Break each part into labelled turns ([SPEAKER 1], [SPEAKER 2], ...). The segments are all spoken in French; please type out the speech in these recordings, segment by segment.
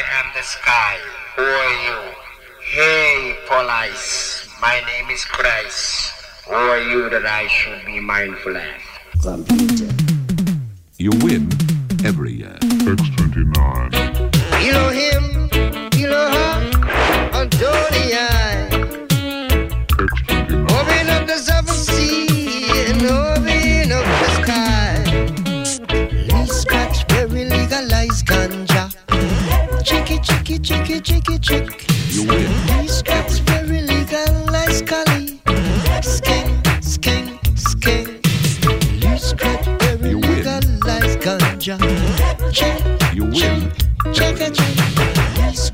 [SPEAKER 1] am the sky. Who are you? Hey, police. My name is Christ. Who are you that I should be mindful of?
[SPEAKER 2] Computer.
[SPEAKER 3] You win every year.
[SPEAKER 4] X29.
[SPEAKER 5] chicky, chicky, chicky, chick.
[SPEAKER 3] You win.
[SPEAKER 5] These guys very legal, nice collie. Skank, skank, skank.
[SPEAKER 3] You
[SPEAKER 5] guys very
[SPEAKER 3] legal,
[SPEAKER 5] nice ganja. Check,
[SPEAKER 3] you win.
[SPEAKER 5] Check, check, check. These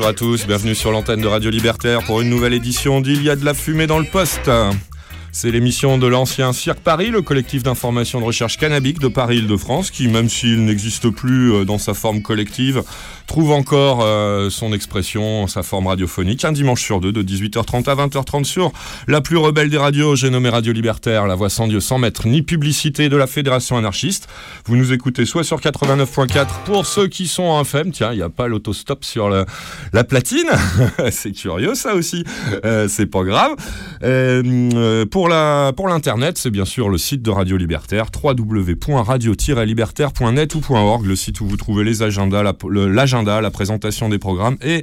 [SPEAKER 6] bonjour à tous, bienvenue sur l'antenne de Radio Libertaire pour une nouvelle édition d'Il y a de la fumée dans le poste. C'est l'émission de l'ancien Cirque Paris, le collectif d'information de recherche cannabique de Paris-Île-de-France, qui, même s'il n'existe plus euh, dans sa forme collective, trouve encore euh, son expression, sa forme radiophonique, un dimanche sur deux, de 18h30 à 20h30 sur la plus rebelle des radios, j'ai nommé Radio Libertaire, la voix sans Dieu, sans maître, ni publicité de la Fédération anarchiste. Vous nous écoutez soit sur 89.4 pour ceux qui sont en FM, tiens, il n'y a pas l'autostop sur la platine, c'est curieux ça aussi, Euh, c'est pas grave. Pour pour l'internet, c'est bien sûr le site de Radio Libertaire, www.radio-libertaire.net ou .org, le site où vous trouvez l'agenda, la, présentation des programmes et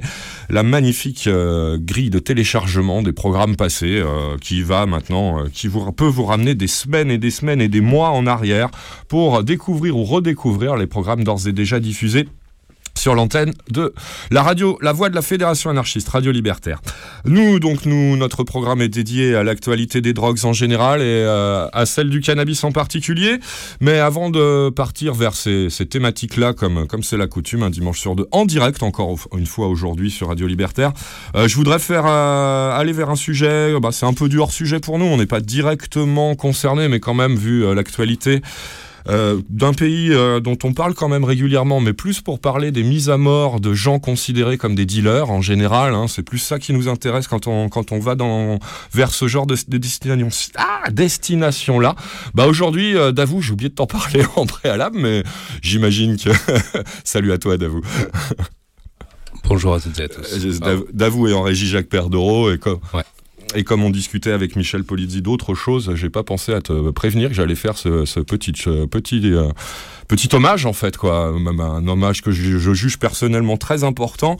[SPEAKER 6] la magnifique euh, grille de téléchargement des programmes passés euh, qui va maintenant, euh, qui peut vous ramener des semaines et des semaines et des mois en arrière pour découvrir ou redécouvrir les programmes d'ores et déjà diffusés sur l'antenne de la radio, la voix de la Fédération anarchiste, Radio Libertaire. Nous, donc, nous, notre programme est dédié à l'actualité des drogues en général et euh, à celle du cannabis en particulier. Mais avant de partir vers ces, thématiques-là, comme c'est la coutume, un dimanche sur deux, en direct, encore une fois aujourd'hui sur Radio Libertaire, euh, je voudrais faire euh, aller vers un sujet. Bah, c'est un peu du hors sujet pour nous. On n'est pas directement concerné, mais quand même vu l'actualité. Euh, d'un pays euh, dont on parle quand même régulièrement, mais plus pour parler des mises à mort de gens considérés comme des dealers en général. Hein, c'est plus ça qui nous intéresse quand on, quand on va dans, vers ce genre de, de destination, ah, destination là. Bah aujourd'hui, euh, Davou, j'ai oublié de t'en parler en préalable, mais j'imagine que salut à toi, Davou.
[SPEAKER 2] Bonjour à toutes et à tous.
[SPEAKER 6] Euh, Dav- Davou est en régie Jacques Perdreau et comme,
[SPEAKER 2] Ouais.
[SPEAKER 6] Et comme on discutait avec Michel Polizzi d'autres choses, j'ai pas pensé à te prévenir que j'allais faire ce, petit, ce petit, euh, petit hommage en fait, quoi. Même un hommage que je, je juge personnellement très important,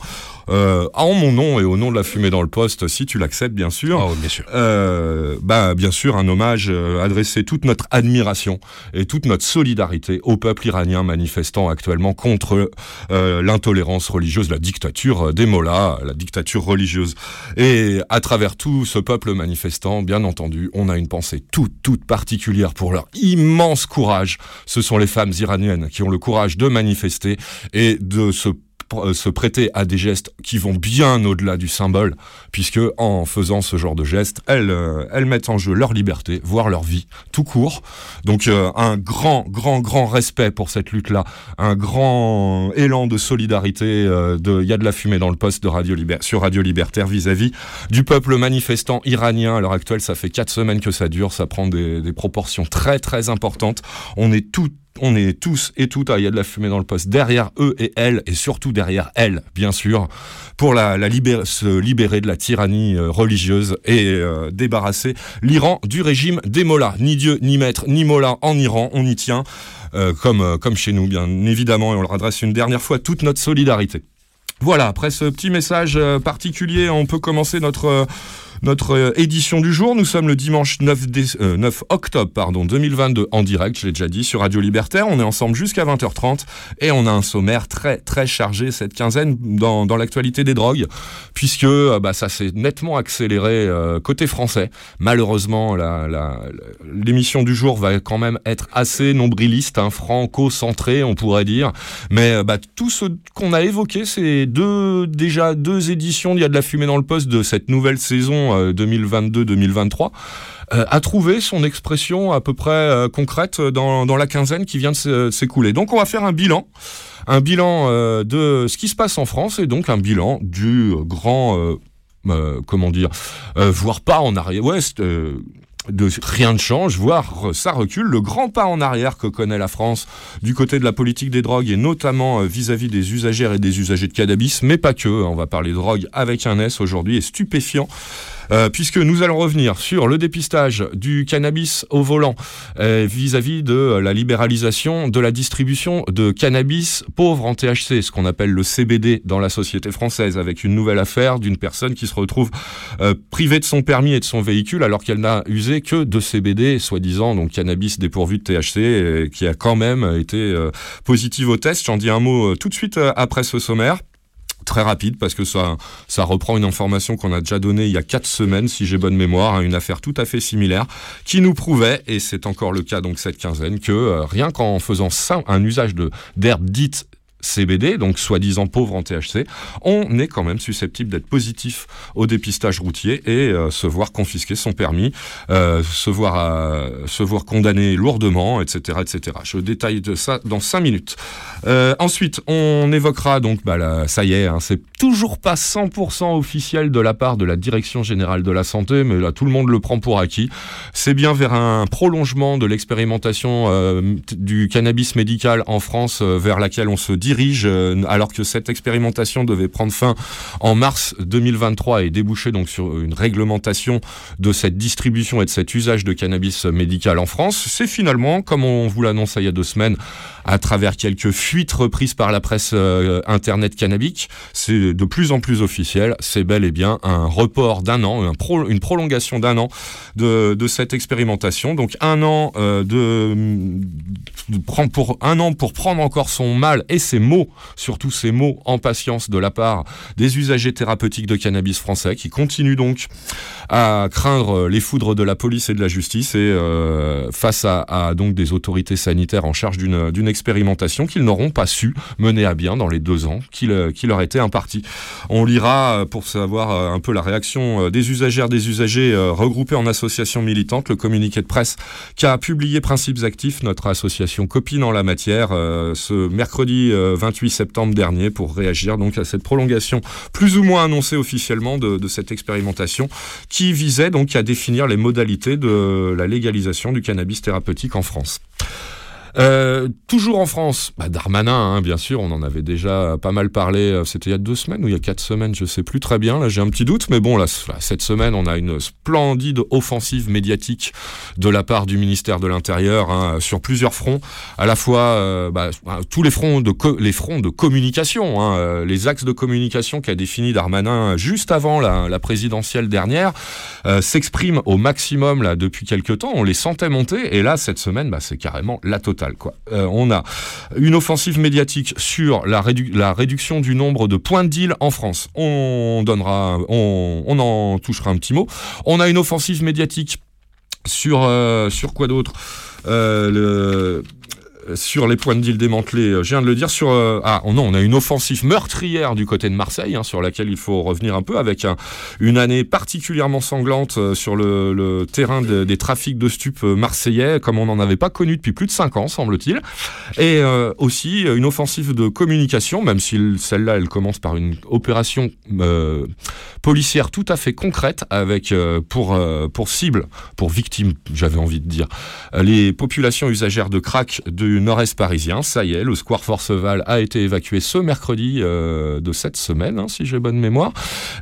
[SPEAKER 6] euh, en mon nom et au nom de la fumée dans le poste, si tu l'acceptes bien sûr.
[SPEAKER 2] Oh, bien sûr.
[SPEAKER 6] Euh, bah, bien sûr, un hommage euh, adressé toute notre admiration et toute notre solidarité au peuple iranien manifestant actuellement contre euh, l'intolérance religieuse, la dictature euh, des mollahs, la dictature religieuse. Et à travers tout ce peuple manifestant, bien entendu, on a une pensée toute, toute particulière pour leur immense courage. Ce sont les femmes iraniennes qui ont le courage de manifester et de se euh, se prêter à des gestes qui vont bien au-delà du symbole, puisque en faisant ce genre de gestes, elles, euh, elles mettent en jeu leur liberté, voire leur vie, tout court. Donc euh, un grand, grand, grand respect pour cette lutte-là, un grand élan de solidarité. il y a de la fumée dans le poste de Radio sur Radio Libertaire vis-à-vis du peuple manifestant iranien. À l'heure actuelle, ça fait quatre semaines que ça dure, ça prend des, des proportions très, très importantes. On est tout on est tous et toutes, ah, il y a de la fumée dans le poste, derrière eux et elles, et surtout derrière elles, bien sûr, pour se libérer de la tyrannie euh, religieuse et euh, débarrasser l'Iran du régime des mollahs. Ni Dieu, ni maître, ni mollah en Iran, on y tient, euh, comme, comme chez nous, bien évidemment, et on leur adresse une dernière fois toute notre solidarité. Voilà, après ce petit message particulier, on peut commencer notre, notre euh, édition du jour. Nous sommes le dimanche 9, dé- euh, 9 octobre pardon, 2022 en direct, je l'ai déjà dit, sur Radio Libertaire. On est ensemble jusqu'à 20h30 et on a un sommaire très très chargé cette quinzaine dans, dans l'actualité des drogues, puisque euh, bah, ça s'est nettement accéléré côté français. Malheureusement, la- la- la- l'émission du jour va quand même être assez nombriliste, hein, franco-centrée, on pourrait dire. Mais bah, tout ce qu'on a évoqué, c'est deux, déjà deux éditions d'Il y a de la fumée dans le poste de cette nouvelle saison euh, 2022-2023 euh, a trouvé son expression à peu près euh, concrète dans, la quinzaine qui vient de s'é- s'écouler. Donc on va faire un bilan, un bilan euh, de ce qui se passe en France et donc un bilan du euh, grand, euh, euh, comment dire, euh, voire pas en arrière, ouais, c'est, euh, de rien ne change, voire euh, ça recule. Le grand pas en arrière que connaît la France du côté de la politique des drogues et notamment euh, vis-à-vis des usagères et des usagers de cannabis, mais pas que. On va parler drogue avec un S aujourd'hui et stupéfiant. Euh, puisque nous allons revenir sur le dépistage du cannabis au volant euh, vis-à-vis de la libéralisation de la distribution de cannabis pauvre en THC, ce qu'on appelle le CBD dans la société française, avec une nouvelle affaire d'une personne qui se retrouve euh, privée de son permis et de son véhicule alors qu'elle n'a usé que de CBD, soi-disant donc cannabis dépourvu de THC, qui a quand même été positive au test. J'en dis un mot tout de suite après ce sommaire très rapide parce que ça, reprend une information qu'on a déjà donnée il y a quatre semaines, si j'ai bonne mémoire, hein, une affaire tout à fait similaire qui nous prouvait, et c'est encore le cas donc cette quinzaine, que euh, rien qu'en faisant un usage de d'herbes dites CBD, donc soi-disant pauvre en THC, on est quand même susceptible d'être positif au dépistage routier et euh, se voir confisquer son permis, euh, se voir euh, se voir condamné lourdement, etc., etc. Je détaille de ça dans cinq minutes. Ensuite, on évoquera donc, bah, ça y est, hein, c'est toujours pas 100% officiel de la part de la Direction générale de la santé, mais là tout le monde le prend pour acquis. C'est bien vers un prolongement de l'expérimentation du cannabis médical en France, vers laquelle on se euh, alors que cette expérimentation devait prendre fin en mars 2023 et déboucher donc sur une réglementation de cette distribution et de cet usage de cannabis médical en France. C'est finalement, comme on vous l'annonçait il y a deux semaines, à travers quelques fuites reprises par la presse euh, internet cannabique, c'est de plus en plus officiel. C'est bel et bien un report d'un an, une prolongation d'un an de, cette expérimentation. Donc un an euh, pour un an pour prendre encore son mal et ses mots, surtout ces mots en patience de la part des usagers thérapeutiques de cannabis français qui continuent donc à craindre les foudres de la police et de la justice et euh, face à, donc des autorités sanitaires en charge d'une expérimentation qu'ils n'auront pas su mener à bien dans les deux ans qui, le- qui leur étaient impartis. On lira euh, pour savoir euh, un peu la réaction des usagères, des usagers regroupés en associations militantes, le communiqué de presse qu'a publié Principes Actifs, notre association copine en la matière, ce mercredi 28 septembre dernier pour réagir donc à cette prolongation plus ou moins annoncée officiellement de, de cette expérimentation qui visait donc à définir les modalités de la légalisation du cannabis thérapeutique en France. Euh, toujours en France, bah, Darmanin, hein, bien sûr, on en avait déjà pas mal parlé. euh, C'était il y a deux semaines ou il y a quatre semaines, je sais plus très bien. Là, j'ai un petit doute, mais bon, là, cette semaine, on a une splendide offensive médiatique de la part du ministère de l'Intérieur hein, sur plusieurs fronts. À la fois, euh, bah, bah, tous les fronts de les fronts de communication, hein, les axes de communication qu'a défini Darmanin juste avant la, présidentielle dernière s'expriment au maximum là depuis quelques temps. On les sentait monter et là cette semaine, bah, c'est carrément la totale Euh, on a une offensive médiatique sur la, rédu- la réduction du nombre de points de deal en France. On donnera, on, en touchera un petit mot. On a une offensive médiatique sur euh, quoi d'autre? Euh, sur les points de deal démantelés, euh, je viens de le dire, sur... euh, ah oh non, on a une offensive meurtrière du côté de Marseille, hein, sur laquelle il faut revenir un peu, avec un- une année particulièrement sanglante euh, sur le, terrain de- des trafics de stupes marseillais, comme on n'en avait pas connu depuis plus de 5 ans, semble-t-il. Et aussi une offensive de communication, même si celle-là, elle commence par une opération policière tout à fait concrète, avec pour, pour cible, pour victime, j'avais envie de dire, les populations usagères de crack nord-est parisien. Ça y est, le square Forceval a été évacué ce mercredi euh, de cette semaine, hein, si j'ai bonne mémoire.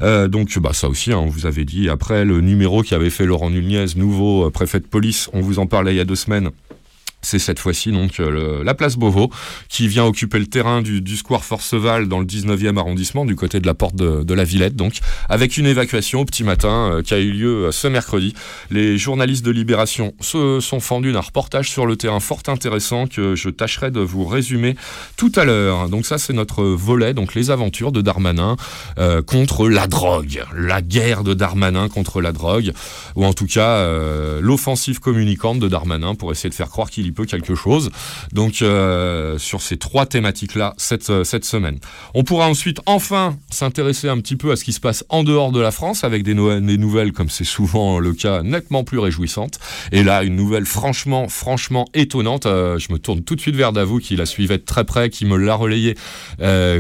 [SPEAKER 6] Euh, donc bah, ça aussi, hein, on vous avait dit, après le numéro qui avait fait Laurent Nunez, nouveau euh, préfet de police, on vous en parlait il y a deux semaines. C'est cette fois-ci donc euh, la place Beauvau qui vient occuper le terrain du, square Forceval dans le 19e arrondissement du côté de la porte de, la Villette donc avec une évacuation au petit matin euh, qui a eu lieu euh, ce mercredi. Les journalistes de Libération se sont fendus d'un reportage sur le terrain fort intéressant que je tâcherai de vous résumer tout à l'heure. Donc ça c'est notre volet donc les aventures de Darmanin contre la drogue, la guerre de Darmanin contre la drogue ou en tout cas l'offensive communicante de Darmanin pour essayer de faire croire qu'il y peut quelque chose. Donc euh, sur ces trois thématiques-là cette, euh, cette semaine. On pourra ensuite enfin s'intéresser un petit peu à ce qui se passe en dehors de la France avec des, no- des nouvelles, comme c'est souvent le cas, nettement plus réjouissantes. Et là, une nouvelle franchement, franchement étonnante. Euh, je me tourne tout de suite vers Davou qui la suivait de très près, qui me l'a relayé.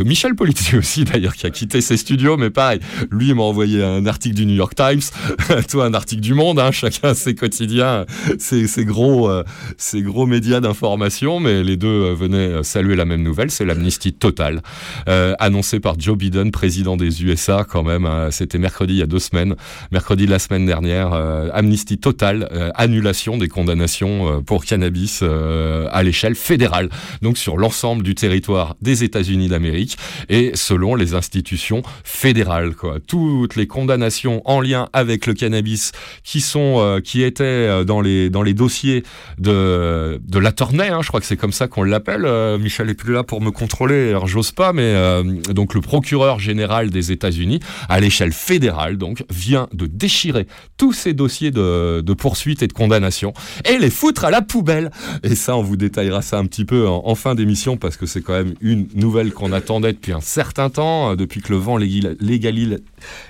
[SPEAKER 6] Michel Politi aussi d'ailleurs qui a quitté ses studios, mais pareil, lui il m'a envoyé un article du New York Times, toi un article du Monde, hein, chacun ses quotidiens, ses, gros, ses gros médias d'information, mais les deux euh, venaient euh, saluer la même nouvelle, c'est l'amnistie totale, euh, annoncée par Joe Biden, président des USA quand même, euh, c'était mercredi il y a deux semaines, mercredi de la semaine dernière, amnistie totale, annulation des condamnations pour cannabis à l'échelle fédérale, donc sur l'ensemble du territoire des États-Unis d'Amérique et selon les institutions fédérales. Quoi. Toutes les condamnations en lien avec le cannabis qui sont qui étaient dans les dans les dossiers de de l'attorney, hein, je crois que c'est comme ça qu'on l'appelle. Euh, Michel est plus là pour me contrôler, alors j'ose pas, mais euh, donc le procureur général des États-Unis à l'échelle fédérale donc vient de déchirer tous ces dossiers de, de poursuite et de condamnation et les foutre à la poubelle. Et ça, on vous détaillera ça un petit peu en, fin d'émission parce que c'est quand même une nouvelle qu'on attendait depuis un certain temps, euh, depuis que le vent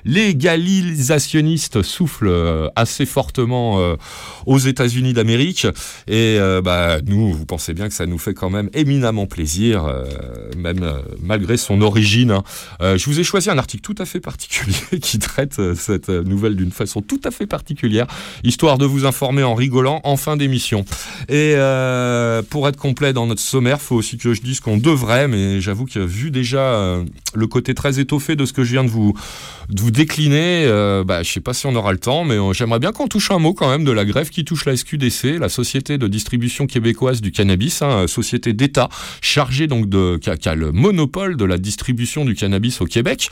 [SPEAKER 6] légalisationniste souffle euh, assez fortement euh, aux États-Unis d'Amérique. Et euh, bah, nous, vous pensez bien que ça nous fait quand même éminemment plaisir, euh, même euh, malgré son origine. hein. Euh, je vous ai choisi un article tout à fait particulier qui traite cette nouvelle d'une façon tout à fait particulière, histoire de vous informer en rigolant en fin d'émission. Et pour être complet dans notre sommaire, faut aussi que je dise qu'on devrait, mais j'avoue que vu déjà le côté très étoffé de ce que je viens de vous, décliner, bah, je sais pas si on aura le temps, mais j'aimerais bien qu'on touche un mot quand même de la grève qui touche la SQDC, la Société de distribution québécoise du cannabis, hein, société d'État chargée donc de qui a, le monopole de la distribution du cannabis au Québec.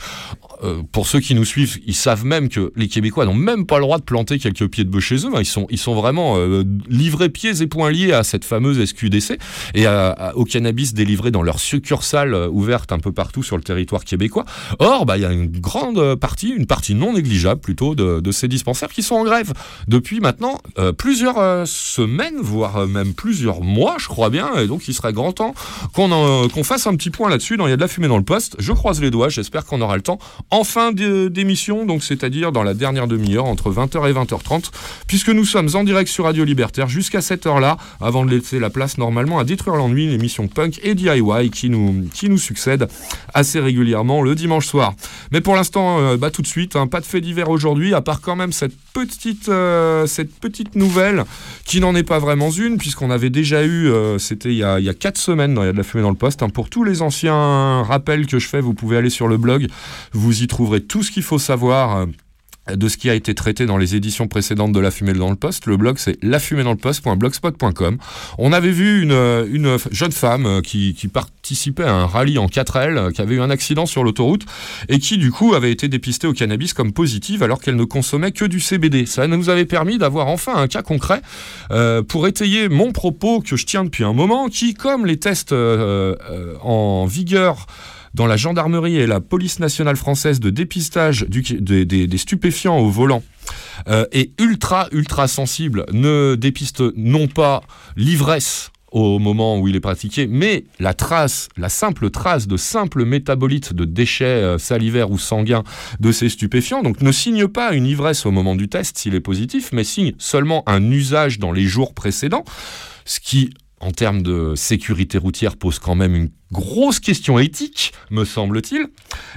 [SPEAKER 6] euh, pour ceux qui nous suivent, ils savent même que les Québécois n'ont même pas le droit de planter quelques pieds de bœuf chez eux. hein. Ils sont, ils sont vraiment euh, livrés pieds et poings liés à cette fameuse SQDC et au cannabis délivré dans leurs succursales euh, ouvertes un peu partout sur le territoire québécois. Or, bah, il y a une grande partie, une partie non négligeable plutôt, de, ces dispensaires qui sont en grève depuis maintenant plusieurs semaines, voire même plusieurs mois, je crois bien. Et donc, il serait grand temps qu'on fasse un petit point là-dessus. Il y a de la fumée dans le poste. Je croise les doigts. J'espère qu'on aura le temps en fin d'émission, donc c'est-à-dire dans la dernière demi-heure entre 20h et 20h30, puisque nous sommes en direct sur Radio Libertaire jusqu'à cette heure-là, avant de laisser la place normalement à Détruire l'ennui, l'émission punk et DIY qui nous, qui nous succède assez régulièrement le dimanche soir. Mais pour l'instant, euh, bah, tout de suite, hein, pas de fait divers aujourd'hui, à part quand même cette petite, euh, cette petite nouvelle qui n'en est pas vraiment une, puisqu'on avait déjà eu, euh, c'était il y a, quatre semaines Il y a de la fumée dans le poste. hein. Pour tous les anciens rappels que je fais, vous pouvez aller sur le blog, vous y trouverez tout ce qu'il faut savoir. De ce qui a été traité dans les éditions précédentes de La Fumée dans le Poste. Le blog, c'est lafumédansleposte.blogspot.com. On avait vu une, euh, une jeune femme euh, qui, qui participait à un rallye en 4L, euh, qui avait eu un accident sur l'autoroute et qui, du coup, avait été dépistée au cannabis comme positive alors qu'elle ne consommait que du CBD. Ça nous avait permis d'avoir enfin un cas concret euh, pour étayer mon propos que je tiens depuis un moment, qui, comme les tests euh, euh, en vigueur dans la gendarmerie et la police nationale française de dépistage des, stupéfiants au volant euh, est ultra, ultra sensible, ne dépiste non pas l'ivresse au moment où il est pratiqué, mais la trace, la simple trace de simples métabolites de déchets euh, salivaires ou sanguins de ces stupéfiants, donc ne signe pas une ivresse au moment du test s'il est positif, mais signe seulement un usage dans les jours précédents, ce qui, en termes de sécurité routière, pose quand même une grosse question éthique, me semble-t-il.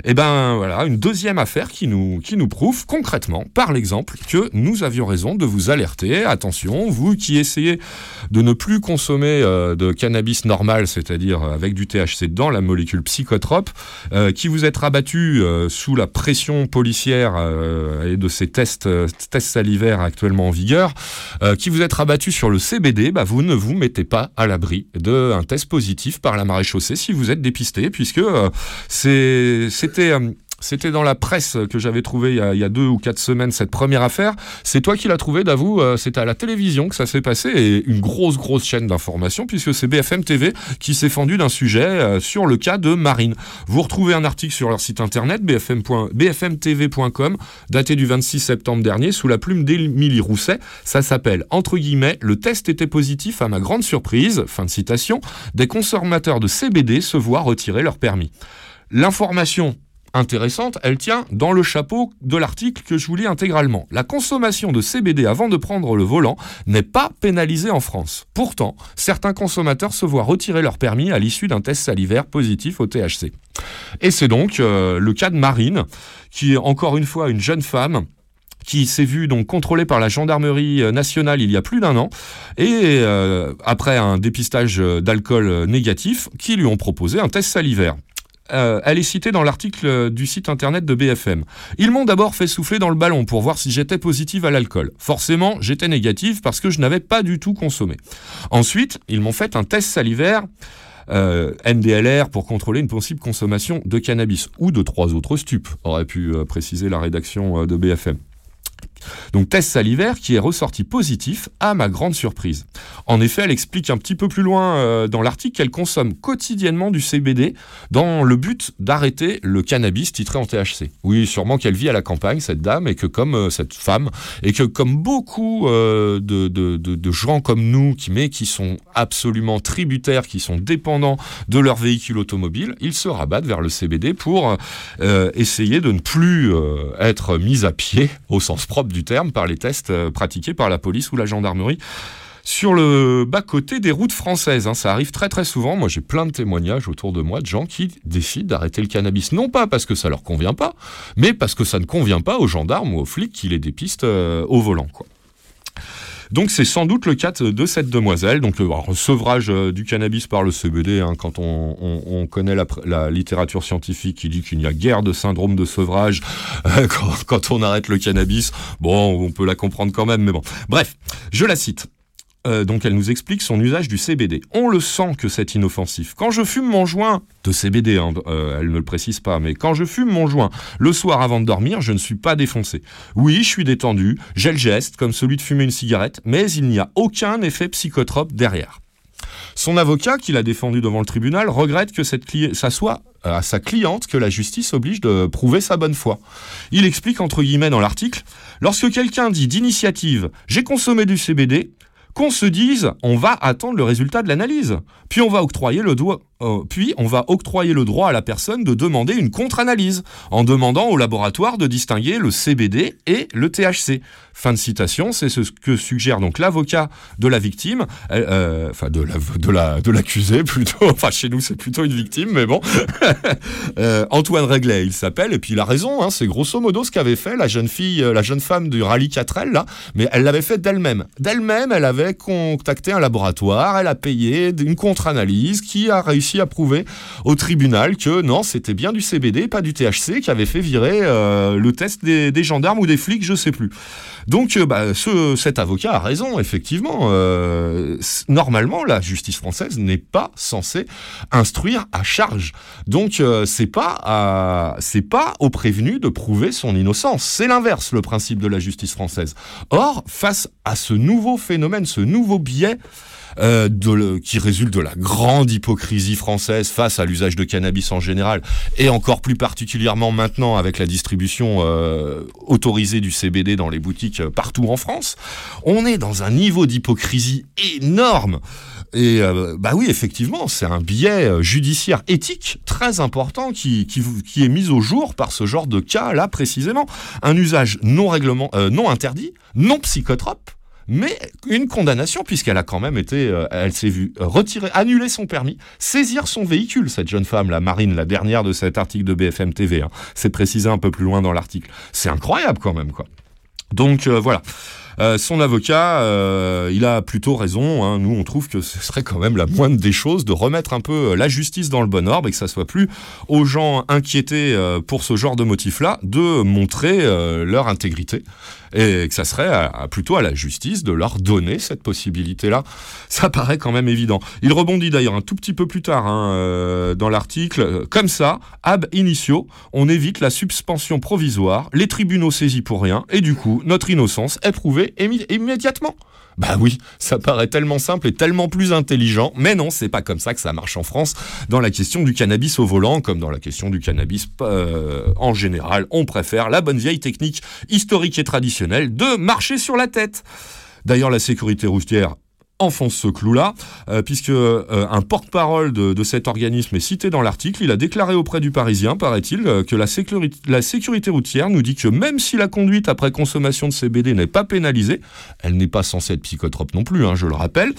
[SPEAKER 6] Et ben voilà, une deuxième affaire qui nous, qui nous prouve concrètement, par l'exemple, que nous avions raison de vous alerter. Attention, vous qui essayez de ne plus consommer euh, de cannabis normal, c'est-à-dire avec du THC dedans, la molécule psychotrope, euh, qui vous êtes rabattu euh, sous la pression policière et de ces tests, tests salivaires actuellement en vigueur, qui vous êtes rabattu sur le CBD, bah, vous ne vous mettez pas à l'abri d'un test positif par la maréchaussée si vous êtes dépisté, puisque euh, c'était... c'était dans la presse que j'avais trouvé il y, a, deux ou quatre semaines cette première affaire. C'est toi qui l'as trouvé, Davou. euh, C'était à la télévision que ça s'est passé et une grosse, grosse chaîne d'information puisque c'est BFM TV qui s'est fendu d'un sujet euh, sur le cas de Marine. Vous retrouvez un article sur leur site internet bfm bfmtv.com daté du 26 septembre dernier sous la plume d'Émilie Rousset. Ça s'appelle, entre guillemets, le test était positif à ma grande surprise, fin de citation, des consommateurs de CBD se voient retirer leur permis. L'information intéressante, elle tient dans le chapeau de l'article que je vous lis intégralement. La consommation de CBD avant de prendre le volant n'est pas pénalisée en France. Pourtant, certains consommateurs se voient retirer leur permis à l'issue d'un test salivaire positif au THC. Et c'est donc euh, le cas de Marine, qui est encore une fois une jeune femme qui s'est vue donc contrôlée par la gendarmerie euh, nationale il y a plus d'un an, et euh, après un dépistage d'alcool négatif, qui lui ont proposé un test salivaire. Euh, elle est citée dans l'article euh, du site internet de BFM. Ils m'ont d'abord fait souffler dans le ballon pour voir si j'étais positive à l'alcool. Forcément, j'étais négative parce que je n'avais pas du tout consommé. Ensuite, ils m'ont fait un test salivaire euh, NDLR pour contrôler une possible consommation de cannabis ou de trois autres stupes, aurait pu euh, préciser la rédaction euh, de BFM. Donc test salivaire qui est ressorti positif à ma grande surprise. En effet, elle explique un petit peu plus loin euh, dans l'article qu'elle consomme quotidiennement du CBD dans le but d'arrêter le cannabis titré en THC. Oui, sûrement qu'elle vit à la campagne, cette dame, et que comme euh, cette femme, et que comme beaucoup euh, de, gens comme nous, qui, mais qui sont absolument tributaires, qui sont dépendants de leur véhicule automobile, ils se rabattent vers le CBD pour essayer de ne plus être mis à pied, au sens propre du terme, par les tests euh, pratiqués par la police ou la gendarmerie sur le bas-côté des routes françaises. hein. Ça arrive très très souvent. Moi, j'ai plein de témoignages autour de moi de gens qui décident d'arrêter le cannabis. Non pas parce que ça leur convient pas, mais parce que ça ne convient pas aux gendarmes ou aux flics qui les dépistent euh, au volant. Donc c'est sans doute le cas de cette demoiselle. Donc le alors, sevrage euh, du cannabis par le CBD, hein, quand on, on- on connaît la, littérature scientifique qui dit qu'il n'y a guère de syndrome de sevrage euh, quand on arrête le cannabis, bon, on peut la comprendre quand même, mais bon. Bref, je la cite. Euh, donc elle nous explique son usage du CBD. On le sent que c'est inoffensif. Quand je fume mon joint de CBD, hein, euh, elle ne le précise pas, mais quand je fume mon joint le soir avant de dormir, je ne suis pas défoncé. Oui, je suis détendu, j'ai le geste comme celui de fumer une cigarette, mais il n'y a aucun effet psychotrope derrière. Son avocat, qui l'a défendu devant le tribunal, regrette que cette ça soit euh, à sa cliente que la justice oblige de prouver sa bonne foi. Il explique entre guillemets dans l'article Lorsque quelqu'un dit d'initiative j'ai consommé du CBD, qu'on se dise on va attendre le résultat de l'analyse, puis on va octroyer le doigt. Euh, puis on va octroyer le droit à la personne de demander une contre-analyse en demandant au laboratoire de distinguer le CBD et le THC. Fin de citation, c'est ce que suggère donc l'avocat de la victime, euh, euh, enfin de la de la de l'accusé plutôt. Enfin chez nous c'est plutôt une victime, mais bon. Euh, Antoine Réglet, il s'appelle, et puis il a raison, hein, c'est grosso modo ce qu'avait fait la jeune fille, la jeune femme du rallye 4L, là, mais elle l'avait fait d'elle-même. D'elle-même, elle avait contacté un laboratoire, elle a payé une contre-analyse qui a réussi à prouver au tribunal que non, c'était bien du CBD, pas du THC, qui avait fait virer euh, le test des, gendarmes ou des flics, je sais plus. Donc, euh, bah, ce, cet avocat a raison, effectivement. Euh, normalement, la justice française n'est pas censée instruire à charge. Donc, c'est pas à, c'est pas au prévenu de prouver son innocence. C'est l'inverse, le principe de la justice française. Or, face à ce nouveau phénomène, ce nouveau biais euh, de le- qui résulte de la grande hypocrisie française face à l'usage de cannabis en général, et encore plus particulièrement maintenant avec la distribution euh, autorisée du CBD dans les boutiques euh, partout en France, on est dans un niveau d'hypocrisie énorme. Et euh, bah oui, effectivement, c'est un biais euh, judiciaire éthique très important qui, qui, qui est mis au jour par ce genre de cas-là précisément. Un usage non, règlement, euh, non interdit, non psychotrope, mais une condamnation puisqu'elle a quand même été, euh, elle s'est vue retirer, annuler son permis, saisir son véhicule, cette jeune femme, la Marine, la dernière de cet article de BFM TV. Hein. C'est précisé un peu plus loin dans l'article. C'est incroyable quand même, quoi. Donc euh, voilà. Euh, son avocat, il a plutôt raison. hein. Nous, on trouve que ce serait quand même la moindre des choses de remettre un peu la justice dans le bon ordre et que ça soit plus aux gens inquiétés pour ce genre de motif-là de montrer leur intégrité et que ça serait plutôt à la justice de leur donner cette possibilité-là. Ça paraît quand même évident. Il rebondit d'ailleurs un tout petit peu plus tard hein, euh, dans l'article. Euh, Comme ça, ab initio, on évite la suspension provisoire, les tribunaux saisis pour rien, et du coup, notre innocence est prouvée immédiatement. Bah oui, ça paraît tellement simple et tellement plus intelligent, mais non, c'est pas comme ça que ça marche en France dans la question du cannabis au volant, comme dans la question du cannabis euh, en général. On préfère la bonne vieille technique historique et traditionnelle de marcher sur la tête. D'ailleurs, la sécurité routière enfonce ce clou-là, euh, puisque euh, un porte-parole de, cet organisme est cité dans l'article. Il a déclaré auprès du Parisien, paraît-il, euh, que la sécurité, la sécurité routière nous dit que même si la conduite après consommation de CBD n'est pas pénalisée, elle n'est pas censée être psychotrope non plus, hein, je le rappelle,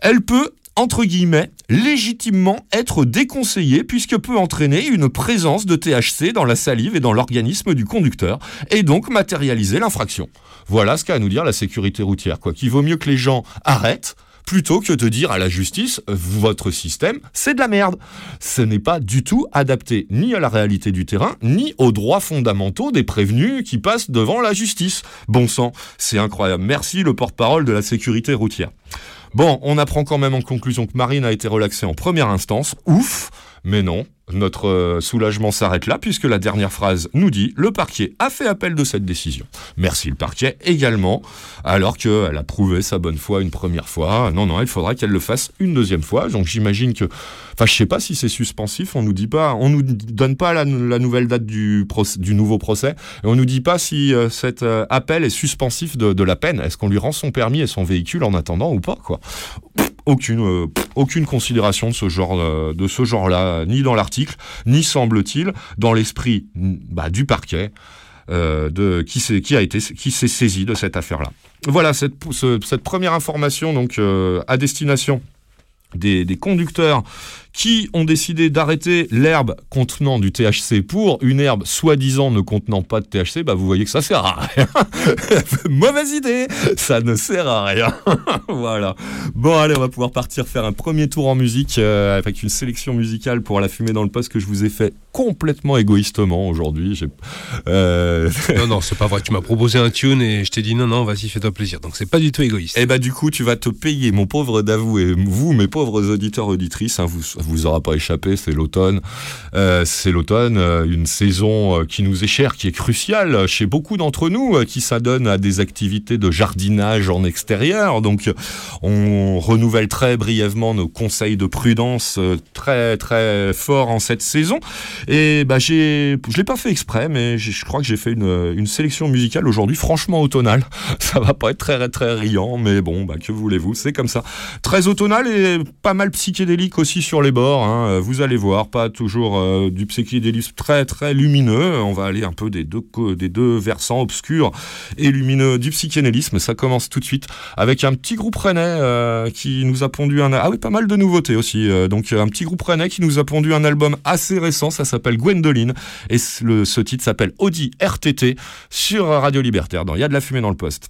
[SPEAKER 6] elle peut entre guillemets, légitimement être déconseillée puisque peut entraîner une présence de THC dans la salive et dans l'organisme du conducteur et donc matérialiser l'infraction. Voilà ce qu'a à nous dire la sécurité routière, quoi. Qu'il vaut mieux que les gens arrêtent plutôt que de dire à la justice, votre système, c'est de la merde. Ce n'est pas du tout adapté ni à la réalité du terrain, ni aux droits fondamentaux des prévenus qui passent devant la justice. Bon sang, c'est incroyable. Merci le porte-parole de la sécurité routière. Bon, on apprend quand même en conclusion que Marine a été relaxée en première instance. Ouf Mais non, notre euh, soulagement s'arrête là puisque la dernière phrase nous dit le parquet a fait appel de cette décision. Merci le parquet également, alors qu'elle a prouvé sa bonne foi une première fois. Non, non, il faudra qu'elle le fasse une deuxième fois. Donc j'imagine que, enfin, je sais pas si c'est suspensif. On nous dit pas, on nous donne pas la, nouvelle date du, nouveau procès et on nous dit pas si euh, cet euh, appel est suspensif de, la peine. Est-ce qu'on lui rend son permis et son véhicule en attendant ou pas, quoi? Aucune, aucune considération de ce genre, de ce genre-là, ni dans l'article, ni semble-t-il dans l'esprit bah, du parquet. euh, de, qui, s'est- saisi de cette affaire-là. Voilà cette, ce- cette première information donc euh, à destination des, des conducteurs qui ont décidé d'arrêter l'herbe contenant du THC pour une herbe soi-disant ne contenant pas de THC, bah vous voyez que ça sert à rien. Mauvaise idée, ça ne sert à rien. voilà. Bon allez, on va pouvoir partir faire un premier tour en musique euh, avec une sélection musicale pour la fumée dans le poste que je vous ai fait complètement égoïstement aujourd'hui. Euh,
[SPEAKER 2] Non, non, c'est pas vrai. Tu m'as proposé un tune et je t'ai dit non, non, vas-y, fais-toi plaisir. Donc c'est pas du tout égoïste.
[SPEAKER 6] Et bah du coup, tu vas te payer, mon pauvre Davou, et vous, mes pauvres auditeurs auditrices, hein, vous vous aura pas échappé, c'est l'automne. Euh, c'est l'automne, euh, une saison euh, qui nous est chère, qui est cruciale chez beaucoup d'entre nous, qui s'adonne à des activités de jardinage en extérieur. Donc, on renouvelle très brièvement nos conseils de prudence très très fort en cette saison. Et bah j'ai, je l'ai pas fait exprès, mais je crois que j'ai fait une, une sélection musicale aujourd'hui, franchement automnale. Ça va pas être très très riant, mais bon, bah que voulez-vous, c'est comme ça. Très automnal et pas mal psychédélique aussi sur les bords. hein. Euh, Vous allez voir, pas toujours euh, du psychédélisme très très lumineux. On va aller un peu des deux versants obscurs et lumineux du psychédélisme. Ça commence tout de suite avec un petit groupe rennais euh, qui nous a pondu un ah oui pas mal de nouveautés aussi. Donc un petit groupe rennais qui nous a pondu un album assez récent. Ça s'appelle Gwendoline et ce titre s'appelle Audi RTT sur Radio Libertaire. Dans Il y a de la fumée dans le poste.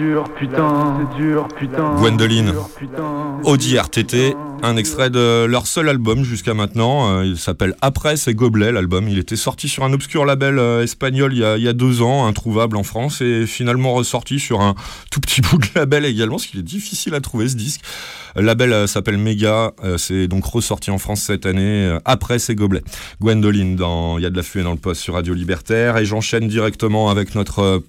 [SPEAKER 7] Dur, putain, c'est dur, putain.
[SPEAKER 6] Gwendoline. Audi RTT, un extrait de leur seul album jusqu'à maintenant. Euh, il s'appelle Après c'est Goblet, l'album. Il était sorti sur un obscur label euh, espagnol il y, a, il y a deux ans, introuvable en France, et finalement ressorti sur un tout petit bout de label également, ce qui est difficile à trouver ce disque. Le label euh, s'appelle Mega, c'est donc ressorti en France cette année. Après c'est Goblet. Gwendoline dans Il y a de la fumée dans le poste sur Radio Libertaire, et j'enchaîne directement avec notre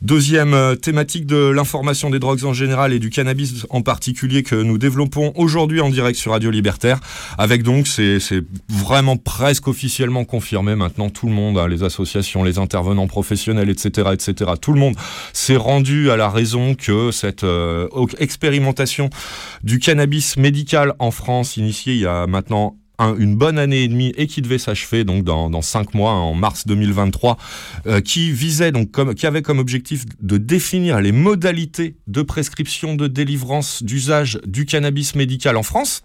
[SPEAKER 6] Deuxième euh, thématique de l'information des drogues en général et du cannabis en particulier que nous développons aujourd'hui en direct sur Radio Libertaire. Avec donc, c'est vraiment presque officiellement confirmé maintenant, tout le monde, hein, les associations, les intervenants professionnels, etc., etc., tout le monde s'est rendu à la raison que cette euh, expérimentation du cannabis médical en France, initiée il y a maintenant un- une bonne année et demie et qui devait s'achever donc dans, dans cinq mois, hein, en mars 2023, euh, qui visait donc comme, qui avait comme objectif de définir les modalités de prescription, de délivrance, d'usage du cannabis médical en France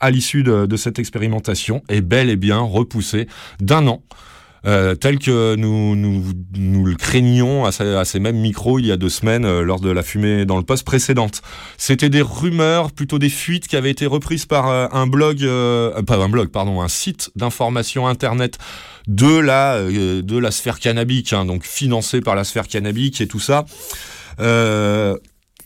[SPEAKER 6] à l'issue de, de cette expérimentation est bel et bien repoussée d'un an. Euh, tel que nous, nous, nous le craignions à, ces- mêmes micros il y a deux semaines euh, lors de la fumée dans le poste précédente. C'était des rumeurs, plutôt des fuites qui avaient été reprises par euh, un blog, pas un blog, pardon, un site d'information internet de la, de la sphère cannabique, hein, donc financé par la sphère cannabique et tout ça.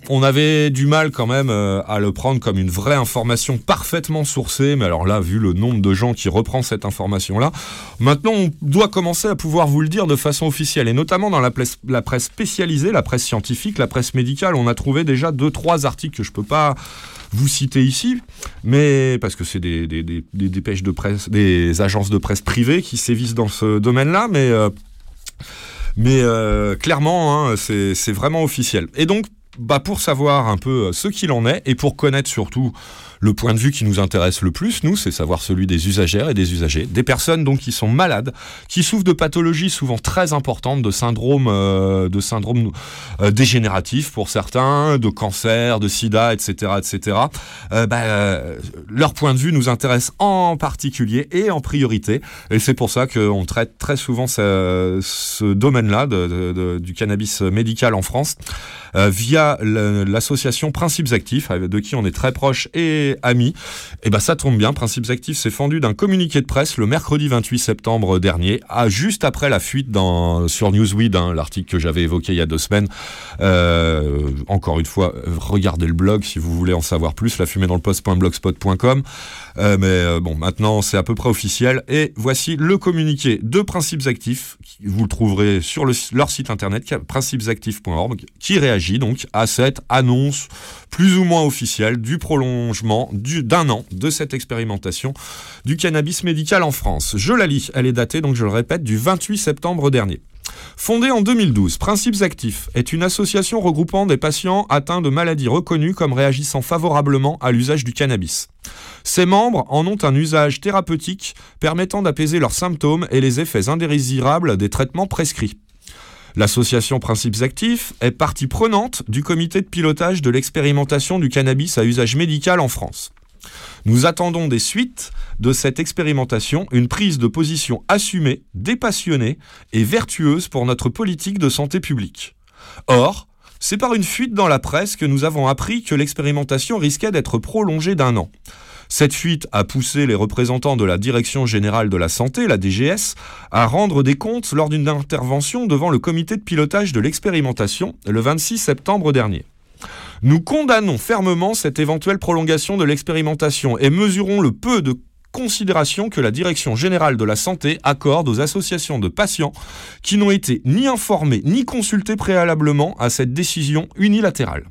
[SPEAKER 6] On avait du mal quand même euh, à le prendre comme une vraie information parfaitement sourcée, mais alors là, vu le nombre de gens qui reprend cette information-là, maintenant on doit commencer à pouvoir vous le dire de façon officielle, et notamment dans la presse, spécialisée, la presse scientifique, la presse médicale, on a trouvé déjà deux, trois articles que je peux pas vous citer ici, mais parce que c'est des, dépêches de presse, des agences de presse privées qui sévissent dans ce domaine-là, mais euh, mais euh, clairement, hein, c'est vraiment officiel. Et donc, bah, pour savoir un peu euh, ce qu'il en est et pour connaître surtout le point de vue qui nous intéresse le plus, nous, c'est savoir celui des usagères et des usagers, des personnes donc qui sont malades, qui souffrent de pathologies souvent très importantes, de syndromes, euh, de syndromes euh, dégénératifs pour certains, de cancer, de sida, etc., etc. Euh, bah, euh, leur point de vue nous intéresse en particulier et en priorité, et c'est pour ça qu'on traite très souvent ce, domaine-là du cannabis médical en France via l'association Principes Actifs, de qui on est très proche et amis. Et ben ça tombe bien, Principes Actifs s'est fendu d'un communiqué de presse le mercredi 28 septembre dernier, à juste après la fuite sur Newsweed, hein, l'article que j'avais évoqué il y a deux semaines. Euh, encore une fois, regardez le blog si vous voulez en savoir plus, la fumée dans le poste.blogspot.com. Euh, mais euh, bon, maintenant c'est à peu près officiel. Et voici le communiqué de Principes Actifs. Vous le trouverez sur le- leur site internet, principesactifs.org, qui réagit donc à cette annonce plus ou moins officielle du prolongement du- d'un an de cette expérimentation du cannabis médical en France. Je la lis, elle est datée, donc je le répète, du 28 septembre dernier. Fondée en 2012, Principes Actifs est une association regroupant des patients atteints de maladies reconnues comme réagissant favorablement à l'usage du cannabis. Ses membres en ont un usage thérapeutique permettant d'apaiser leurs symptômes et les effets indésirables des traitements prescrits. L'association Principes Actifs est partie prenante du comité de pilotage de l'expérimentation du cannabis à usage médical en France. Nous attendons des suites de cette expérimentation une prise de position assumée, dépassionnée et vertueuse pour notre politique de santé publique. Or, c'est par une fuite dans la presse que nous avons appris que l'expérimentation risquait d'être prolongée d'un an. Cette fuite a poussé les représentants de la Direction générale de la santé, la DGS, à rendre des comptes lors d'une intervention devant le comité de pilotage de l'expérimentation le 26 septembre dernier. Nous condamnons fermement cette éventuelle prolongation de l'expérimentation et mesurons le peu de considération que la Direction générale de la santé accorde aux associations de patients qui n'ont été ni informés ni consultés préalablement à cette décision unilatérale.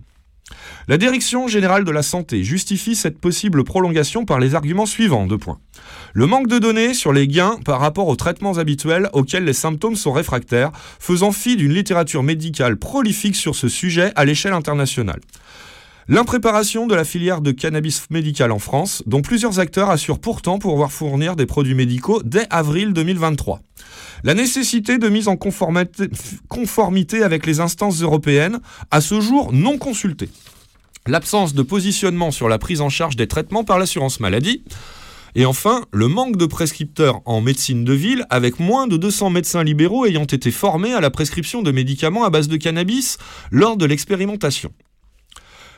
[SPEAKER 6] La Direction générale de la santé justifie cette possible prolongation par les arguments suivants. Deux points. Le manque de données sur les gains par rapport aux traitements habituels auxquels les symptômes sont réfractaires, faisant fi d'une littérature médicale prolifique sur ce sujet à l'échelle internationale. L'impréparation de la filière de cannabis médical en France, dont plusieurs acteurs assurent pourtant pouvoir fournir des produits médicaux dès avril 2023. La nécessité de mise en conformité, avec les instances européennes, à ce jour non consultées. L'absence de positionnement sur la prise en charge des traitements par l'assurance maladie, Et enfin, le manque de prescripteurs en médecine de ville, avec moins de 200 médecins libéraux ayant été formés à la prescription de médicaments à base de cannabis lors de l'expérimentation.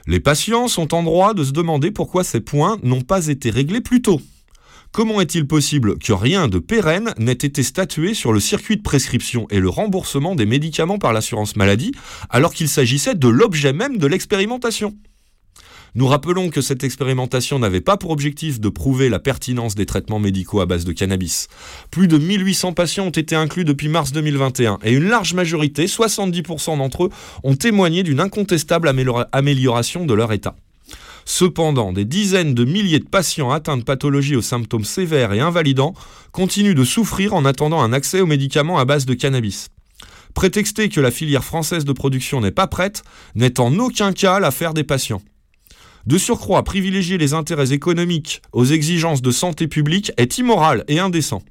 [SPEAKER 6] Les patients sont en droit de se demander pourquoi ces points n'ont pas été réglés plus tôt. Comment est-il possible que rien de pérenne n'ait été statué sur le circuit de prescription et le remboursement des médicaments par l'assurance maladie, alors qu'il s'agissait de l'objet même de l'expérimentation? Nous rappelons que cette expérimentation n'avait pas pour objectif de prouver la pertinence des traitements médicaux à base de cannabis. Plus de 1800 patients ont été inclus depuis mars 2021 et une large majorité, 70% d'entre eux, ont témoigné d'une incontestable améliora- amélioration de leur état. Cependant, des dizaines de milliers de patients atteints de pathologies aux symptômes sévères et invalidants continuent de souffrir en attendant un accès aux médicaments à base de cannabis. Prétexter que la filière française de production n'est pas prête n'est en aucun cas l'affaire des patients. De surcroît, privilégier les intérêts économiques aux exigences de santé publique est immoral et indécent.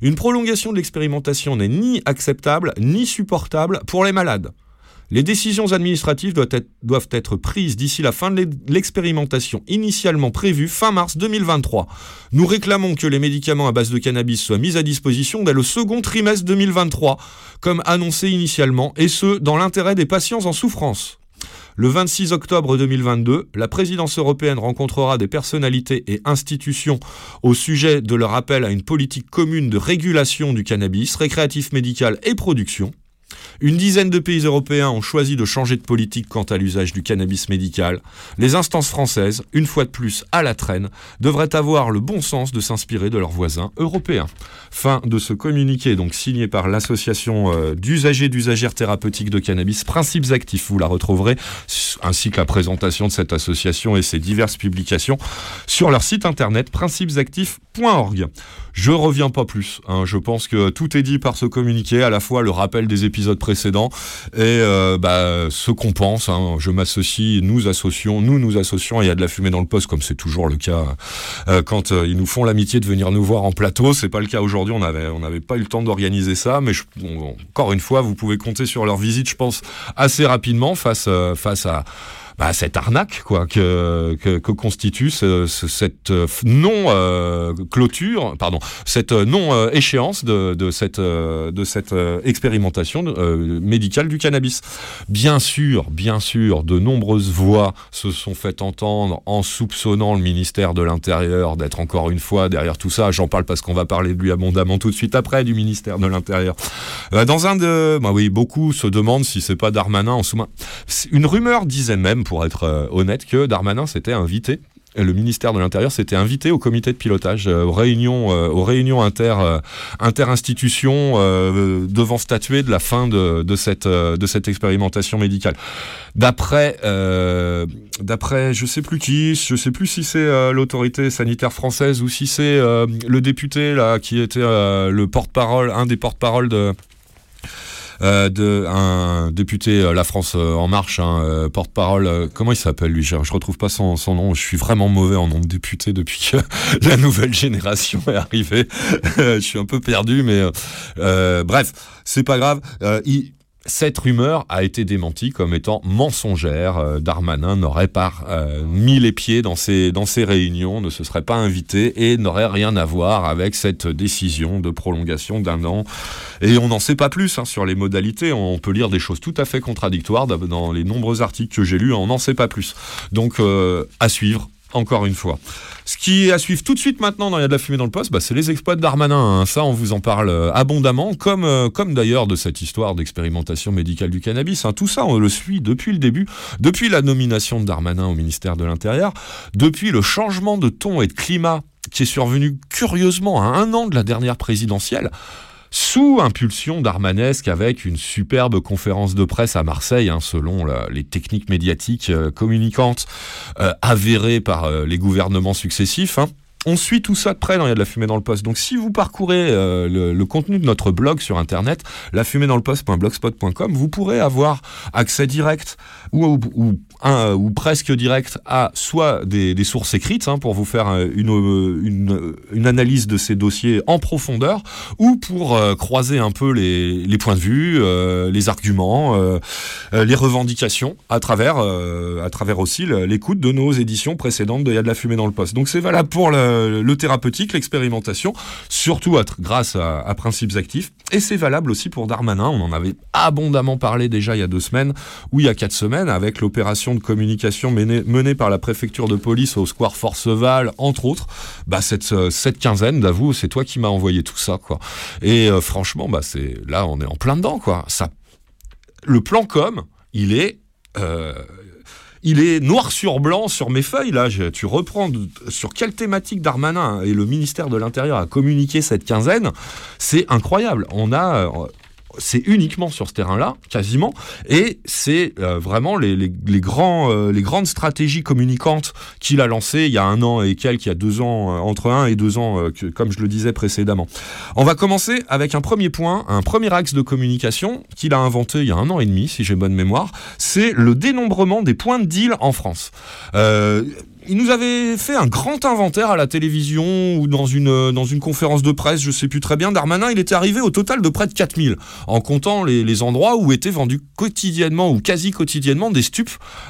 [SPEAKER 6] Une prolongation de l'expérimentation n'est ni acceptable ni supportable pour les malades. Les décisions administratives doivent être, prises d'ici la fin de l'e- l'expérimentation initialement prévue fin mars 2023. Nous réclamons que les médicaments à base de cannabis soient mis à disposition dès le second trimestre 2023, comme annoncé initialement, et ce, dans l'intérêt des patients en souffrance. Le 26 octobre 2022, la présidence européenne rencontrera des personnalités et institutions au sujet de leur appel à une politique commune de régulation du cannabis, récréatif médical et production. Une dizaine de pays européens ont choisi de changer de politique quant à l'usage du cannabis médical. Les instances françaises, une fois de plus à la traîne, devraient avoir le bon sens de s'inspirer de leurs voisins européens. Fin de ce communiqué, donc signé par l'association euh, d'usagers d'usagères thérapeutiques de cannabis, Principes Actifs. Vous la retrouverez, ainsi que la présentation de cette association et ses diverses publications sur leur site internet principesactifs.org. Je reviens pas plus. hein. Je pense que tout est dit par ce communiqué, à la fois le rappel des épisodes précédents et euh, bah, ce qu'on pense. hein. Je m'associe, nous associons, nous nous associons. et Il y a de la fumée dans le poste, comme c'est toujours le cas euh, quand euh, ils nous font l'amitié de venir nous voir en plateau. C'est pas le cas aujourd'hui. On avait, on n'avait pas eu le temps d'organiser ça, mais encore une fois, vous pouvez compter sur leur visite, je pense, assez rapidement face, face à bah, cette arnaque quoi que, que, que constitue ce- ce- cette euh, non euh, clôture, pardon, cette euh, non euh, échéance de, de cette euh, de cette expérimentation médicale du cannabis. Bien sûr, bien sûr, de nombreuses voix se sont fait entendre en soupçonnant le ministère de l'Intérieur d'être encore une fois derrière tout ça. J'en parle parce qu'on va parler de lui abondamment tout de suite après du ministère de l'Intérieur. Dans un de, bah oui, beaucoup se demandent si c'est pas Darmanin en sous-main. Une rumeur disait même, pour être euh, honnête, que Darmanin s'était invité. Le ministère de l'Intérieur s'était invité au comité de pilotage, euh, aux réunions, euh, réunions inter, euh, devant statuer de la fin de, cette, expérimentation médicale. D'après, d'après, je sais plus qui, je sais plus si c'est l'autorité sanitaire française ou si c'est le député là qui était le porte-parole, un des porte-parole de euh, de un député euh, La France euh, en marche, hein, euh, porte-parole. comment il s'appelle lui? Je, je retrouve pas son, son nom. Je suis vraiment mauvais en nom de député depuis que la nouvelle génération est arrivée. je suis un peu perdu, mais bref, c'est pas grave. Il- cette rumeur a été démentie comme étant mensongère. Euh, Darmanin n'aurait pas euh, mis les pieds dans ces, réunions, ne se serait pas invité et n'aurait rien à voir avec cette décision de prolongation d'un an. Et on n'en sait pas plus hein, sur les modalités. On peut lire des choses tout à fait contradictoires dans- dans les nombreux articles que j'ai lus. On n'en sait pas plus. Donc euh, à suivre. Encore une fois. Ce qui est à suivre tout de suite maintenant dans Il y a de la fumée dans le poste, bah, c'est les exploits de Darmanin. hein. Ça, on vous en parle euh, abondamment, comme, euh, comme d'ailleurs de cette histoire d'expérimentation médicale du cannabis. hein. Tout ça, on le suit depuis le début, depuis la nomination de Darmanin au ministère de l'Intérieur, depuis le changement de ton et de climat qui est survenu curieusement à un an de la dernière présidentielle sous impulsion darmanesque avec une superbe conférence de presse à Marseille, hein, selon les techniques médiatiques euh, communicantes euh, avérées par euh, les gouvernements successifs. hein. On suit tout ça de près dans Il y a de la fumée dans le poste. Donc si vous parcourez le, le contenu de notre blog sur internet, lafumédansleposte.blogspot.com, vous pourrez avoir accès direct ou un, ou presque direct à soit des, sources écrites hein, pour vous faire euh, une, euh, une, analyse de ces dossiers en profondeur, ou pour euh, croiser un peu les, les points de vue, euh, les arguments, euh, euh, les revendications à travers, euh, à travers aussi l'écoute de nos éditions précédentes de Il y a de la fumée dans le poste. Donc c'est valable pour le, thérapeutique, l'expérimentation, surtout à grâce à principes actifs, et c'est valable aussi pour Darmanin. On en avait abondamment parlé déjà il y a deux semaines ou il y a quatre semaines avec l'opération de communication menée, par la préfecture de police au square Forceval, entre autres. Bah cette, quinzaine, d'avoue, c'est toi qui m'as envoyé tout ça, quoi. Et euh, franchement, bah c'est là, on est en plein dedans. Ça, le plan com, il est euh, il est noir sur blanc sur mes feuilles là. Tu reprends sur quelle thématique Darmanin et le ministère de l'Intérieur a communiqué cette quinzaine, c'est incroyable. On a euh, c'est uniquement sur ce terrain-là, quasiment, et c'est euh, vraiment euh, les grandes stratégies communicantes qu'il a lancées il y a un an et quelques, il y a deux ans, euh, entre un et deux ans, comme je le disais précédemment. On va commencer avec un premier point, un premier axe de communication qu'il a inventé il y a un an et demi, si j'ai bonne mémoire, c'est le dénombrement des points de deal en France. Il nous avait fait un grand inventaire à la télévision ou dans une, euh, dans une conférence de presse, je sais plus très bien. Darmanin, il était arrivé au total de près de 4000, en comptant les, endroits où étaient vendus quotidiennement ou quasi quotidiennement des stupes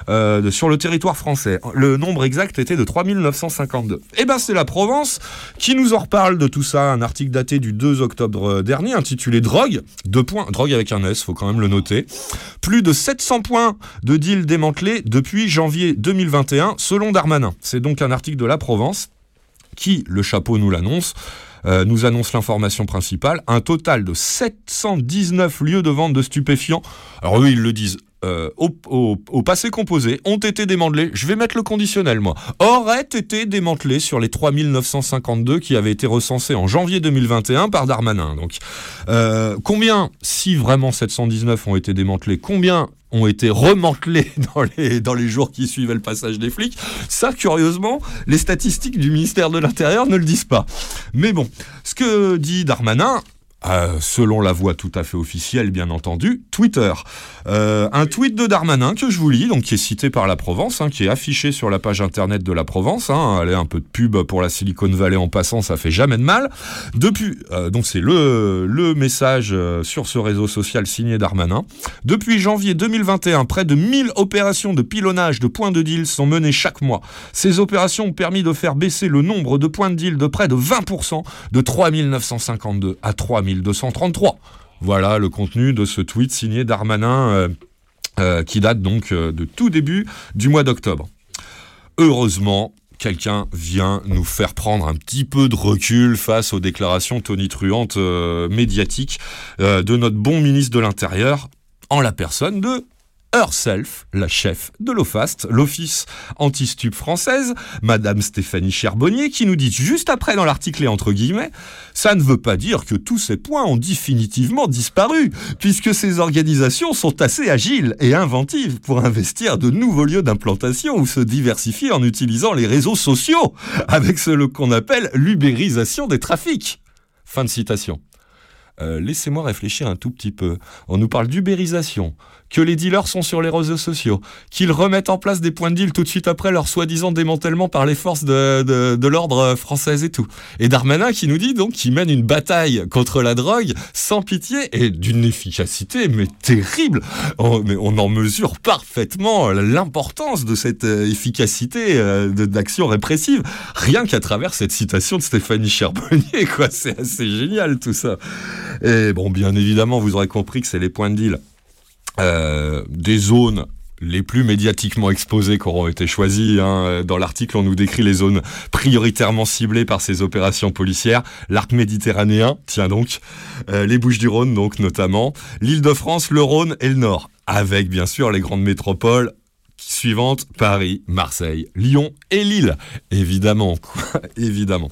[SPEAKER 6] euh, sur le territoire français. Le nombre exact était de 3952. Et ben c'est la Provence qui nous en reparle de tout ça. Un article daté du 2 octobre euh, dernier intitulé Drogue, deux points, drogue avec un S, faut quand même le noter. Plus de 700 points de deal démantelés depuis janvier 2021, selon Darmanin. C'est donc un article de La Provence qui, le chapeau nous l'annonce, euh, nous annonce l'information principale, un total de 719 lieux de vente de stupéfiants. Alors eux, ils le disent euh, au, passé composé, ont été démantelés, je vais mettre le conditionnel moi, auraient été démantelés sur les 3952 qui avaient été recensés en janvier 2021 par Darmanin. Donc euh, combien, si vraiment 719 ont été démantelés, combien ont été remantelés dans les, dans les jours qui suivaient le passage des flics Ça, curieusement, les statistiques du ministère de l'Intérieur ne le disent pas. Mais bon, ce que dit Darmanin, euh, selon la voix tout à fait officielle, bien entendu, Twitter. Euh, un tweet de Darmanin que je vous lis, donc qui est cité par la Provence, hein, qui est affiché sur la page internet de la Provence. Hein, allez, un peu de pub pour la Silicon Valley en passant, ça fait jamais de mal. Depuis, euh, donc c'est le, le message sur ce réseau social signé Darmanin. Depuis janvier 2021, près de 1000 opérations de pilonnage de points de deal sont menées chaque mois. Ces opérations ont permis de faire baisser le nombre de points de deal de près de 20%, de 3952 à 3233. Voilà le contenu de ce tweet signé Darmanin euh, euh, qui date donc euh, de tout début du mois d'octobre. Heureusement, quelqu'un vient nous faire prendre un petit peu de recul face aux déclarations tonitruantes médiatiques de notre bon ministre de l'Intérieur en la personne de herself, la chef de l'OFAST, l'Office anti-stup française, Madame Stéphanie Charbonnier, qui nous dit juste après dans l'article et entre guillemets, ça ne veut pas dire que tous ces points ont définitivement disparu, puisque ces organisations sont assez agiles et inventives pour investir de nouveaux lieux d'implantation ou se diversifier en utilisant les réseaux sociaux, avec ce qu'on appelle l'ubérisation des trafics. Fin de citation. Euh, Laissez-moi réfléchir un tout petit peu. On nous parle d'ubérisation, que les dealers sont sur les réseaux sociaux, qu'ils remettent en place des points de deal tout de suite après leur soi-disant démantèlement par les forces de, l'ordre française et tout. Et Darmanin qui nous dit donc qu'il mène une bataille contre la drogue sans pitié et d'une efficacité mais terrible. On, mais on en mesure parfaitement l'importance de cette euh, efficacité euh, d'action répressive, rien qu'à travers cette citation de Stéphanie Charbonnier, quoi. C'est assez génial tout ça. Et bon, bien évidemment, vous aurez compris que c'est les points de deal euh, des zones les plus médiatiquement exposées qui auront été choisies. hein. Dans l'article, on nous décrit les zones prioritairement ciblées par ces opérations policières. L'arc méditerranéen, tiens donc, euh, les Bouches-du-Rhône donc notamment, l'Île-de-France, le Rhône et le Nord, avec bien sûr les grandes métropoles suivantes, Paris, Marseille, Lyon et Lille. Évidemment, quoi, évidemment.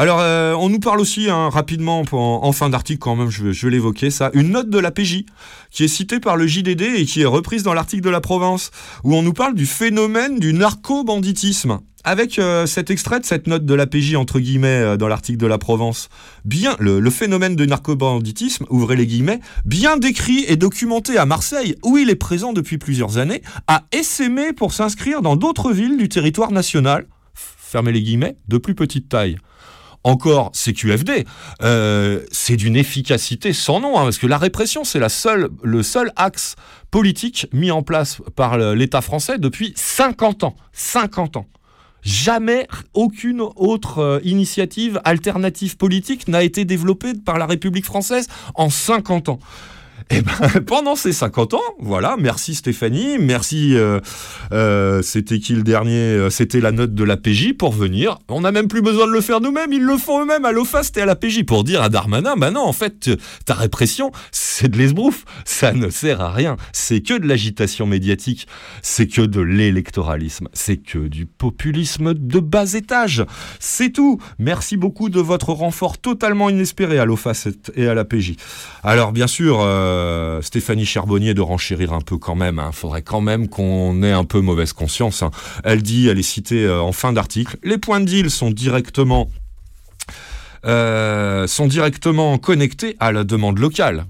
[SPEAKER 6] Alors, euh, on nous parle aussi hein, rapidement en, fin d'article, quand même, je, vais- ça, une note de la PJ qui est citée par le JDD et qui est reprise dans l'article de la Provence, où on nous parle du phénomène du narco-banditisme. avec euh, cet extrait de cette note de l'APJ entre guillemets euh, dans l'article de la Provence, bien le, le phénomène de narcobanditisme, ouvrez les guillemets, bien décrit et documenté à Marseille, où il est présent depuis plusieurs années, a essaimé pour s'inscrire dans d'autres villes du territoire national, fermez les guillemets, de plus petite taille. Encore CQFD, euh, c'est d'une efficacité sans nom, hein, parce que la répression, c'est le seul axe politique mis en place par l'État français depuis 50 ans. 50 ans. Jamais aucune autre euh, initiative alternative politique n'a été développée par la République française en 50 ans. Et ben, pendant ces 50 ans, voilà, merci Stéphanie, merci, euh, euh, c'était qui le dernier Euh, C'était la note de la PJ pour venir. On n'a même plus besoin de le faire nous-mêmes, ils le font eux-mêmes à l'OFAST et à la PJ pour dire à Darmanin, bah non, en fait, ta répression, c'est de l'esbrouf, ça ne sert à rien, c'est que de l'agitation médiatique, c'est que de l'électoralisme, c'est que du populisme de bas étage, c'est tout. Merci beaucoup de votre renfort totalement inespéré à l'OFAST et à la PJ. Alors bien sûr, Stéphanie Charbonnier de renchérir un peu quand même. Il faudrait quand même qu'on ait un peu mauvaise conscience. hein. Elle dit, elle est citée euh, en fin d'article, les points de deal sont directement euh, sont directement connectés à la demande locale.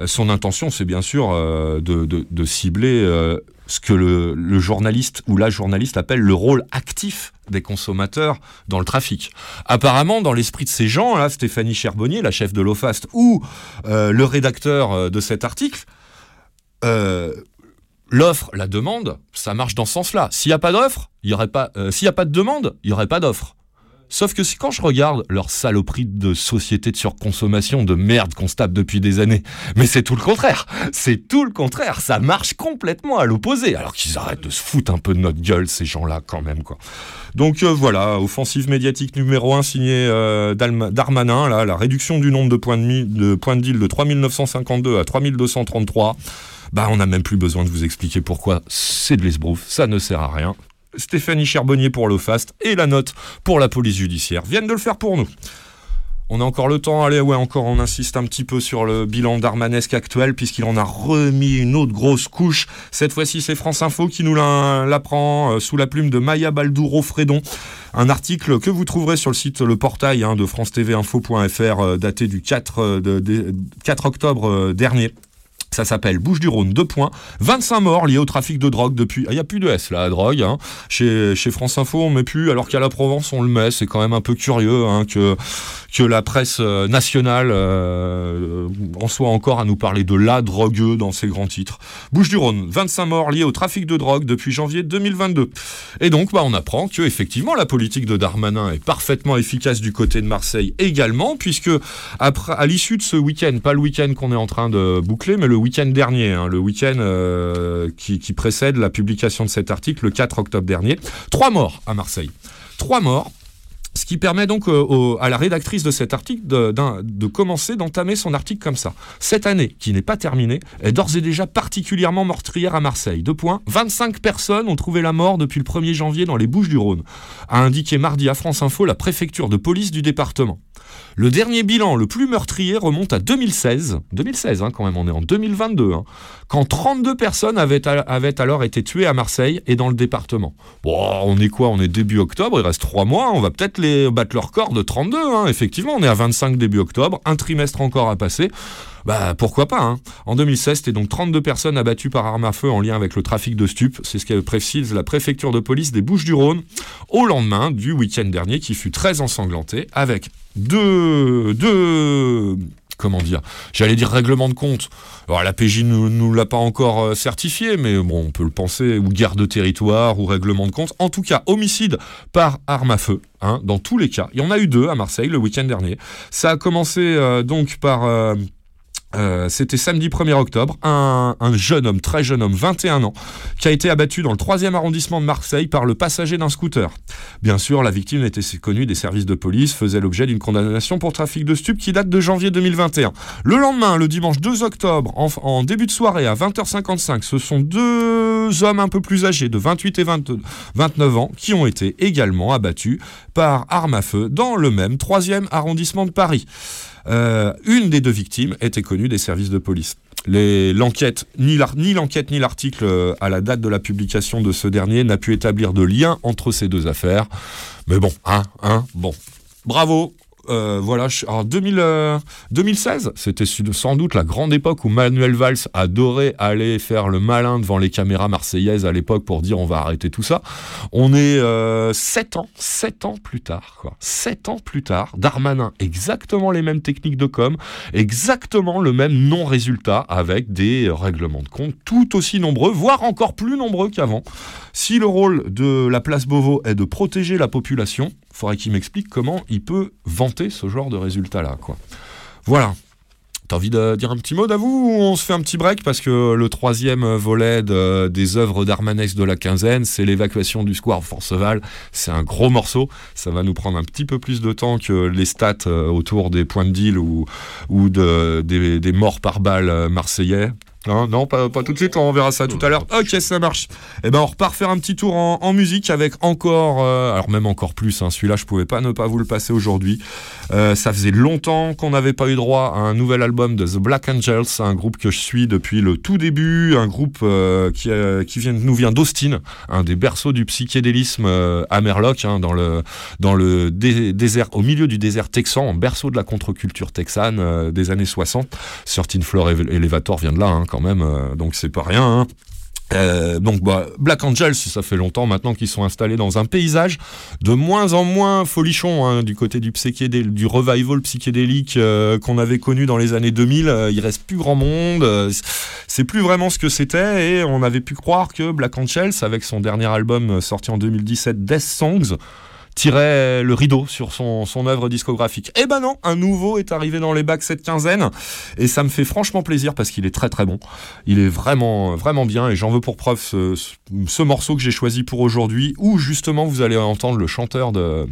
[SPEAKER 6] Euh, Son intention, c'est bien sûr euh, de, cibler euh, ce que le journaliste ou la journaliste appelle le rôle actif des consommateurs dans le trafic. Apparemment, dans l'esprit de ces gens, là, Stéphanie Charbonnier, la chef de l'OFAST, ou euh, le rédacteur euh, de cet article, euh, l'offre, la demande, ça marche dans ce sens-là. S'il n'y a pas d'offre, il y aurait pas. S'il n'y a pas de demande, il n'y aurait pas d'offre. Sauf que c'est quand je regarde leur saloperie de société de surconsommation de merde qu'on se tape depuis des années, mais c'est tout le contraire. C'est tout le contraire. Ça marche complètement à l'opposé. Alors qu'ils arrêtent de se foutre un peu de notre gueule, ces gens-là, quand même, quoi. Donc euh, voilà, offensive médiatique numéro 1 signée euh, Darmanin, là, la réduction du nombre de points de, de deal de 3952 à 3233. Bah, on n'a même plus besoin de vous expliquer pourquoi c'est de l'esbrouf, ça ne sert à rien. Stéphanie Charbonnier pour l'OFAST et la note pour la police judiciaire viennent de le faire pour nous. On a encore le temps, allez, ouais, encore, on insiste un petit peu sur le bilan darmanesque actuel, puisqu'il en a remis une autre grosse couche. Cette fois-ci, c'est France Info qui nous la- l'apprend, euh, sous la plume de Maya Baldouro-Fredon. Un article que vous trouverez sur le site, le portail hein, de france tv info.fr, euh, daté du 4, euh, de- de- 4 octobre dernier. Ça s'appelle Bouche du Rhône, deux points. 25 morts liés au trafic de drogue depuis. Il n'y a plus de S là, drogue. hein. Chez, chez France Info, on met plus, alors qu'à la Provence, on le met. C'est quand même un peu curieux hein, que, que la presse euh, nationale euh, en soit encore à nous parler de la drogueux dans ses grands titres. Bouche du Rhône, 25 morts liés au trafic de drogue depuis janvier 2022. Et donc, bah, on apprend que effectivement la politique de Darmanin est parfaitement efficace du côté de Marseille également, puisque après, à l'issue de ce week-end, pas le week-end qu'on est en train de boucler, mais le week-end dernier, hein, le week-end euh, qui, qui précède la publication de cet article, le 4 octobre dernier, trois morts à Marseille. Trois morts. Ce qui permet donc euh, à la rédactrice de cet article de, commencer, d'entamer son article comme ça. Cette année, qui n'est pas terminée, est d'ores et déjà particulièrement meurtrière à Marseille. Deux points. 25 personnes ont trouvé la mort depuis le 1er janvier dans les Bouches du Rhône, a indiqué mardi à France Info la préfecture de police du département. Le dernier bilan le plus meurtrier remonte à 2016. 2016, hein, quand même, on est en 2022. hein, quand 32 personnes avaient, avaient alors été tuées à Marseille et dans le département. Bon, on est quoi? On est début octobre, il reste 3 mois, on va peut-être les battre leur record de 32. hein, effectivement, on est à 25 début octobre, un trimestre encore à passer. Bah pourquoi pas hein. En 2016, c'était donc 32 personnes abattues par arme à feu en lien avec le trafic de stupes. C'est ce que précise la préfecture de police des Bouches-du-Rhône au lendemain du week-end dernier qui fut très ensanglanté avec deux, deux comment dire? J'allais dire règlement de compte. Alors la PJ ne nous, l'a pas encore euh, certifié, mais bon, on peut le penser, ou guerre de territoire, ou règlement de compte. En tout cas, homicide par arme à feu, hein, dans tous les cas. Il y en a eu deux à Marseille le week-end dernier. Ça a commencé euh, donc par... euh, euh, c'était samedi 1er octobre, un, un jeune homme, très jeune homme, 21 ans, qui a été abattu dans le 3e arrondissement de Marseille par le passager d'un scooter. Bien sûr, la victime était connue des services de police, faisait l'objet d'une condamnation pour trafic de stupes qui date de janvier 2021. Le lendemain, le dimanche 2 octobre, en, début de soirée à 20h55, ce sont deux hommes un peu plus âgés, de 28 et 20 29 ans, qui ont été également abattus par arme à feu dans le même 3e arrondissement de Paris. Euh, une des deux victimes était connue des services de police. L'enquête, ni l'enquête ni l'article euh, à la date de la publication de ce dernier n'a pu établir de lien entre ces deux affaires. Mais bon, hein, hein, bon. Bravo. Euh, voilà, alors 2000, euh, 2016, c'était sans doute la grande époque où Manuel Valls adorait aller faire le malin devant les caméras marseillaises à l'époque pour dire on va arrêter tout ça. On est 7 ans, 7 ans plus tard, quoi. 7 ans plus tard, Darmanin, exactement les mêmes techniques de com, exactement le même non-résultat avec des règlements de compte tout aussi nombreux, voire encore plus nombreux qu'avant. Si le rôle de la place Beauvau est de protéger la population, faudrait qu'il m'explique comment il peut vanter ce genre de résultat-là. Voilà. T'as envie de dire un petit mot d'avou ou on se fait un petit break parce que le troisième volet de- des œuvres d'Armanex de la quinzaine, c'est l'évacuation du square Forceval. C'est un gros morceau. Ça va nous prendre un petit peu plus de temps que les stats euh, autour des points de deal ou, ou de, des, des morts par balle euh, marseillais. Non, non, pas, tout de suite, on verra ça tout à l'heure. Ok, ça marche. Eh ben, on repart faire un petit tour en, musique avec encore, euh, alors même encore plus, hein, celui-là, je pouvais pas ne pas vous le passer aujourd'hui. Euh, ça faisait longtemps qu'on n'avait pas eu droit à un nouvel album de The Black Angels, un groupe que je suis depuis le tout début, un groupe euh, qui, qui vient, nous vient d'Austin, un des berceaux du psychédélisme à Merlock, hein, dans le, dans le dé- désert, au milieu du désert texan, berceau de la contre-culture texane des années 60. Certain Floor Elevator vient de là, hein, quand même, euh, donc c'est pas rien. hein. Euh, donc bah, Black Angels, ça fait longtemps maintenant qu'ils sont installés dans un paysage de moins en moins folichon hein, du côté du psychédé, du revival psychédélique euh, qu'on avait connu dans les années 2000. euh, il reste plus grand monde, c'est plus vraiment ce que c'était et on avait pu croire que Black Angels, avec son dernier album sorti en 2017, Death Songs, tirait le rideau sur son, son œuvre discographique. Eh ben non, un nouveau est arrivé dans les bacs cette quinzaine et ça me fait franchement plaisir parce qu'il est très très bon. Il est vraiment vraiment bien et j'en veux pour preuve ce, ce- ce morceau que j'ai choisi pour aujourd'hui où justement vous allez entendre le chanteur de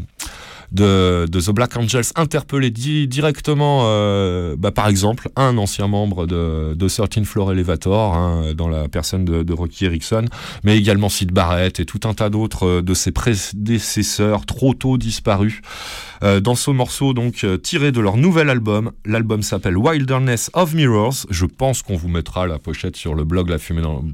[SPEAKER 6] de, de The Black Angels interpeller di- directement, euh, bah, par exemple, un ancien membre de, de 13 Floor Elevator, hein, dans la personne de, de Rocky Erickson, mais également Sid Barrett et tout un tas d'autres euh, de ses prédécesseurs trop tôt disparus. Euh, dans ce morceau, donc, euh, tiré de leur nouvel album, l'album s'appelle Wilderness of Mirrors. Je pense qu'on vous mettra la pochette sur le blog la fumée dans, le.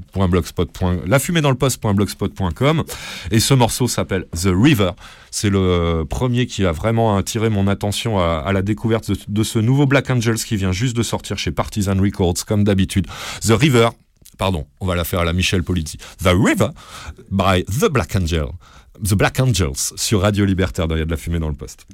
[SPEAKER 6] Et ce morceau s'appelle The River. C'est le premier qui a vraiment attiré mon attention à, la découverte de, de ce nouveau Black Angels qui vient juste de sortir chez Partisan Records, comme d'habitude. The River, pardon, on va la faire à la Michel Polizzi. The River by The Black Angel. The Black Angels sur Radio Libertaire, derrière de la fumée dans le poste.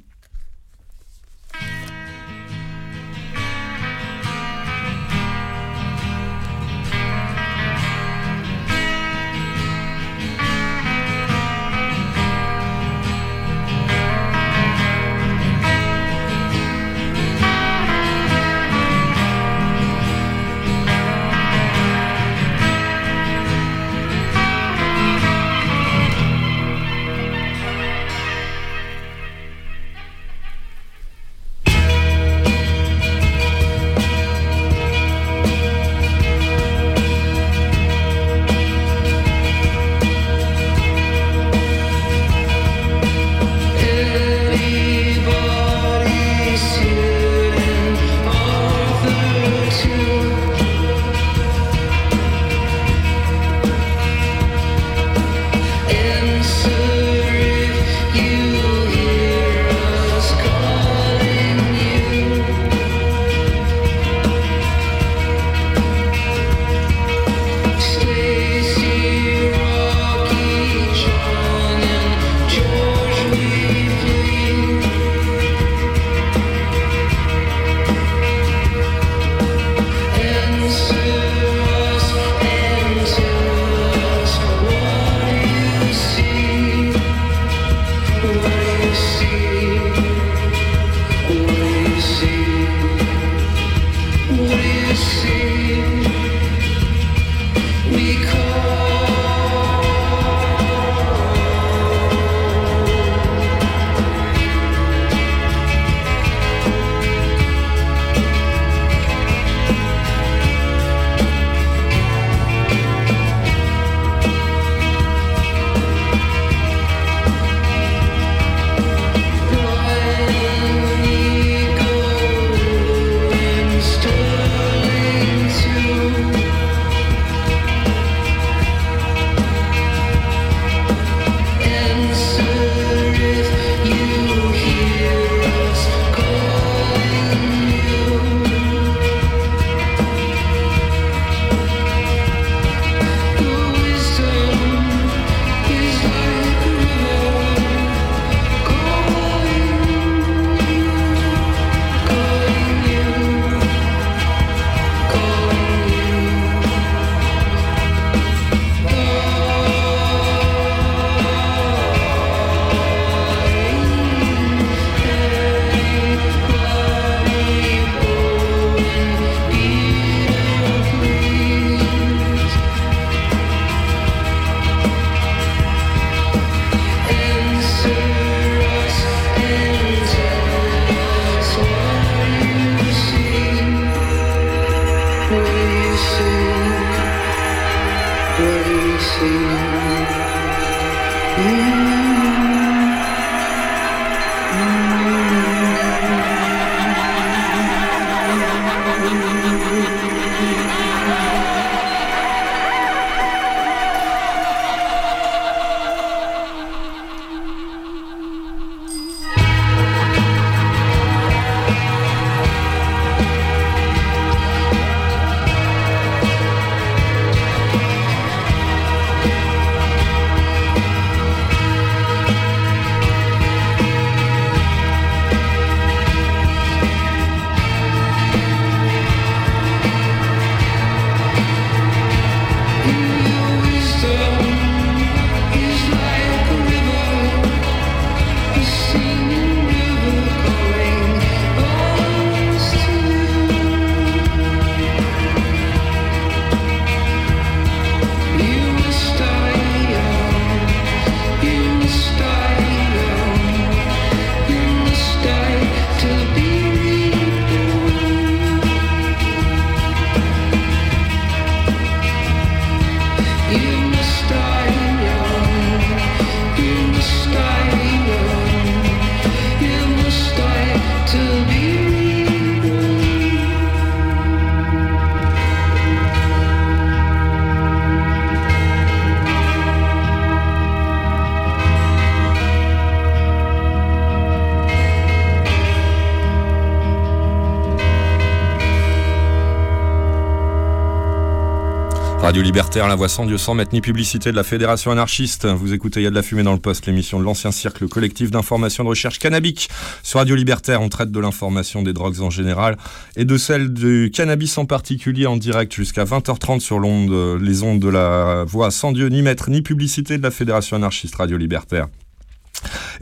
[SPEAKER 6] Libertaire, la voix sans Dieu sans mettre ni publicité de la Fédération anarchiste. Vous écoutez Il y a de la fumée dans le poste, l'émission de l'ancien cirque, le collectif d'information de recherche cannabique. Sur Radio Libertaire, on traite de l'information des drogues en général et de celle du cannabis en particulier en direct jusqu'à 20h30 sur les ondes de la voix sans Dieu ni maître ni publicité de la Fédération anarchiste Radio Libertaire.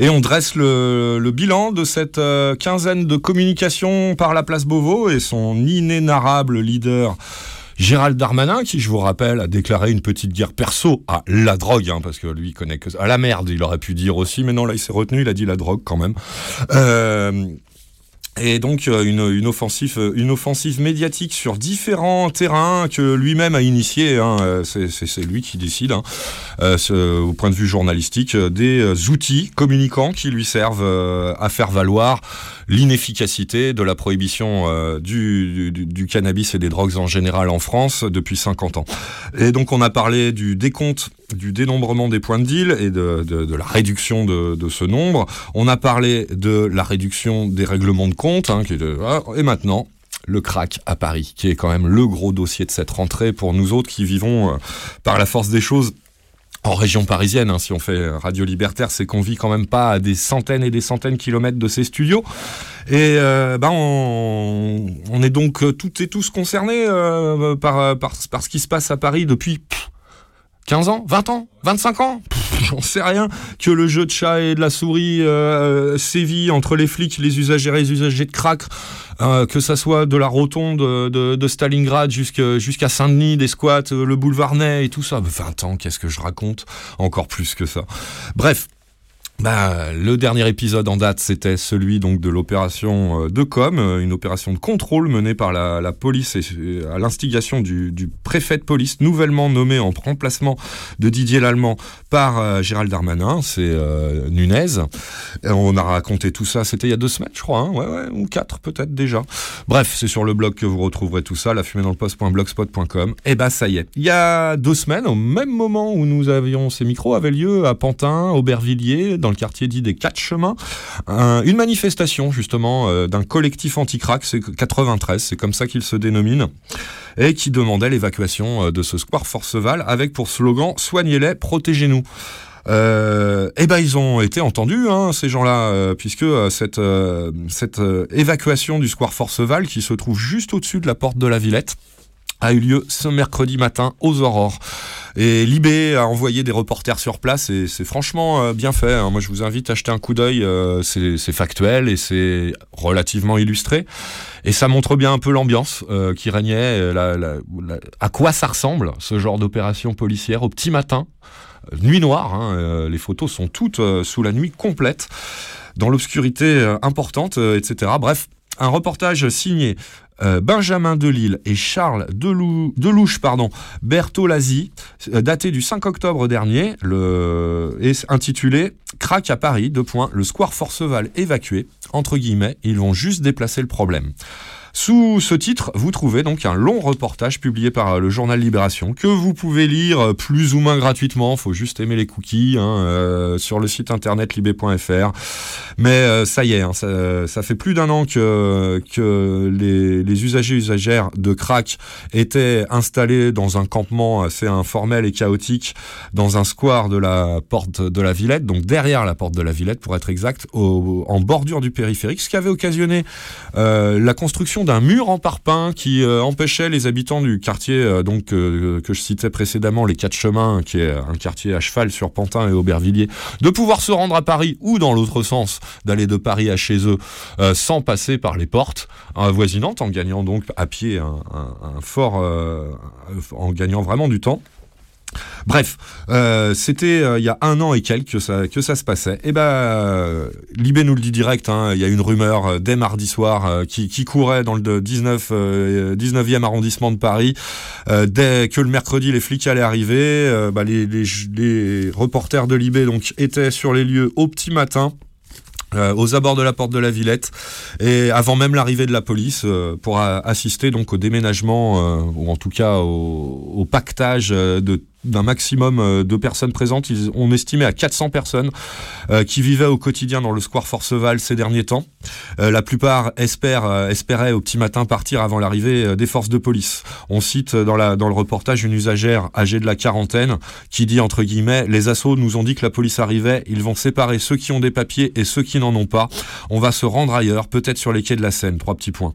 [SPEAKER 6] Et on dresse le, le bilan de cette euh, quinzaine de communications par la place Beauvau et son inénarrable leader Gérald Darmanin, qui, je vous rappelle, a déclaré une petite guerre perso à la drogue, hein, parce que lui, il connaît que ça. À la merde, il aurait pu dire aussi, mais non, là, il s'est retenu, il a dit la drogue quand même. Euh, et donc euh, une, offensive, euh, une offensive médiatique sur différents terrains que lui-même a initié. Hein, euh, c'est lui qui décide, hein, au point de vue journalistique, des outils communicants qui lui servent à faire valoir l'inefficacité de la prohibition du, cannabis et des drogues en général en France depuis 50 ans. Et donc on a parlé du décompte du dénombrement des points de deal et de, la réduction de, de, ce nombre. On a parlé de la réduction des règlements de hein, de, et maintenant le crack à Paris, qui est quand même le gros dossier de cette rentrée pour nous autres qui vivons euh, par la force des choses en région parisienne, hein, si on fait Radio Libertaire, c'est qu'on vit quand même pas à des centaines et des centaines de kilomètres de ces studios. Et euh, ben on, est donc toutes et tous concernés euh, par, par, ce qui se passe à Paris depuis pff, 15 ans 20 ans 25 ans J'en sais rien. Que le jeu de chat et de la souris euh, sévit entre les flics, les usagers et les usagers de crack, euh, que ça soit de la rotonde de, de Stalingrad jusqu'à jusqu'à Saint-Denis, des squats, le boulevard Ney et tout ça. 20 ans, qu'est-ce que je raconte? Encore plus que ça. Bref, bah, le dernier épisode en date, c'était celui donc de l'opération de com, une opération de contrôle menée par la, police et à l'instigation du, préfet de police, nouvellement nommé en remplacement de Didier Lallemand par euh, Gérald Darmanin, c'est euh, Nunez. On a raconté tout ça, c'était il y a deux semaines, je crois, hein, ou quatre peut-être déjà. Bref, c'est sur le blog que vous retrouverez tout ça, la fumée dans le poste.blogspot.com. Et bah ça y est, il y a deux semaines, au même moment où nous avions ces micros, avait lieu à Pantin, Aubervilliers, dans le quartier dit des Quatre Chemins, un, une manifestation justement euh, d'un collectif anti-crack, c'est 93, c'est comme ça qu'il se dénomine, et qui demandait l'évacuation euh, de ce square Forceval avec pour slogan Soignez-les, protégez-nous. Euh, eh ben ils ont été entendus hein, ces gens-là puisque cette évacuation du square Forceval qui se trouve juste au-dessus de la porte de la Villette a eu lieu ce mercredi matin aux aurores. Et Libé a envoyé des reporters sur place et c'est franchement euh, bien fait. Hein. Moi, je vous invite à jeter un coup d'œil. Euh, c'est factuel et c'est relativement illustré. Et ça montre bien un peu l'ambiance euh, qui régnait, à quoi ça ressemble, ce genre d'opération policière, au petit matin, nuit noire. Hein, les photos sont toutes sous la nuit complète, dans l'obscurité importante, etc. Bref, un reportage signé euh, Benjamin Delille et Charles Delou- Delouche pardon, Bertolazzi, euh, daté du 5 octobre dernier, le, est intitulé Crack à Paris, deux points, le square Forceval évacué, entre guillemets, ils vont juste déplacer le problème. Sous ce titre, vous trouvez donc un long reportage publié par euh, le journal Libération que vous pouvez lire euh, plus ou moins gratuitement. Faut juste aimer les cookies hein, euh, sur le site internet libé.fr. Mais ça y est, hein, ça, fait plus d'un an que, les, usagers usagères de crack étaient installés dans un campement assez informel et chaotique dans un square de la porte de la Villette, donc derrière la porte de la Villette pour être exact, en bordure du périphérique, ce qui avait occasionné la construction d'un mur en parpaing qui euh, empêchait les habitants du quartier euh, euh, que je citais précédemment, les Quatre Chemins, qui est un quartier à cheval sur Pantin et Aubervilliers, de pouvoir se rendre à Paris ou dans l'autre sens, d'aller de Paris à chez eux sans passer par les portes avoisinantes, en gagnant donc à pied un, fort, en gagnant vraiment du temps. Bref, euh, c'était euh, il y a un an et quelques que ça, se passait. Et ben, euh, Libé nous le dit direct, hein, il y a une rumeur dès mardi soir qui, courait dans le 19, euh, 19e arrondissement de Paris. Dès que le mercredi les flics allaient arriver, bah, les, reporters de Libé donc étaient sur les lieux au petit matin. aux abords de la porte de la Villette et avant même l'arrivée de la police pour assister donc au déménagement ou en tout cas au, au pactage de d'un maximum euh, de personnes présentes. Ils, on estimait à 400 personnes euh, qui vivaient au quotidien dans le square Forceval ces derniers temps. Euh, la plupart espèrent, euh, espéraient au petit matin partir avant l'arrivée euh, des forces de police. On cite dans, la, dans le reportage une usagère âgée de la quarantaine qui dit entre guillemets Les assauts nous ont dit que la police arrivait, ils vont séparer ceux qui ont des papiers et ceux qui n'en ont pas. On va se rendre ailleurs, peut-être sur les quais de la Seine. Trois petits points.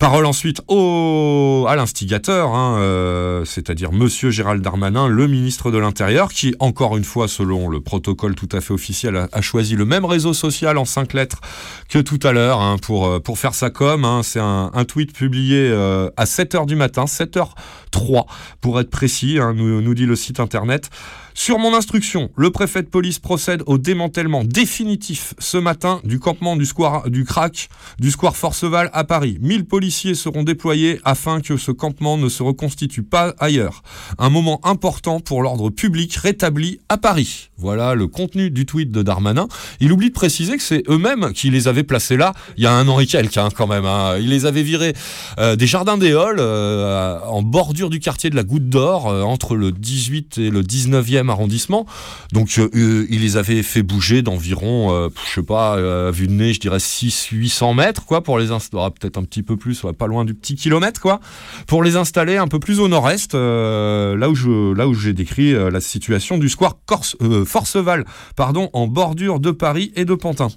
[SPEAKER 6] Parole ensuite au, à l'instigateur, hein, euh, c'est-à-dire Monsieur Gérald Darmanin, le ministre de l'Intérieur, qui, encore une fois, selon le protocole tout à fait officiel, a, choisi le même réseau social en cinq lettres que tout à l'heure hein, pour, euh, pour faire sa com. hein. C'est un, tweet publié euh, à 7h du matin, 7h03 pour être précis, nous, nous dit le site internet. Sur mon instruction, le préfet de police procède au démantèlement définitif ce matin du campement du square du crack du square Forceval à Paris. 1000 policiers seront déployés afin que ce campement ne se reconstitue pas ailleurs. Un moment important pour l'ordre public rétabli à Paris. Voilà le contenu du tweet de Darmanin. Il oublie de préciser que c'est eux-mêmes qui les avaient placés là il y a un an et quelques quand même. hein. Il les avait virés euh, des jardins des Halles euh, en bordure du quartier de la Goutte d'Or euh, entre le 18 et le 19e arrondissement. Donc euh, euh, il les avait fait bouger d'environ, euh, je sais pas, euh, à vue de nez, je dirais 600-800 mètres quoi pour les installer, peut-être un petit peu plus, pas loin du petit kilomètre quoi, pour les installer un peu plus au nord-est, là où je, là où j'ai décrit la situation du square Corse, Forceval, pardon, en bordure de Paris et de Pantin.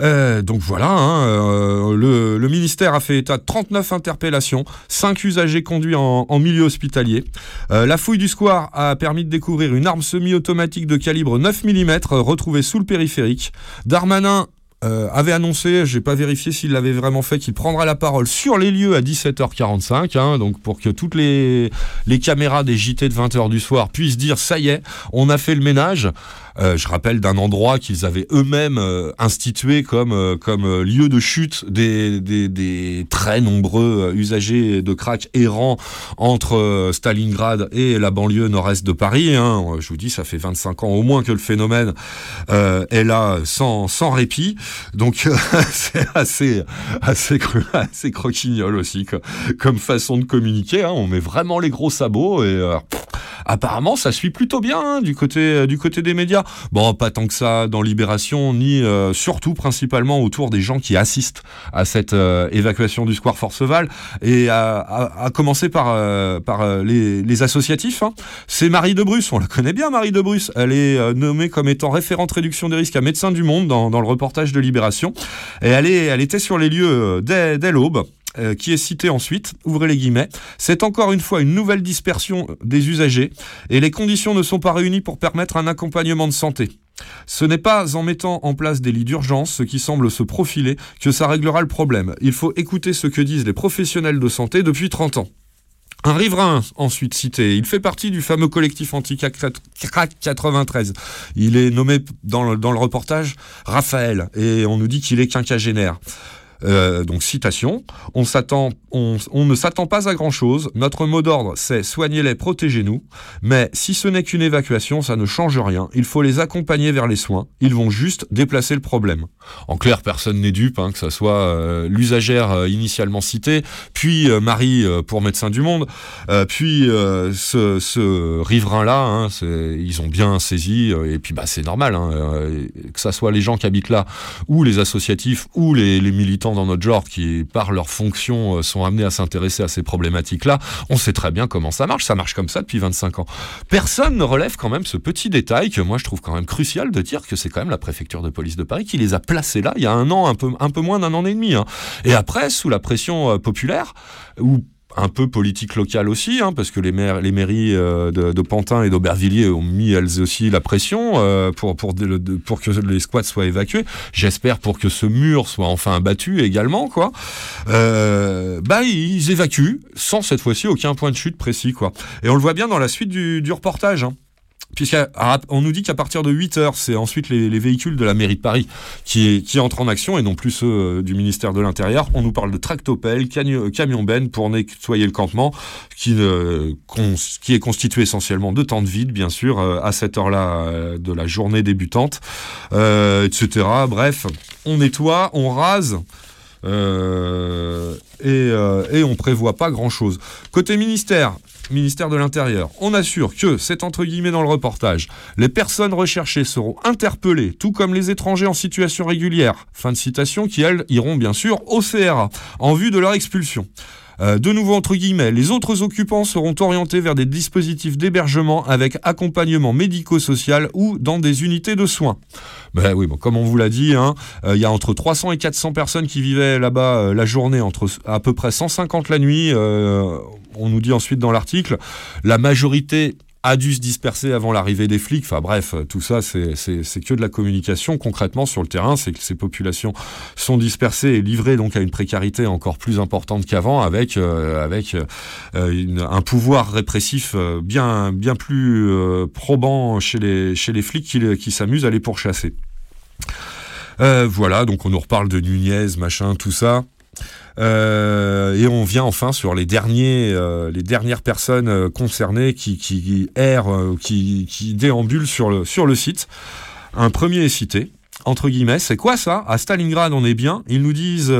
[SPEAKER 6] Euh, donc voilà, hein, euh, le, ministère a fait état de 39 interpellations, 5 usagers conduits en, milieu hospitalier. Euh, la fouille du square a permis de découvrir une arme semi-automatique de calibre 9 mm euh, retrouvée sous le périphérique. Darmanin avait annoncé, j'ai pas vérifié s'il l'avait vraiment fait, qu'il prendra la parole sur les lieux à 17h45, hein, donc pour que toutes les, les caméras des JT de 20h du soir puissent dire ça y est, on a fait le ménage. Euh, je rappelle d'un endroit qu'ils avaient eux-mêmes euh, institué comme, euh, comme euh, lieu de chute des, des, des très nombreux usagers de crack errants entre Stalingrad et la banlieue nord-est de Paris. hein. Je vous dis, ça fait 25 ans au moins que le phénomène est là sans, sans répit. Donc c'est assez, assez, assez croquignol aussi co- comme façon de communiquer. hein. On met vraiment les gros sabots et euh, apparemment ça suit plutôt bien hein, du, côté, du côté des médias. Bon, pas tant que ça dans Libération, ni euh, surtout principalement autour des gens qui assistent à cette euh, évacuation du square Forceval, et à, à- à commencer par, euh, par euh, les, les associatifs. hein. C'est Marie de Bruce, on la connaît bien Marie de Bruce, elle est euh, nommée comme étant référente réduction des risques à Médecins du Monde dans, dans le reportage de Libération, et elle, est, elle était sur les lieux euh, dès, dès l'aube euh, qui est cité ensuite, ouvrez les guillemets, c'est encore une fois une nouvelle dispersion des usagers et les conditions ne sont pas réunies pour permettre un accompagnement de santé. Ce n'est pas en mettant en place des lits d'urgence, ce qui semble se profiler, que ça réglera le problème. Il faut écouter ce que disent les professionnels de santé depuis 30 ans. Un riverain, ensuite cité, il fait partie du fameux collectif anti-crack 93. Il est nommé dans le, dans le reportage Raphaël, et on nous dit qu'il est quinquagénaire. Euh, donc citation, on, s'attend, on, on ne s'attend pas à grand-chose, notre mot d'ordre c'est soignez-les, protégez-nous, mais si ce n'est qu'une évacuation, ça ne change rien, il faut les accompagner vers les soins, ils vont juste déplacer le problème. En clair, personne n'est dupe, hein, que ce soit euh, l'usagère euh, initialement citée, puis euh, Marie pour Médecins du Monde, puis ce, ce riverain-là, hein, ils ont bien saisi, et puis bah, c'est normal, hein, que ça soit les gens qui habitent là, ou les associatifs, ou les, les militants dans notre genre qui, par leur fonction, euh, sont amenés à s'intéresser à ces problématiques-là, on sait très bien comment ça marche, ça marche comme ça depuis 25 ans. Personne ne relève quand même ce petit détail que moi je trouve quand même crucial de dire que c'est quand même la préfecture de police de Paris qui les a placés là il y a un an, un peu, un peu moins d'un an et demi. hein. Et après, sous la pression euh, populaire, ou un peu politique locale aussi, hein, parce que les, maires, les mairies euh, de, Pantin et d'Aubervilliers ont mis elles aussi la pression euh, pour, pour, pour que les squats soient évacués. J'espère pour que ce mur soit enfin abattu également, quoi. Euh, bah, ils évacuent sans cette fois-ci aucun point de chute précis, quoi. Et on le voit bien dans la suite du, du reportage. Hein. Puisqu'on nous dit qu'à partir de 8 heures, c'est ensuite les, les véhicules de la mairie de Paris qui, entrent en action et non plus ceux euh, du ministère de l'Intérieur. On nous parle de tractopelles, cagno- camion ben pour nettoyer le campement, qui, est constitué essentiellement de tentes vides, bien sûr, euh, à cette heure-là euh, de la journée débutante, euh, etc. Bref, on nettoie, on rase. euh, et, euh, et on prévoit pas grand chose. Côté ministère, ministère de l'Intérieur, on assure que, c'est entre guillemets dans le reportage, les personnes recherchées seront interpellées, tout comme les étrangers en situation régulière, fin de citation, qui elles iront bien sûr au CRA, en vue de leur expulsion. Euh, de nouveau entre guillemets, les autres occupants seront orientés vers des dispositifs d'hébergement avec accompagnement médico-social ou dans des unités de soins. Ben oui, bon, comme on vous l'a dit, hein, euh, il y a entre 300 et 400 personnes qui vivaient là-bas euh, la journée, entre à peu près 150 la nuit. euh, on nous dit ensuite dans l'article, la majorité a dû se disperser avant l'arrivée des flics. Enfin bref, tout ça, c'est que de la communication. Concrètement, sur le terrain, ces populations sont dispersées et livrées donc à une précarité encore plus importante qu'avant, avec, euh, euh, un pouvoir répressif euh, bien, plus probant chez les, flics qui, qui s'amusent à les pourchasser. Voilà, donc on nous reparle de Nunez, machin, tout ça. Euh, et on vient enfin sur les derniers, euh, les dernières personnes euh, concernées qui, errent, qui, déambulent sur le, site. Un premier est cité, entre guillemets. C'est quoi ça? À Stalingrad, on est bien. Ils nous disent,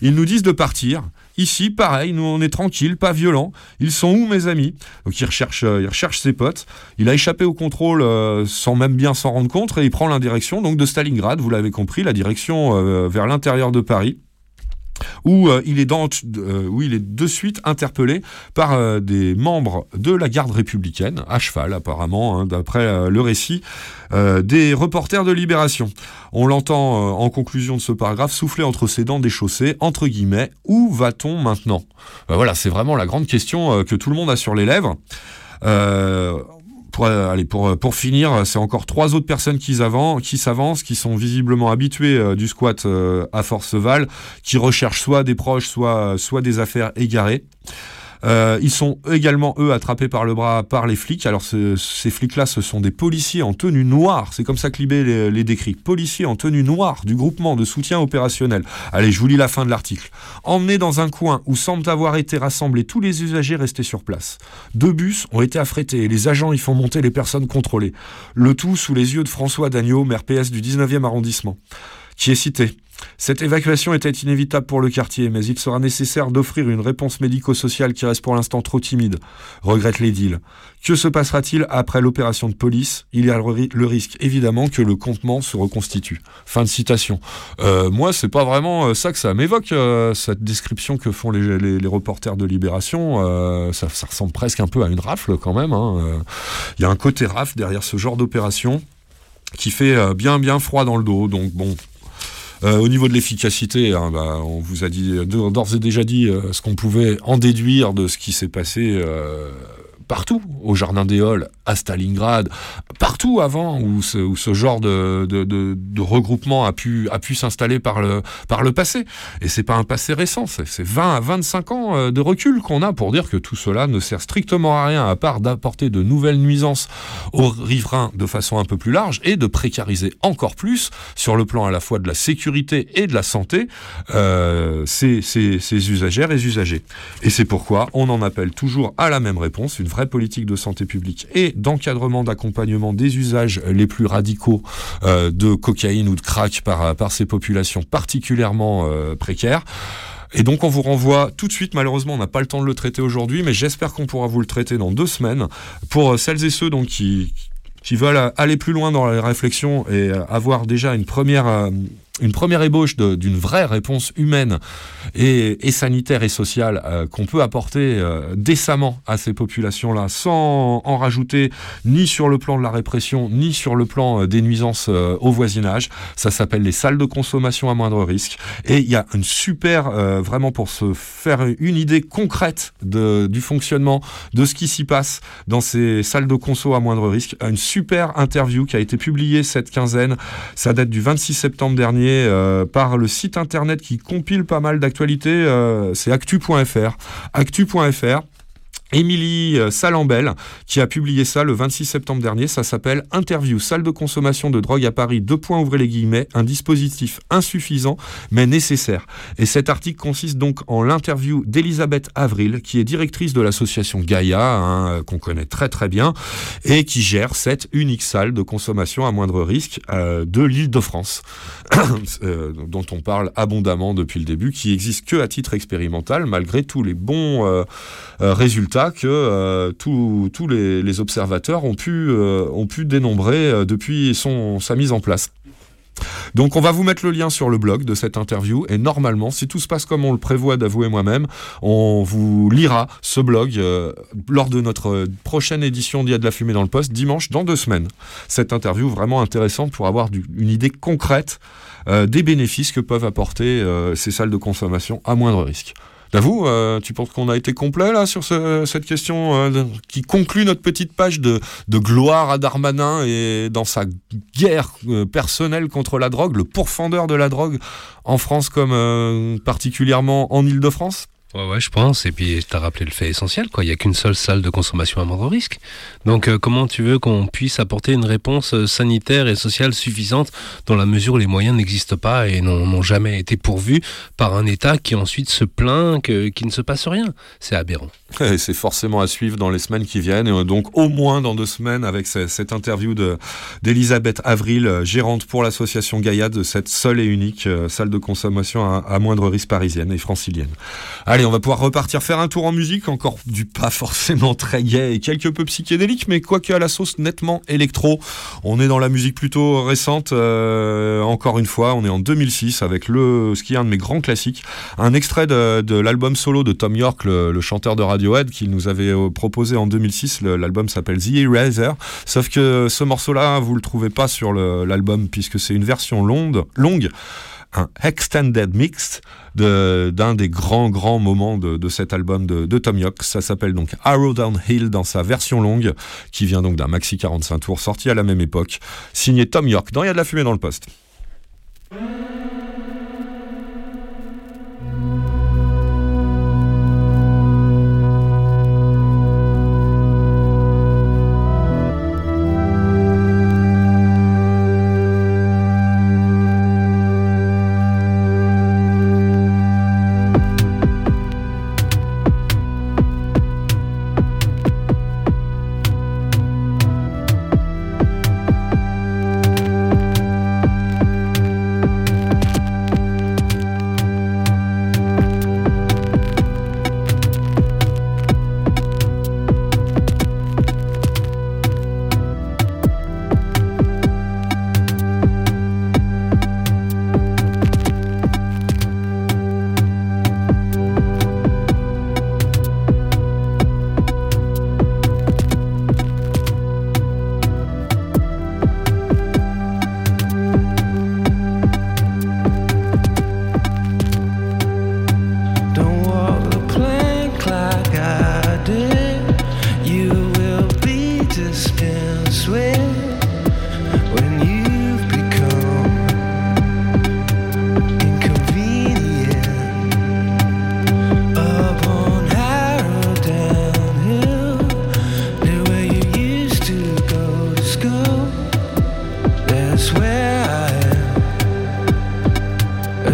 [SPEAKER 6] ils nous disent de partir. Ici, pareil, nous on est tranquille, pas violent. Ils sont où mes amis? Donc il recherche, il recherche ses potes. Il a échappé au contrôle sans même bien s'en rendre compte et il prend la direction donc de Stalingrad. Vous l'avez compris, la direction vers l'intérieur de Paris où euh, il est dans, euh, où il est de suite interpellé par euh, des membres de la garde républicaine, à cheval apparemment, hein, d'après le récit des reporters de Libération. On l'entend en conclusion de ce paragraphe souffler entre ses dents des chaussées, entre guillemets, où va-t-on maintenant? Euh, Voilà, c'est vraiment la grande question que tout le monde a sur les lèvres. Pour, euh, allez, pour, euh, pour finir, c'est encore trois autres personnes qui s'avancent, qui sont visiblement habituées euh, du squat euh, à Forceval, qui recherchent soit des proches, soit, soit des affaires égarées. Euh, ils sont également, eux, attrapés par le bras par les flics. Alors, ce- ces flics-là, ce sont des policiers en tenue noire. C'est comme ça que Libé les, décrit. Policiers en tenue noire du groupement de soutien opérationnel. Allez, je vous lis la fin de l'article. Emmenés dans un coin où semblent avoir été rassemblés tous les usagers restés sur place. Deux bus ont été affrétés et les agents y font monter les personnes contrôlées. Le tout sous les yeux de François Dagneau, maire PS du 19e arrondissement, qui est cité. Cette évacuation était inévitable pour le quartier, mais il sera nécessaire d'offrir une réponse médico-sociale qui reste pour l'instant trop timide, regrette l'édile. Que se passera-t-il après l'opération de police? Il y a le, ri- le risque, évidemment, que le comptement se reconstitue. Fin de citation. Euh, moi, c'est pas vraiment euh, ça que ça m'évoque, euh, cette description que font les, les- reporters de Libération. Ça, ressemble presque un peu à une rafle, quand même. hein. Il y a un côté rafle derrière ce genre d'opération qui fait bien, bien froid dans le dos. Donc, bon, euh, au niveau de l'efficacité, hein, bah, on vous a dit d'ores et déjà dit euh, ce qu'on pouvait en déduire de ce qui s'est passé euh, partout, au Jardin des Halles, à Stalingrad, partout avant où ce, genre de, regroupement a pu, s'installer par le, passé. Et c'est pas un passé récent, c'est c'est 20 à 25 ans euh, de recul qu'on a pour dire que tout cela ne sert strictement à rien à part d'apporter de nouvelles nuisances aux riverains de façon un peu plus large et de précariser encore plus sur le plan à la fois de la sécurité et de la santé euh, ces, ces usagères et usagers. Et c'est pourquoi on en appelle toujours à la même réponse, une vraie politique de santé publique et d'encadrement d'accompagnement des usages les plus radicaux euh, de cocaïne ou de crack par, par ces populations particulièrement euh, précaires. Et donc on vous renvoie tout de suite, malheureusement on n'a pas le temps de le traiter aujourd'hui, mais j'espère qu'on pourra vous le traiter dans deux semaines. Pour euh, celles et ceux donc qui, qui veulent aller plus loin dans la réflexion et avoir déjà une première, une première ébauche d'une vraie réponse humaine et, sanitaire et sociale euh, qu'on peut apporter euh, décemment à ces populations-là sans en rajouter ni sur le plan de la répression ni sur le plan euh, des nuisances au voisinage. Ça s'appelle les salles de consommation à moindre risque et il y a une super, vraiment pour se faire une idée concrète du fonctionnement de ce qui s'y passe dans ces salles de conso à moindre risque, une super interview qui a été publiée cette quinzaine. Ça date du 26 septembre dernier euh, par le site internet qui compile pas mal d'actualités. euh, c'est actu.fr. Actu.fr. Émilie euh, Salambel qui a publié ça le 26 septembre dernier. Ça s'appelle Interview salle de consommation de drogue à Paris. Deux points ouvrez les guillemets. Un dispositif insuffisant mais nécessaire. Et cet article consiste donc en l'interview d'Elisabeth Avril qui est directrice de l'association Gaïa hein, euh, qu'on connaît très très bien et qui gère cette unique salle de consommation à moindre risque euh, de l'Île-de-France euh, dont on parle abondamment depuis le début, qui existe que à titre expérimental malgré tous les bons euh, euh, que euh, tous les, observateurs ont pu, euh, dénombrer euh, depuis sa mise en place. Donc on va vous mettre le lien sur le blog de cette interview et normalement, si tout se passe comme on le prévoit d'avouer moi-même, on vous lira ce blog lors de notre prochaine édition d'Il y a de la fumée dans le poste, dimanche dans deux semaines. Cette interview vraiment intéressante pour avoir une idée concrète des bénéfices que peuvent apporter ces salles de consommation à moindre risque. D'avoue, euh, tu penses qu'on a été complet là sur ce- cette question euh, qui conclut notre petite page de, gloire à Darmanin et dans sa guerre euh, personnelle contre la drogue, le pourfendeur de la drogue en France comme particulièrement en Ile-de-France
[SPEAKER 2] Ouais, ouais, je pense. Et puis, tu as rappelé le fait essentiel, quoi. Il n'y a qu'une seule salle de consommation à moindre risque. Donc, euh, comment tu veux qu'on puisse apporter une réponse euh, sanitaire et sociale suffisante dans la mesure où les moyens n'existent pas et n'ont jamais été pourvus par un État qui ensuite se plaint qu'il ne se passe rien? C'est aberrant.
[SPEAKER 6] Et c'est forcément à suivre dans les semaines qui viennent. Et euh, donc, au moins dans deux semaines, avec ce- cette interview de- d'Elisabeth Avril, gérante pour l'association Gaïa de cette seule et unique salle de consommation à, moindre risque parisienne et francilienne. On va pouvoir repartir faire un tour en musique, encore du pas forcément très gai et quelque peu psychédélique, mais quoique à la sauce nettement électro. On est dans la musique plutôt récente, euh, encore une fois, on est en 2006 avec le, ce qui est un de mes grands classiques, un extrait de, l'album solo de Tom York, le, chanteur de Radiohead, qu'il nous avait euh, proposé en 2006. Le- L'album s'appelle The Eraser. Sauf que ce morceau-là, vous le trouvez pas sur l'album puisque c'est une version longue un extended mix d'un des grands grands moments de, de cet album de, de Tom York. Ça s'appelle donc Arrow Downhill dans sa version longue, qui vient donc d'un maxi 45 tours sorti à la même époque, signé Tom York. Dans Il y a de la fumée dans le poste.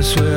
[SPEAKER 7] swear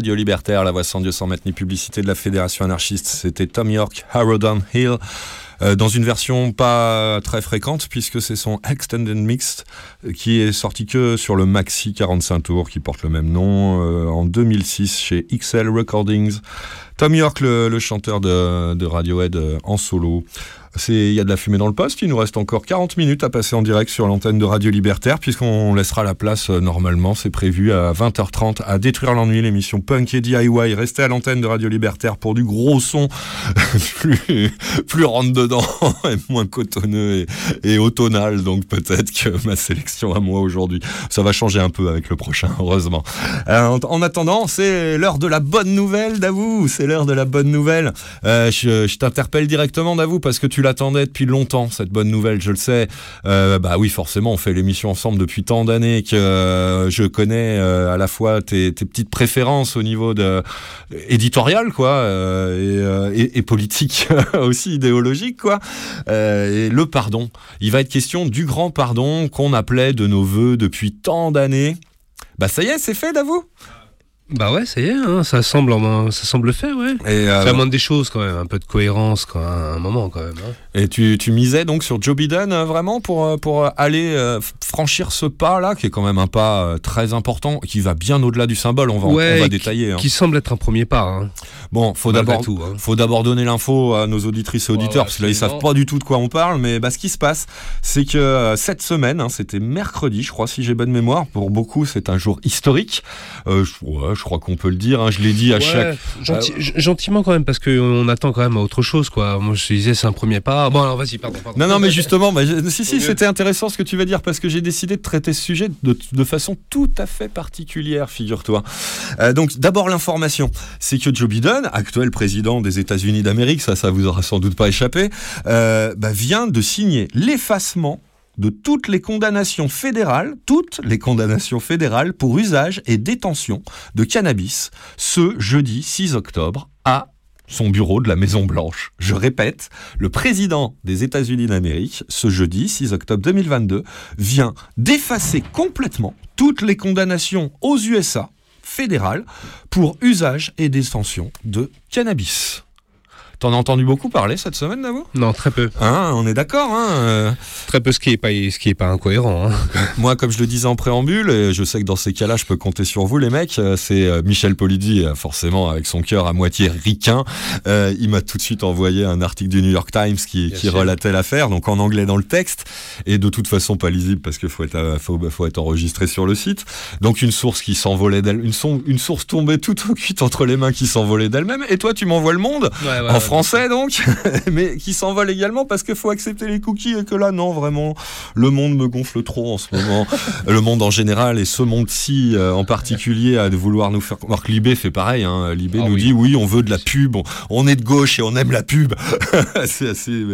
[SPEAKER 6] Radio Libertaire, la voix sans Dieu sans mettre ni publicité de la Fédération anarchiste. C'était Tom York, Harrowdown Hill, euh, dans une version pas très fréquente puisque c'est son Extended Mix euh, qui est sorti que sur le Maxi 45 tours qui porte le même nom euh, en 2006 chez XL Recordings. Tom York, le, chanteur de, Radiohead en solo. Il y a de la fumée dans le poste. Il nous reste encore 40 minutes à passer en direct sur l'antenne de Radio Libertaire, puisqu'on laissera la place euh, normalement. C'est prévu à 20h30 à Détruire l'ennui, l'émission punk et DIY. Restez à l'antenne de Radio Libertaire pour du gros son, plus, plus rentre dedans et moins cotonneux et, et. Donc peut-être que ma sélection à moi aujourd'hui, ça va changer un peu avec le prochain, heureusement. Euh, en, en attendant, c'est l'heure de la bonne nouvelle, Davou. C'est l'heure de la bonne nouvelle. Euh, je je t'interpelle directement, Davou, parce que tu l'attendais depuis longtemps, cette bonne nouvelle, je le sais. Euh, bah oui, forcément, on fait l'émission ensemble depuis tant d'années que euh, je connais euh, à la fois tes, tes petites préférences au niveau de éditorial, quoi, et, politique aussi, idéologique, quoi. Et le pardon. Il va être question du grand pardon qu'on appelait de nos voeux depuis tant d'années. Bah ça y est, c'est fait, Davou?
[SPEAKER 2] Bah ouais, ça y est, hein, ça semble, ça semble fait, ouais.
[SPEAKER 6] Et, euh,
[SPEAKER 2] Ça demande des choses quand même, un peu de cohérence, à un moment quand même. hein.
[SPEAKER 6] et tu, tu misais donc sur Joe Biden euh, vraiment pour, euh, pour aller euh, f- franchir ce pas-là, qui est quand même un pas euh, très important, qui va bien au-delà du symbole, on va,
[SPEAKER 2] Ouais,
[SPEAKER 6] on va
[SPEAKER 2] qui-
[SPEAKER 6] détailler. hein.
[SPEAKER 2] Qui semble être un premier pas. hein,
[SPEAKER 6] Bon, faut d'abord faut d'abord donner l'info à nos auditrices et auditeurs,
[SPEAKER 2] ouais,
[SPEAKER 6] parce que là, ils savent pas du tout de quoi on parle. Mais bah, ce qui se passe, c'est que cette semaine, c'était mercredi, je crois, si j'ai bonne mémoire. Pour beaucoup, c'est un jour historique. Je, je crois qu'on peut le dire. hein, je l'ai dit à
[SPEAKER 2] Ouais,
[SPEAKER 6] chaque.
[SPEAKER 2] genti- g- Gentiment quand même, parce qu'on attend quand même à autre chose, quoi. Moi, je te disais, c'est un premier pas. Bon, alors vas-y, pardon, pardon.
[SPEAKER 6] Non, non, mais justement, bah, je- si, si, c'était intéressant ce que tu vas dire parce que j'ai décidé de traiter ce sujet de, de façon tout à fait particulière, figure-toi. Euh, donc, d'abord, l'information. C'est que Joe Biden, actuel président des États-Unis d'Amérique, ça, ça vous aura sans doute pas échappé, euh, bah, vient de signer l'effacement de toutes les condamnations fédérales, toutes les condamnations fédérales pour usage et détention de cannabis ce jeudi 6 octobre à son bureau de la Maison Blanche. Je répète, le président des États-Unis d'Amérique, ce jeudi 6 octobre 2022, vient d'effacer complètement toutes les condamnations aux USA fédérales pour usage et détention de cannabis. T'en as entendu beaucoup parler cette semaine, Navo
[SPEAKER 2] Non, très peu.
[SPEAKER 6] Hein, on est d'accord, hein euh,
[SPEAKER 2] Très peu, ce qui est pas, ce qui est pas incohérent. hein.
[SPEAKER 6] Moi, comme je le disais en préambule, et je sais que dans ces cas-là, je peux compter sur vous, les mecs. euh, C'est euh, Michel Polidi, forcément, avec son cœur à moitié ricain. Euh, il m'a tout de suite envoyé un article du New York Times qui, qui relatait l'affaire, donc en anglais dans le texte, et de toute façon pas lisible parce qu'il faut être, faut, faut être enregistré sur le site. Donc une source qui s'envolait d'elle, une, une source tombée tout au cuite entre les mains qui s'envolait d'elle-même. Et toi, tu m'envoies le monde en français donc, mais qui s'envole également parce qu'il faut accepter les cookies et que là non vraiment le monde me gonfle trop en ce moment, le monde en général et ce monde-ci euh, en particulier à de vouloir nous faire. Alors que Libé fait pareil, hein. Libé
[SPEAKER 2] Ah
[SPEAKER 6] nous
[SPEAKER 2] oui.
[SPEAKER 6] dit oui on veut de la pub, on, on est de gauche et on aime la pub. C'est assez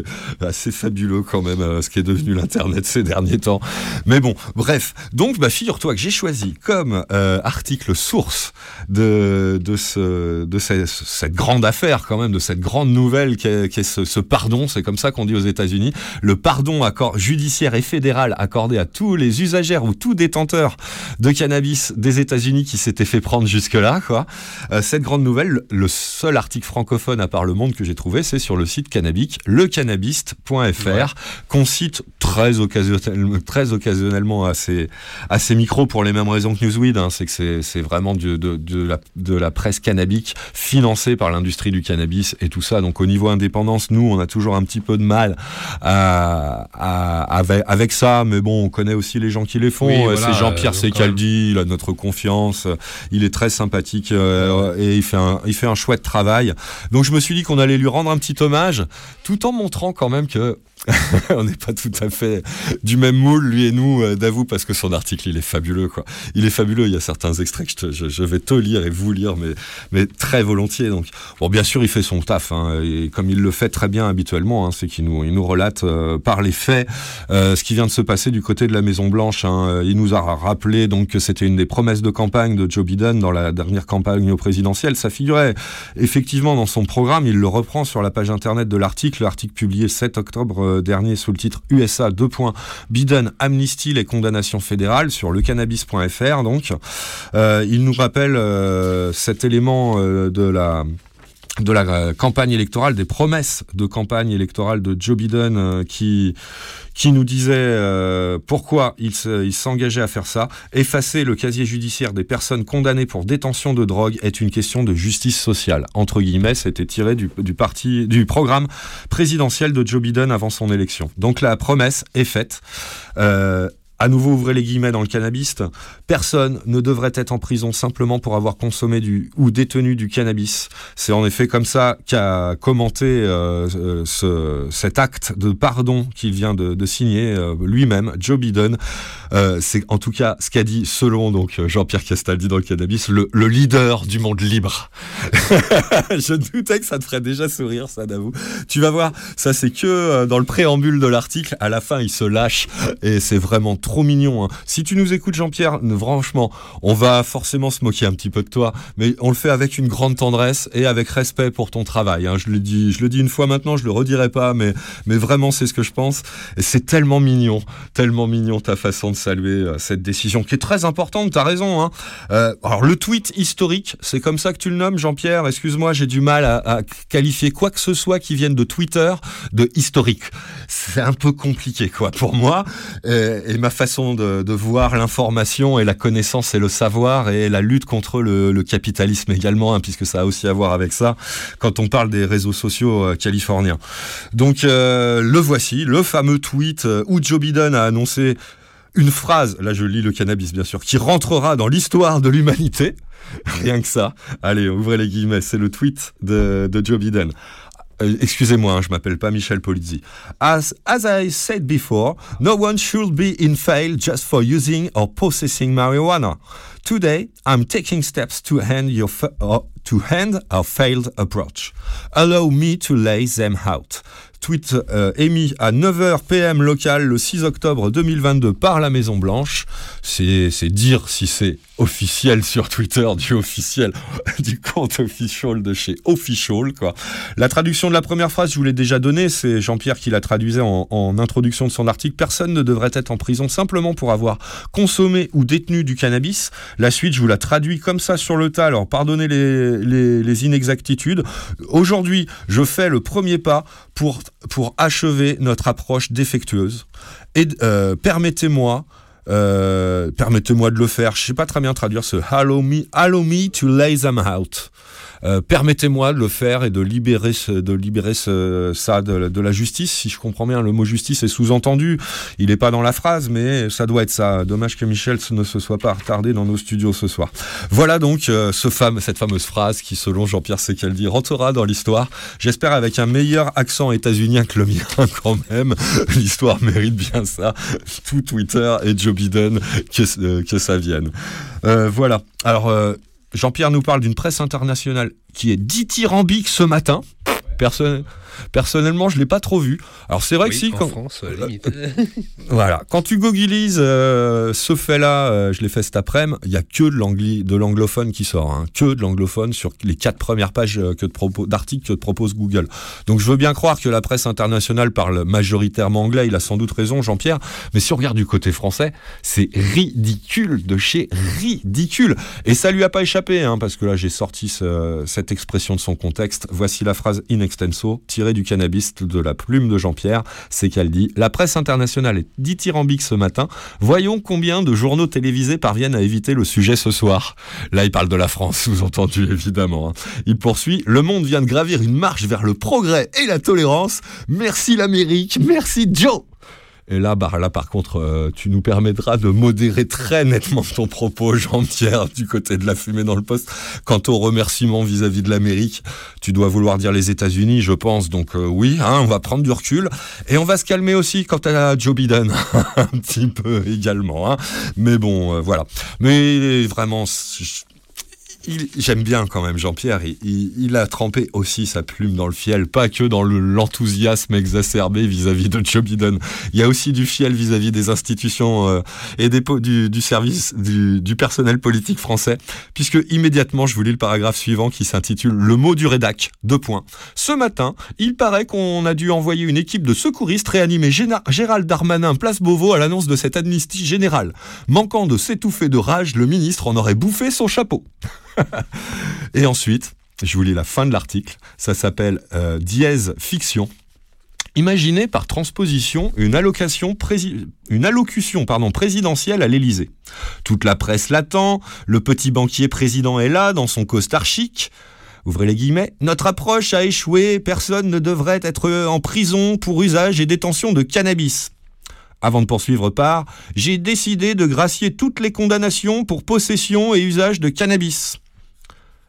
[SPEAKER 6] assez fabuleux quand même euh, ce qui est devenu l'internet ces derniers temps. Mais bon, bref, donc bah figure-toi que j'ai choisi comme euh, article source de, de, ce, de ce- cette grande affaire quand même, de cette grande nouvelle qu'est qu'est ce, ce pardon, c'est comme ça qu'on dit aux États-Unis, le pardon judiciaire et fédéral accordé à tous les usagères ou tout détenteur de cannabis des États-Unis qui s'était fait prendre jusque-là. quoi. Euh, cette grande nouvelle, le seul article francophone à part le monde que j'ai trouvé, c'est sur le site cannabique, lecannabiste.fr, qu'on cite très, occasionnellement, très occasionnellement à ces, à ces micros pour les mêmes raisons que Newsweed. hein. c'est que c'est- c'est vraiment du- de, de la, de la presse cannabique financée par l'industrie du cannabis et tout ça. Donc au niveau indépendance, nous, on a toujours un petit peu de mal à, à- avec, avec ça, mais bon, on connaît aussi les gens qui les font.
[SPEAKER 2] Oui,
[SPEAKER 6] Euh,
[SPEAKER 2] voilà,
[SPEAKER 6] c'est Jean-Pierre
[SPEAKER 2] euh,
[SPEAKER 6] Secaldi, il a notre confiance, il est très sympathique euh, et il fait, un, il fait un chouette travail. Donc je me suis dit qu'on allait lui rendre un petit hommage, tout en montrant quand même que on n'est pas tout à fait du même moule, lui et nous, euh, d'avoue, parce que son article, il est fabuleux, quoi. Il est fabuleux, il y a certains extraits que je, vais te lire et vous lire, mais, mais très volontiers. Donc, bon, bien sûr, il fait son taf, hein, et comme il le fait très bien habituellement, hein, c'est qu'il nous, il nous relate euh, par les faits euh, ce qui vient de se passer du côté de la Maison Blanche. hein. Il nous a rappelé donc que c'était une des promesses de campagne de Joe Biden dans la dernière campagne au présidentiel. Ça figurait effectivement dans son programme. Il le reprend sur la page internet de l'article, l'article publié 7 octobre euh, dernier sous le titre USA 2. Biden amnistie les condamnations fédérales sur lecannabis.fr. Donc, Euh, il nous rappelle euh, cet élément de la de la euh, campagne électorale, des promesses de campagne électorale de Joe Biden euh, qui qui nous disait euh, pourquoi il se- il s'engageait à faire ça. Effacer le casier judiciaire des personnes condamnées pour détention de drogue est une question de justice sociale. Entre guillemets, c'était tiré du, parti du programme présidentiel de Joe Biden avant son élection. Donc la promesse est faite. À nouveau, ouvrez les guillemets dans le cannabis. Personne ne devrait être en prison simplement pour avoir consommé du ou détenu du cannabis. C'est en effet comme ça qu'a commenté euh, ce, cet acte de pardon qu'il vient de, signer euh, lui-même, Joe Biden. Euh, c'est en tout cas ce qu'a dit, selon donc Jean-Pierre Castaldi dans le cannabis, le, le leader du monde libre. Je doutais que ça te ferait déjà sourire, ça, d'avoue. Tu vas voir, ça c'est que dans le préambule de l'article. À la fin, il se lâche et c'est vraiment trop mignon. hein. Si tu nous écoutes, Jean-Pierre, franchement, on va forcément se moquer un petit peu de toi, mais on le fait avec une grande tendresse et avec respect pour ton travail. hein. Je le dis, je le dis une fois maintenant, je le redirai pas, mais mais vraiment, c'est ce que je pense. Et c'est tellement mignon, tellement mignon ta façon de saluer euh, cette décision qui est très importante. T'as raison. Hein. Euh, alors le tweet historique, c'est comme ça que tu le nommes, Jean-Pierre? Excuse-moi, j'ai du mal à, qualifier quoi que ce soit qui vienne de Twitter de historique. C'est un peu compliqué, quoi, pour moi. Et, et façon de, voir l'information et la connaissance et le savoir et la lutte contre le, le capitalisme également, hein, puisque ça a aussi à voir avec ça quand on parle des réseaux sociaux euh, californiens. Donc euh, le voici, le fameux tweet euh, où Joe Biden a annoncé une phrase, là je lis le cannabis bien sûr, qui rentrera dans l'histoire de l'humanité. Rien que ça. Allez, ouvrez les guillemets, c'est le tweet de, de Joe Biden. Euh, Excusez-moi, hein, je m'appelle pas Michel Polizzi. As, as I said before, no one should be in fail just for using or possessing marijuana. Today, I'm taking steps to end your uh, to end our failed approach. Allow me to lay them out. Tweet euh, émis à 9h PM local le 6 octobre 2022 par la Maison Blanche. C'est dire si c'est officiel sur Twitter du officiel du compte official de chez Official quoi. La traduction de la première phrase, je vous l'ai déjà donnée, c'est Jean-Pierre qui la traduisait en, introduction de son article. Personne ne devrait être en prison simplement pour avoir consommé ou détenu du cannabis. La suite, je vous la traduis comme ça sur le tas. Alors pardonnez les, les, les inexactitudes. Aujourd'hui, je fais le premier pas pour, pour achever notre approche défectueuse. Et euh, permettez-moi permettez-moi de le faire. Je sais pas très bien traduire ce allow me, allow me to lay them out. Euh, permettez-moi de le faire et de libérer, de libérer ça de, la justice. Si je comprends bien, le mot justice est sous-entendu. Il n'est pas dans la phrase, mais ça doit être ça. Dommage que Michel ne se soit pas retardé dans nos studios ce soir. Voilà donc euh, cette fameuse phrase qui, selon Jean-Pierre Secaldi, rentrera dans l'histoire. J'espère avec un meilleur accent états-unien que le mien quand même. L'histoire mérite bien ça. Tout Twitter et Joe Biden que, euh, ça vienne. Voilà. Alors, Jean-Pierre nous parle d'une presse internationale qui est dithyrambique ce matin. Personne. Personnellement, je l'ai pas trop vu. Alors c'est vrai
[SPEAKER 2] Oui,
[SPEAKER 6] que si,
[SPEAKER 2] en
[SPEAKER 6] quand,
[SPEAKER 2] France, euh, limite.
[SPEAKER 6] voilà, quand tu googlises euh, ce fait-là, euh, je l'ai fait cet après-midi, il y a que de l'anglophone qui sort, hein, que de l'anglophone sur les quatre premières pages euh, que d'articles que te propose Google. Donc je veux bien croire que la presse internationale parle majoritairement anglais, il a sans doute raison, Jean-Pierre, mais si on regarde du côté français, c'est ridicule de chez ridicule. Et ça lui a pas échappé, hein, parce que là j'ai sorti ce- cette expression de son contexte. Voici la phrase in extenso, tirée du cannabis de la plume de Jean-Pierre, c'est qu'elle dit La presse internationale est dithyrambique ce matin. Voyons combien de journaux télévisés parviennent à éviter le sujet ce soir. Là, il parle de la France, sous-entendu évidemment. hein. Il poursuit Le monde vient de gravir une marche vers le progrès et la tolérance. Merci l'Amérique, merci Joe. Et là, bah, là, par contre, euh, tu nous permettras de modérer très nettement ton propos, Jean-Pierre, du côté de la fumée dans le poste. Quant au remerciement vis-à-vis de l'Amérique, tu dois vouloir dire les États-Unis, je pense. Donc euh, oui, hein, on va prendre du recul et on va se calmer aussi quant à Joe Biden, un petit peu également. Hein. Mais bon, euh, voilà. Mais vraiment. J'aime bien quand même Jean-Pierre, il, a trempé aussi sa plume dans le fiel, pas que dans le- l'enthousiasme exacerbé vis-à-vis de Joe Biden. Il y a aussi du fiel vis-à-vis des institutions euh, et du, service du, personnel politique français, puisque immédiatement je vous lis le paragraphe suivant qui s'intitule Le mot du rédac, deux points. Ce matin, il paraît qu'on a dû envoyer une équipe de secouristes réanimer Gérald Darmanin place Beauvau à l'annonce de cette amnistie générale. Manquant de s'étouffer de rage, le ministre en aurait bouffé son chapeau. Et ensuite, je vous lis la fin de l'article. Ça s'appelle euh, Dièse Fiction. Imaginez par transposition une, allocution présidentielle à l'Élysée. Toute la presse l'attend, le petit banquier président est là dans son costard chic. Ouvrez les guillemets. Notre approche a échoué, personne ne devrait être en prison pour usage et détention de cannabis. Avant de poursuivre par, j'ai décidé de gracier toutes les condamnations pour possession et usage de cannabis.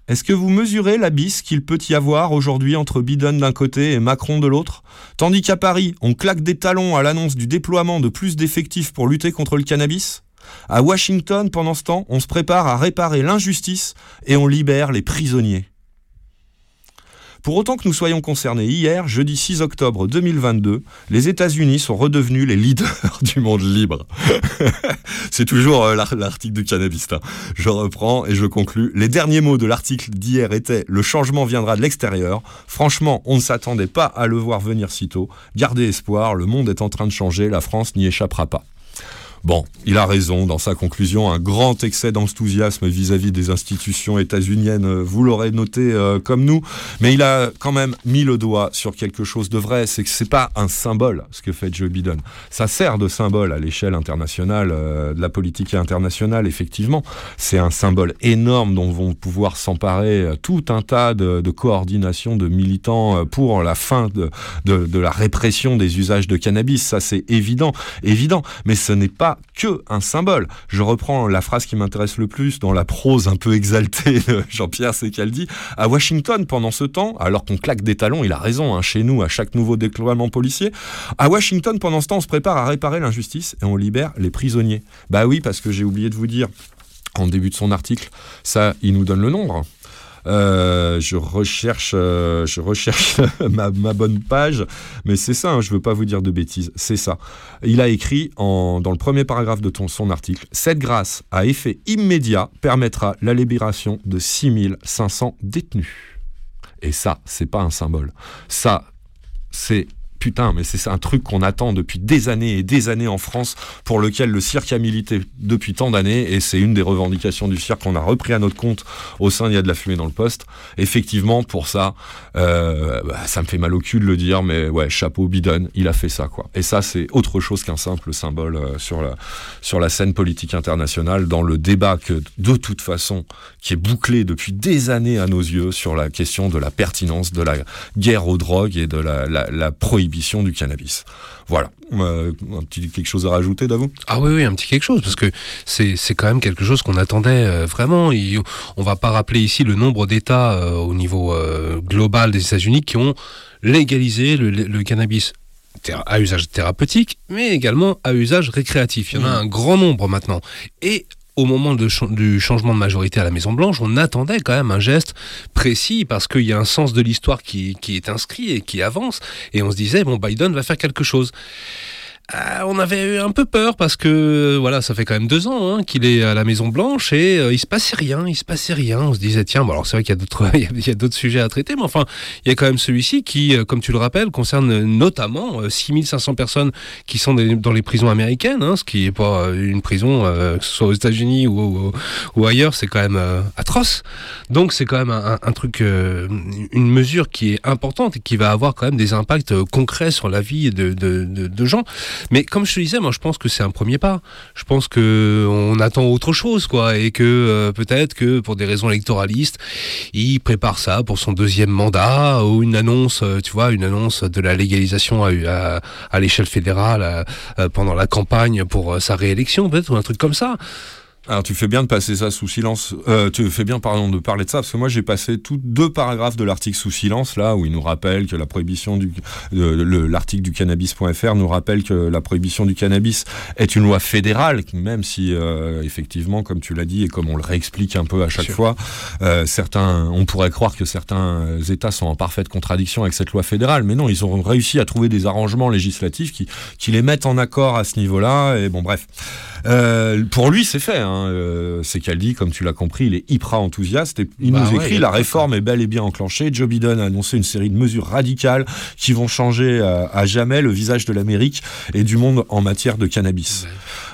[SPEAKER 6] Est-ce que vous mesurez l'abysse qu'il peut y avoir aujourd'hui entre Biden d'un côté et Macron de l'autre? Tandis qu'à Paris, on claque des talons à l'annonce du déploiement de plus d'effectifs pour lutter contre le cannabis? À Washington, pendant ce temps, on se prépare à réparer l'injustice et on libère les prisonniers. Pour autant que nous soyons concernés, hier, jeudi 6 octobre 2022, les États-Unis sont redevenus les leaders du monde libre. C'est toujours euh, l'ar- l'article du cannabis. hein. Je reprends et je conclus. Les derniers mots de l'article d'hier étaient Le changement viendra de l'extérieur. Franchement, on ne s'attendait pas à le voir venir si tôt. Gardez espoir, le monde est en train de changer, la France n'y échappera pas. Bon, il a raison dans sa conclusion, un grand excès d'enthousiasme vis-à-vis des institutions états-uniennes, euh, vous l'aurez noté euh, comme nous, mais il a quand même mis le doigt sur quelque chose de vrai, c'est que c'est pas un symbole ce que fait Joe Biden. Ça sert de symbole à l'échelle internationale, euh, de la politique internationale, effectivement. C'est un symbole énorme dont vont pouvoir s'emparer euh, tout un tas de, de coordinations de militants euh, pour la fin de, de, de la répression des usages de cannabis. Ça, c'est évident, évident. Mais ce n'est pas que un symbole. Je reprends la phrase qui m'intéresse le plus dans la prose un peu exaltée de Jean-Pierre, dit à Washington pendant ce temps, alors qu'on claque des talons, il a raison, hein, chez nous, à chaque nouveau déploiement policier, à Washington pendant ce temps, on se prépare à réparer l'injustice et on libère les prisonniers. Bah oui, parce que j'ai oublié de vous dire en début de son article, ça, il nous donne le nombre. Euh, je recherche, euh, je recherche ma, bonne page, mais c'est ça. hein, je veux pas vous dire de bêtises. C'est ça. Il a écrit dans le premier paragraphe de son article Cette grâce à effet immédiat permettra la libération de 6500 détenus. Et ça, c'est pas un symbole. Ça, c'est putain, mais c'est un truc qu'on attend depuis des années et des années en France, pour lequel le cirque a milité depuis tant d'années, et c'est une des revendications du cirque qu'on a repris à notre compte au sein d'Il y a de la fumée dans le poste. Effectivement, pour ça, euh, bah, ça me fait mal au cul de le dire, mais ouais, chapeau Biden, il a fait ça, quoi. Et ça, c'est autre chose qu'un simple symbole euh, sur, la, sur la scène politique internationale, dans le débat que, de toute façon, qui est bouclé depuis des années à nos yeux sur la question de la pertinence de la guerre aux drogues et de la, la, la prohibition du cannabis. Voilà. Euh, un petit quelque chose à rajouter, Davou?
[SPEAKER 2] Ah oui, oui, un petit quelque chose, parce que c'est quand même quelque chose qu'on attendait euh, vraiment. Il- on va pas rappeler ici le nombre d'États euh, au niveau euh, global des États-Unis qui ont légalisé le, le cannabis à usage thérapeutique, mais également à usage récréatif. Il y en a un grand nombre maintenant. Et au moment du changement de majorité à la Maison-Blanche, on attendait quand même un geste précis parce qu'il y a un sens de l'histoire qui est inscrit et qui avance. Et on se disait, bon, Biden va faire quelque chose. Euh, on avait eu un peu peur parce que voilà, ça fait quand même deux ans hein, qu'il est à la Maison Blanche et euh, il se passait rien, il se passait rien. On se disait tiens, bon alors c'est vrai qu'il y a d'autres, il y a- d'autres sujets à traiter, mais enfin il y a quand même celui-ci qui, euh, comme tu le rappelles, concerne notamment euh, 6500 personnes qui sont dans les prisons américaines, hein, ce qui est pas euh, une prison, euh, que ce soit aux États-Unis ou, ailleurs, c'est quand même euh, atroce. Donc c'est quand même un, truc, euh, une mesure qui est importante et qui va avoir quand même des impacts euh, concrets sur la vie de, de- de gens. Mais comme je te disais, moi je pense que c'est un premier pas. Je pense que on attend autre chose, quoi, et que euh, peut-être que pour des raisons électoralistes, il prépare ça pour son deuxième mandat ou une annonce, euh, tu vois, une annonce de la légalisation à, l'échelle fédérale euh, pendant la campagne pour sa réélection, peut-être ou un truc comme ça.
[SPEAKER 6] Alors tu fais bien de passer ça sous silence. Euh, tu fais bien, pardon, de parler de ça parce que moi j'ai passé tous deux paragraphes de l'article sous silence là où il nous rappelle que la prohibition du euh, le- l'article du cannabis.fr nous rappelle que la prohibition du cannabis est une loi fédérale, même si euh, effectivement, comme tu l'as dit et comme on le réexplique un peu à chaque fois, euh, certains, on pourrait croire que certains États sont en parfaite contradiction avec cette loi fédérale, mais non, ils ont réussi à trouver des arrangements législatifs qui qui les mettent en accord à ce niveau-là. Et bon, bref. Euh, pour lui, c'est fait. Hein. Euh, c'est qu'elle dit, comme tu l'as compris, il est hyper enthousiaste. Et il
[SPEAKER 2] Bah
[SPEAKER 6] nous
[SPEAKER 2] ouais,
[SPEAKER 6] écrit la réforme est bel et bien enclenchée. Joe Biden a annoncé une série de mesures radicales qui vont changer euh, à jamais le visage de l'Amérique et du monde en matière de cannabis.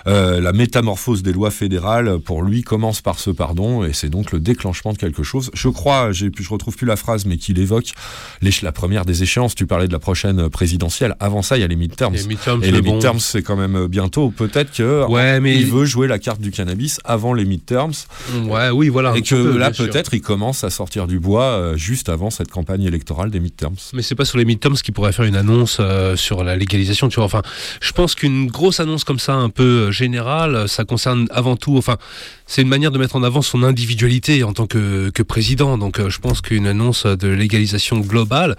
[SPEAKER 6] Euh, la métamorphose des lois fédérales, pour lui, commence par ce pardon, et c'est donc le déclenchement de quelque chose. Je crois, je retrouve plus la phrase, mais qu'il évoque l'éche- la première des échéances. Tu parlais de la prochaine présidentielle. Avant ça, il y a les midterms.
[SPEAKER 2] Les midterms,
[SPEAKER 6] Et les
[SPEAKER 2] bon.
[SPEAKER 6] midterms, c'est quand même bientôt. Peut-être que
[SPEAKER 2] Ouais, mais
[SPEAKER 6] il veut jouer la carte du cannabis avant les midterms
[SPEAKER 2] ouais, oui, voilà.
[SPEAKER 6] et que
[SPEAKER 2] peu,
[SPEAKER 6] là peut-être il commence à sortir du bois euh, juste avant cette campagne électorale des midterms.
[SPEAKER 2] Mais c'est pas sur les midterms qu'il pourrait faire une annonce euh, sur la légalisation, tu vois. Enfin, je pense qu'une grosse annonce comme ça, un peu générale, euh, ça concerne avant tout. Enfin, c'est une manière de mettre en avant son individualité en tant que, que président. Donc, euh, je pense qu'une annonce de légalisation globale,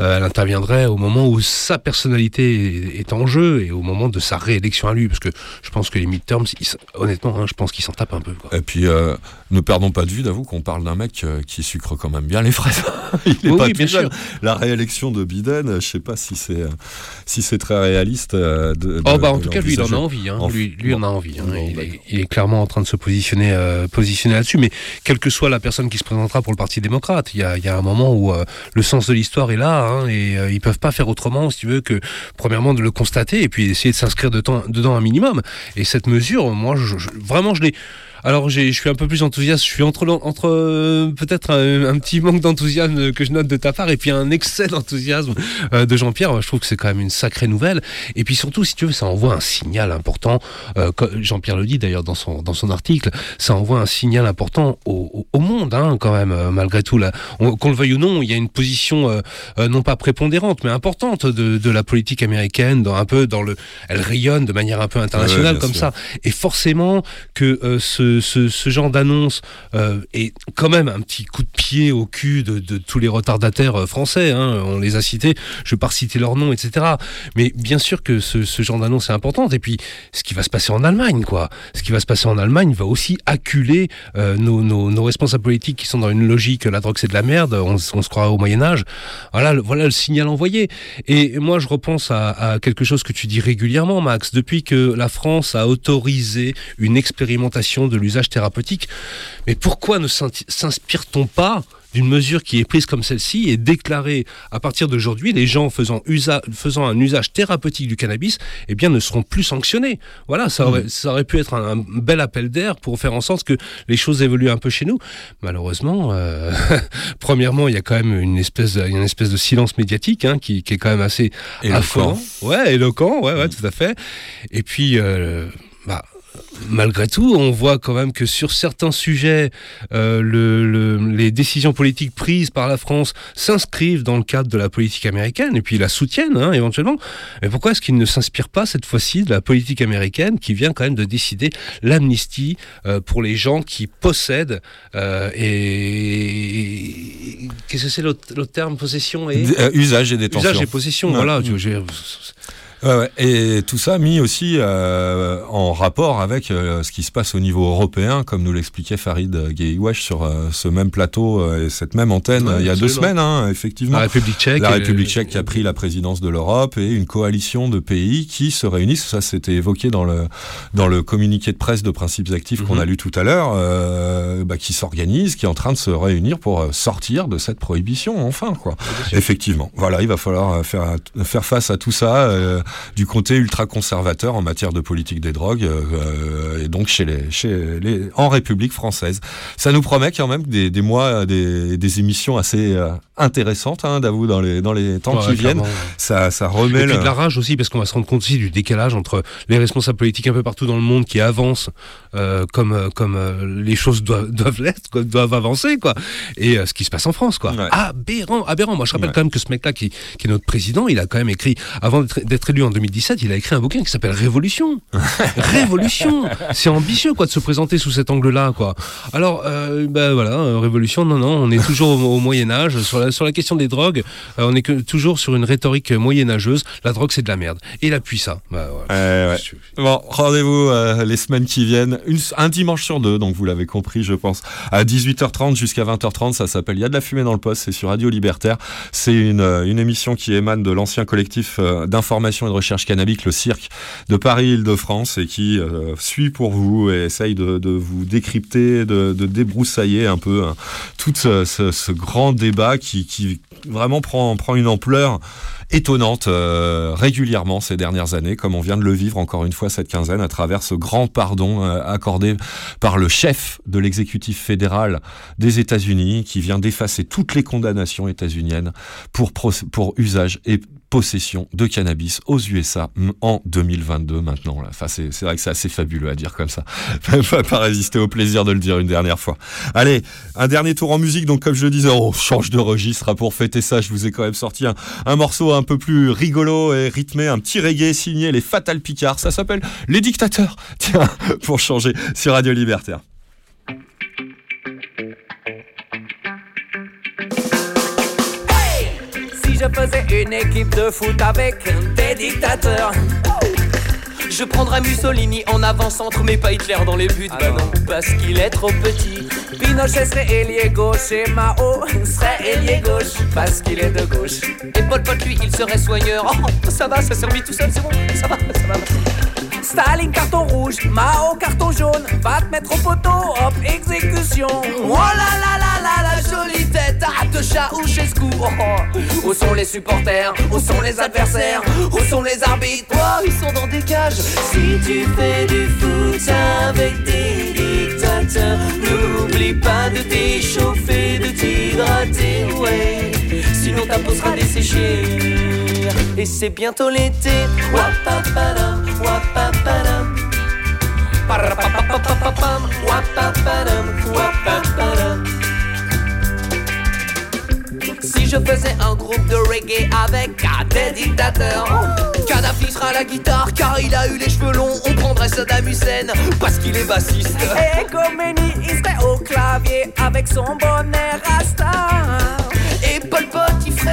[SPEAKER 2] euh, elle interviendrait au moment où sa personnalité est, en jeu et au moment de sa réélection à lui, parce que je pense que les midterms, ils honnêtement, hein, je pense qu'ils s'en tapent un peu. Quoi.
[SPEAKER 6] Et puis euh, ne perdons pas de vue, d'avoue qu'on parle d'un mec euh, qui sucre quand même bien les fraises. il est
[SPEAKER 2] Oui,
[SPEAKER 6] pas
[SPEAKER 2] oui, bien sûr.
[SPEAKER 6] La réélection de Biden, je sais pas si c'est si c'est très réaliste. de,
[SPEAKER 2] Oh bah en tout cas lui il en a envie, hein. Lui, en a envie. hein.
[SPEAKER 6] Bon,
[SPEAKER 2] il,
[SPEAKER 6] d'accord.
[SPEAKER 2] est, il est clairement en train de se positionner, euh, positionner là-dessus. Mais quelle que soit la personne qui se présentera pour le Parti démocrate, il y a, un moment où euh, le sens de l'histoire est là hein, et euh, ils peuvent pas faire autrement, si tu veux, que premièrement de le constater et puis essayer de s'inscrire dedans un minimum. Et cette mesure, moi, je- vraiment, je l'ai. Alors je suis un peu plus enthousiaste, je suis entre, entre euh, peut-être un, un petit manque d'enthousiasme que je note de ta part et puis un excès d'enthousiasme euh, de Jean-Pierre. Je trouve que c'est quand même une sacrée nouvelle. Et puis surtout, si tu veux, ça envoie un signal important. euh, Jean-Pierre le dit d'ailleurs dans son, dans son article, ça envoie un signal important au, au- monde hein, quand même, malgré tout. Qu'on le veuille ou non, il y a une position non pas prépondérante, mais importante de, de la politique américaine, dans, un peu dans le, elle rayonne de manière un peu internationale comme
[SPEAKER 6] sûr.
[SPEAKER 2] ça. Et forcément que euh, ce ce, genre d'annonce euh, est quand même un petit coup de pied au cul de, tous les retardataires euh, français. hein. On les a cités, je ne vais pas citer leurs noms, etc. Mais bien sûr que ce, genre d'annonce est importante. Et puis, ce qui va se passer en Allemagne, quoi. Ce qui va se passer en Allemagne va aussi acculer euh, nos, responsables politiques qui sont dans une logique la drogue c'est de la merde, on, se croit au Moyen Âge. Voilà, le, voilà le signal envoyé. Et moi, je repense à, à quelque chose que tu dis régulièrement, Max. Depuis que la France a autorisé une expérimentation de l'usage thérapeutique, mais pourquoi ne s'in- s'inspire-t-on pas d'une mesure qui est prise comme celle-ci et déclarée à partir d'aujourd'hui, les gens faisant, usa- faisant un usage thérapeutique du cannabis, eh bien, ne seront plus sanctionnés. Voilà, ça aurait, ça aurait pu être un, un bel appel d'air pour faire en sorte que les choses évoluent un peu chez nous. Malheureusement, euh, premièrement, il y a quand même une espèce, de, une espèce de silence médiatique hein, qui, qui est quand même assez
[SPEAKER 6] Éloquent.
[SPEAKER 2] affolant. Ouais, éloquent, ouais, ouais, tout à fait. Et puis, euh, bah, malgré tout, on voit quand même que sur certains sujets, euh, le, le- les décisions politiques prises par la France s'inscrivent dans le cadre de la politique américaine et puis la soutiennent hein, éventuellement. Mais pourquoi est-ce qu'ils ne s'inspirent pas cette fois-ci de la politique américaine qui vient quand même de décider l'amnistie euh, pour les gens qui possèdent euh, et qu'est-ce que c'est l'autre terme possession et
[SPEAKER 6] usage et détention.
[SPEAKER 2] usage et possession.
[SPEAKER 6] Ouais.
[SPEAKER 2] Voilà, tu-
[SPEAKER 6] Ouais, ouais. Et tout ça mis aussi euh, en rapport avec euh, ce qui se passe au niveau européen, comme nous l'expliquait Farid Gueiwash sur euh, ce même plateau euh, et cette même antenne
[SPEAKER 2] Ouais,
[SPEAKER 6] euh, il y a deux semaines, hein, effectivement.
[SPEAKER 2] la République tchèque.
[SPEAKER 6] La
[SPEAKER 2] euh,
[SPEAKER 6] République tchèque qui a pris la présidence de l'Europe et une coalition de pays qui se réunissent. Ça, c'était évoqué dans le dans le communiqué de presse de principes actifs qu'on
[SPEAKER 2] Mhm.
[SPEAKER 6] a lu tout à l'heure, euh, bah, qui s'organise, qui est en train de se réunir pour euh, sortir de cette prohibition, enfin, quoi. Effectivement. Voilà, il va falloir euh, faire faire face à tout ça euh, du côté ultra conservateur en matière de politique des drogues euh, et donc chez les chez les en République française. Ça nous promet quand même des, des mois, des, des émissions assez euh, intéressantes, hein, d'avoue dans les dans les temps
[SPEAKER 2] ouais,
[SPEAKER 6] qui viennent. Ça ça remet
[SPEAKER 2] Et puis
[SPEAKER 6] le-
[SPEAKER 2] de la rage aussi, parce qu'on va se rendre compte aussi du décalage entre les responsables politiques un peu partout dans le monde qui avancent euh, comme euh, comme euh, les choses doivent doivent l'être, doivent avancer, quoi. Et euh, ce qui se passe en France, quoi.
[SPEAKER 6] Ouais.
[SPEAKER 2] Aberrant, aberrant. Moi, je rappelle
[SPEAKER 6] Ouais.
[SPEAKER 2] quand même que ce mec-là, qui, qui est notre président, il a quand même écrit, avant d'être élu en 2017, il a écrit un bouquin qui s'appelle Révolution. Révolution. C'est ambitieux, quoi, de se présenter sous cet angle-là, quoi. Alors, ben voilà, Révolution. Non, non, on est toujours au, au Moyen Âge sur la sur la question des drogues. on est que, toujours sur une rhétorique moyenâgeuse. La drogue, c'est de la merde. Et il appuie ça. Bah, ouais.
[SPEAKER 6] Bon, rendez-vous les semaines qui viennent, un dimanche sur deux, donc vous l'avez compris, je pense, à 18h30 jusqu'à 20h30. Ça s'appelle Il y a de la fumée dans le poste, c'est sur Radio Libertaire. C'est une, euh, émission qui émane de l'ancien collectif euh, d'information et de recherche cannabique, le Cirque de Paris-Île-de-France, et qui euh, suit pour vous et essaye de, vous décrypter, de, débroussailler un peu hein, tout ce grand débat qui, qui vraiment prend, prend une ampleur étonnante euh, régulièrement ces dernières années, comme on vient de le vivre encore une fois cette quinzaine à travers ce grand pardon euh, accordé par le chef de l'exécutif fédéral des États-Unis, qui vient d'effacer toutes les condamnations états-uniennes pour, pour usage et possession de cannabis aux USA en 2022 maintenant. Enfin, c'est vrai que c'est assez fabuleux à dire comme ça. pas, pas résister au plaisir de le dire une dernière fois. Allez, un dernier tour en musique. Donc, comme je le disais, on change de registre. hein, Pour fêter ça, je vous ai quand même sorti un, un morceau un peu plus rigolo et rythmé, un petit reggae signé les Fatal Picards. Ça s'appelle Les Dictateurs. Tiens, pour changer sur Radio Libertaire.
[SPEAKER 8] Je faisais une équipe de foot avec des dictateurs, je prendrais Mussolini en avant-centre, mais pas Hitler dans les buts. bah non, parce qu'il est trop petit. Pinochet serait ailier gauche et Mao serait ailier gauche, parce qu'il est de gauche. Et Pol Pot, lui, il serait soigneur. Oh, ça va, ça s'est remis tout seul, c'est bon, ça va, ça va. Staline carton rouge, Mao carton jaune, va te mettre au poteau, hop, exécution. Oh là là là là, la jolie tête à de Ceausescu. Oh, oh. Où sont les supporters? Où sont les adversaires? Où sont les arbitres? Oh, ils sont dans des cages. Si tu fais du foot avec des dictateurs, n'oublie pas de t'échauffer, de t'hydrater, ouais. Sinon ta peau sera desséchée. Et c'est bientôt l'été. Wapapadam, wapapadam. Parapapapapapam, wapapadam, wapapadam. Si je faisais un groupe de reggae avec des dictateurs, Kadhafi affichera la guitare car il a eu les cheveux longs. On prendrait Saddam Hussein parce qu'il est bassiste.
[SPEAKER 9] Et Khomeini, il serait au clavier avec son bonnet rasta.
[SPEAKER 8] Et Pot,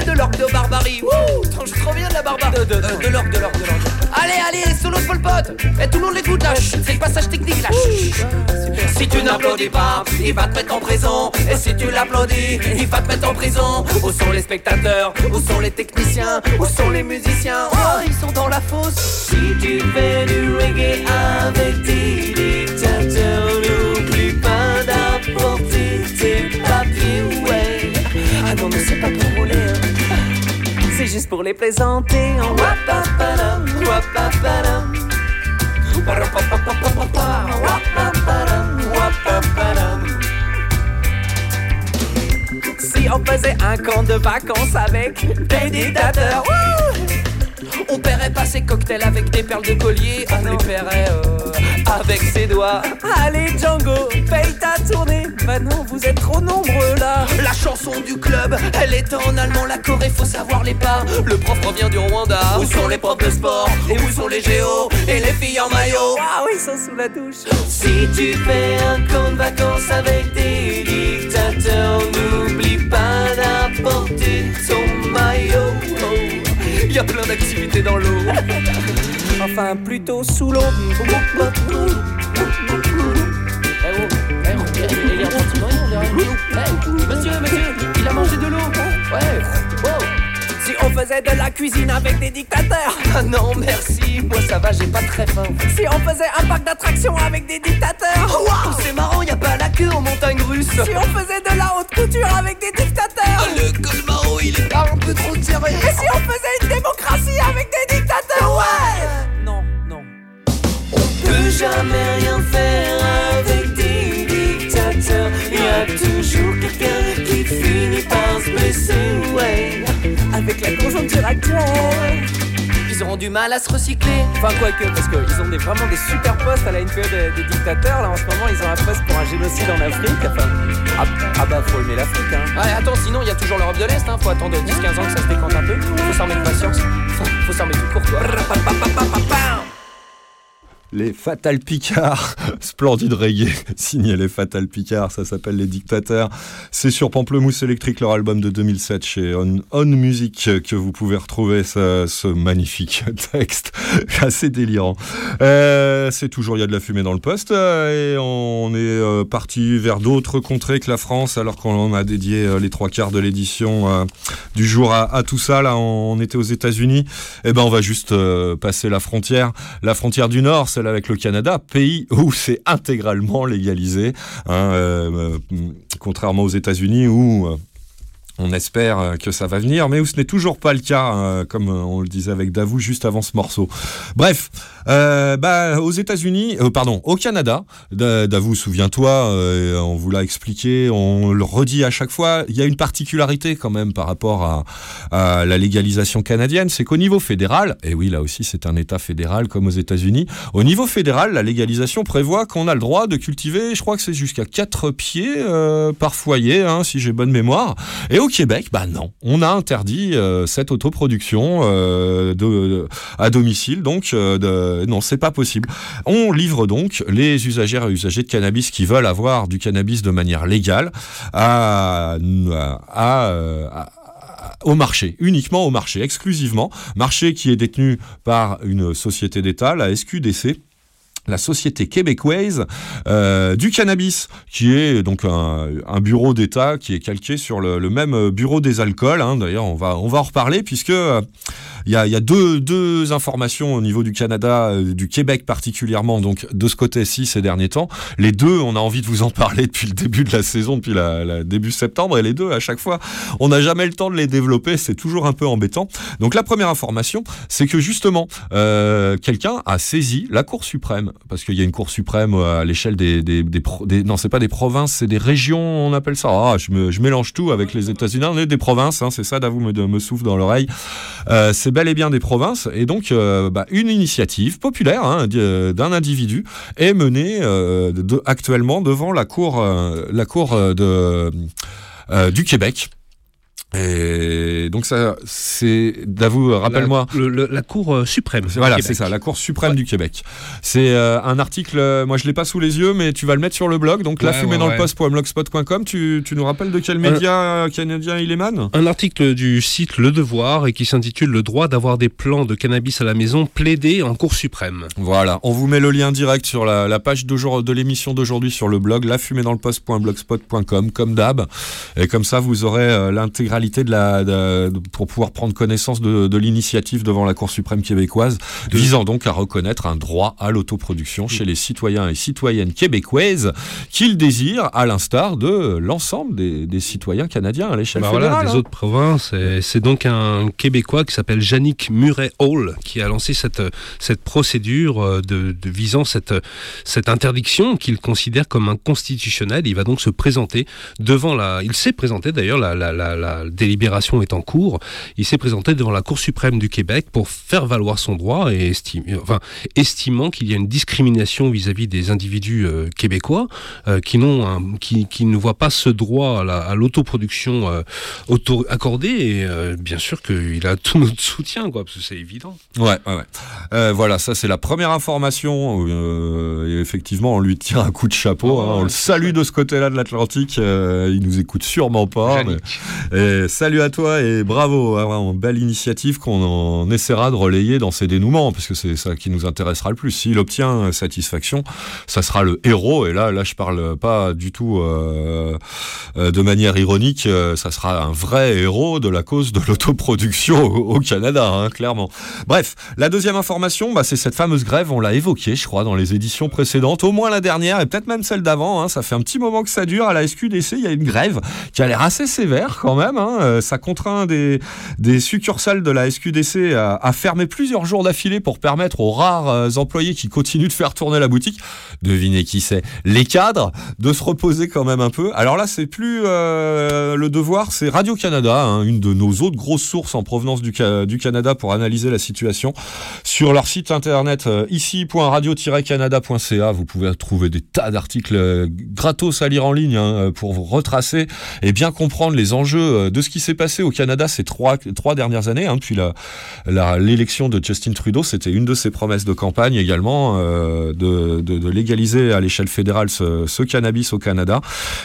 [SPEAKER 8] de l'orgue de barbarie. Wouh, suis trop bien de la barbarie. De, de, de, de l'orgue, de l'orgue, de l'orgue. Allez, allez, solo de Pol Pot. Et tout le monde l'écoute là. C'est le passage technique là. Chut. Si tu n'applaudis pas, il va te mettre en prison. Et si tu l'applaudis, il va te mettre en prison. Où sont les spectateurs? Où sont les techniciens? Où sont les musiciens? Oh, ils sont dans la fosse. Si tu fais du reggae avec des dictateurs, n'oublie pas d'apporter tes papiers, ouais. Ah non, mais c'est pas pour.
[SPEAKER 9] C'est juste pour les plaisanter. Si on faisait un camp de vacances avec des dictateurs.
[SPEAKER 8] On paierait pas ses cocktails avec des perles de collier, on les paierait euh, avec ses doigts.
[SPEAKER 9] Allez Django, paye ta tournée. Bah non, vous êtes trop nombreux là.
[SPEAKER 8] La chanson du club, elle est en allemand, la Corée, faut savoir les pas. Le prof revient du Rwanda. Où sont les profs de sport Et où sont les géos Et les filles en maillot?
[SPEAKER 9] Ah oui, ils sont sous la douche.
[SPEAKER 8] Si tu fais un camp de vacances avec des dictateurs, n'oublie pas d'apporter ton maillot. Il y a plein d'activités dans l'eau.
[SPEAKER 9] Enfin, plutôt sous l'eau.
[SPEAKER 8] Eh oh, eh oh. Eh, monsieur, monsieur, il a mangé de l'eau. Ouais,
[SPEAKER 9] faisait de la cuisine avec des dictateurs.
[SPEAKER 8] Ah non, merci, moi ça va, j'ai pas très faim.
[SPEAKER 9] Si on faisait un parc d'attractions avec des dictateurs.
[SPEAKER 8] Oh, waouh, c'est marrant, y a pas la queue en montagne russe.
[SPEAKER 9] Si on faisait de la haute couture avec des dictateurs.
[SPEAKER 8] Ah, le colmaro, il est un peu trop serré.
[SPEAKER 9] Et si on faisait une démocratie avec des dictateurs. Ouais Non, non.
[SPEAKER 8] On peut jamais rien faire avec des dictateurs. Y a toujours quelqu'un qui finit par se blesser, ouais.
[SPEAKER 9] Avec la conjoncture actuelle.
[SPEAKER 8] Ils auront du mal à se recycler.
[SPEAKER 9] Enfin, quoique, parce qu'ils ont des, vraiment des super postes à la NPE des, des dictateurs. Là, en ce moment, ils ont un poste pour un génocide en Afrique. Enfin, ah, ah bah, faut aimer l'Afrique, hein.
[SPEAKER 8] Ouais, attends, sinon il y a toujours l'Europe de l'Est, hein. Faut attendre 10-15 ans que ça se décante un peu. Faut s'en mettre patience. Faut, faut s'en mettre tout court, quoi.
[SPEAKER 6] Les Fatal Picard, splendide reggae, signé les Fatal Picard, ça s'appelle Les Dictateurs. C'est sur Pamplemousse électrique, leur album de 2007 chez On, Music, que vous pouvez retrouver ce, ce magnifique texte, assez délirant. Euh, c'est toujours, il y a de la fumée dans le poste, euh, et on est euh, parti vers d'autres contrées que la France, alors qu'on a dédié les trois quarts de l'édition du jour à, tout ça. Là, on, était aux États-Unis. Et ben, on va juste passer la frontière, la frontière du Nord, avec le Canada, pays où c'est intégralement légalisé, hein, euh, euh, contrairement aux États-Unis où euh, on espère euh, que ça va venir, mais où ce n'est toujours pas le cas, euh, comme euh, on le disait avec Davou juste avant ce morceau. Bref, bah, aux États-Unis, pardon, au Canada, Da- Davou, souviens-toi, on vous l'a expliqué, on le redit à chaque fois, il y a une particularité quand même par rapport à, la légalisation canadienne, c'est qu'au niveau fédéral, et oui, là aussi c'est un État fédéral comme aux États-Unis, au niveau fédéral, la légalisation prévoit qu'on a le droit de cultiver, je crois que c'est jusqu'à 4 pieds par foyer, hein, si j'ai bonne mémoire. Et au Québec, bah non, on a interdit euh, cette autoproduction euh, à domicile, donc euh, de- non, c'est pas possible. On livre donc les usagères et usagers de cannabis qui veulent avoir du cannabis de manière légale au marché, uniquement au marché, exclusivement. Marché qui est détenu par une société d'État, la SQDC la société québécoise euh, du cannabis, qui est donc un, bureau d'État qui est calqué sur le, même bureau des alcools. hein. D'ailleurs, on va, on va en reparler puisque euh, il y a, y a deux, deux informations au niveau du Canada, euh, du Québec particulièrement, donc de ce côté-ci ces derniers temps. Les deux, on a envie de vous en parler depuis le début de la saison, depuis la, la début septembre, et les deux, à chaque fois, on n'a jamais le temps de les développer, c'est toujours un peu embêtant. Donc la première information, c'est que justement, quelqu'un a saisi la Cour suprême, parce qu'il y a une Cour suprême euh, à l'échelle des, des, des, des- non, c'est pas des provinces, c'est des régions, on appelle ça. Ah, je, mélange tout avec les États-Unis. On est des provinces, hein, c'est ça. Davou me, souffle dans l'oreille. Euh, c'est bel et bien des provinces, et donc euh, bah, une initiative populaire hein, d'un individu est menée actuellement devant la Cour, la cour de, du Québec. Et donc ça, c'est Davou, rappelle-moi.
[SPEAKER 2] La, la Cour euh, suprême.
[SPEAKER 6] Voilà, c'est ça, la Cour suprême du Québec. C'est euh, un article, euh, moi je l'ai pas sous les yeux, mais tu vas le mettre sur le blog. Donc la
[SPEAKER 2] Ouais,
[SPEAKER 6] fumée
[SPEAKER 2] ouais,
[SPEAKER 6] dans
[SPEAKER 2] ouais.
[SPEAKER 6] le post.blogspot.com. Tu, tu nous rappelles de quel média euh, canadien il émane?
[SPEAKER 2] Un article du site Le Devoir et qui s'intitule Le droit d'avoir des plants de cannabis à la maison plaidé en Cour suprême.
[SPEAKER 6] Voilà, on vous met le lien direct sur la, la page d'aujourd'hui- de l'émission d'aujourd'hui sur le blog la fumée dans le post.blogspot.com comme d'hab. Et comme ça, vous aurez euh, l'intégralité de la de- pour pouvoir prendre connaissance de, de l'initiative devant la Cour suprême québécoise,
[SPEAKER 2] De-
[SPEAKER 6] visant donc à reconnaître un droit à l'autoproduction chez les citoyens et citoyennes québécoises qu'ils désirent, à l'instar de l'ensemble des, des citoyens canadiens à l'échelle
[SPEAKER 2] Bah
[SPEAKER 6] fédérale.
[SPEAKER 2] voilà, des
[SPEAKER 6] hein.
[SPEAKER 2] autres provinces. Et C'est donc un Québécois qui s'appelle Yannick Murray Hall qui a lancé cette, cette procédure euh, de, de visant cette, cette interdiction qu'il considère comme inconstitutionnelle. Il va donc se présenter devant la. Il s'est présenté d'ailleurs, la, la, la délibération est en cours. Il s'est présenté devant la Cour suprême du Québec pour faire valoir son droit et estime, enfin, estimant qu'il y a une discrimination vis-à-vis des individus euh, québécois euh, qui, n'ont un- qui, qui ne voient pas ce droit à la- l'autoproduction euh, auto accordé et euh, bien sûr qu'il a tout notre soutien quoi parce que c'est évident.
[SPEAKER 6] Ouais, ouais, ouais. Euh, voilà, ça c'est la première information. euh, et effectivement, on lui tire un coup de chapeau.
[SPEAKER 2] Oh,
[SPEAKER 6] hein. on le salue de ce côté-là de l'Atlantique. euh, il nous écoute sûrement pas.
[SPEAKER 2] Yannick.
[SPEAKER 6] mais- et salut à toi et bravo. hein, belle initiative qu'on en essaiera de relayer dans ses dénouements, parce que c'est ça qui nous intéressera le plus. S'il obtient satisfaction, ça sera le héros. Et là, là, je parle pas du tout euh, euh, de manière ironique. euh, ça sera un vrai héros de la cause de l'autoproduction au, au Canada, hein, clairement. Bref, la deuxième information, bah, c'est cette fameuse grève. On l'a évoquée, je crois, dans les éditions précédentes, au moins la dernière et peut-être même celle d'avant. hein. ça fait un petit moment que ça dure à la SQDC. Il y a une grève qui a l'air assez sévère quand même. hein. Euh, ça contraint des, succursales de la SQDC à, fermer plusieurs jours d'affilée pour permettre aux rares euh, employés qui continuent de faire tourner la boutique, devinez qui c'est, les cadres, de se reposer quand même un peu. Alors là, c'est plus euh, le devoir, c'est Radio-Canada, hein, une de nos autres grosses sources en provenance du, Ca- du Canada pour analyser la situation. Sur leur site internet ici.radio-canada.ca, vous pouvez trouver des tas d'articles gratos à lire en ligne hein, pour vous retracer et bien comprendre les enjeux euh, ce qui s'est passé au Canada ces trois, dernières années, hein, depuis l'élection de Justin Trudeau, c'était une de ses promesses de campagne également, euh, de, légaliser à l'échelle fédérale ce, ce cannabis au Canada.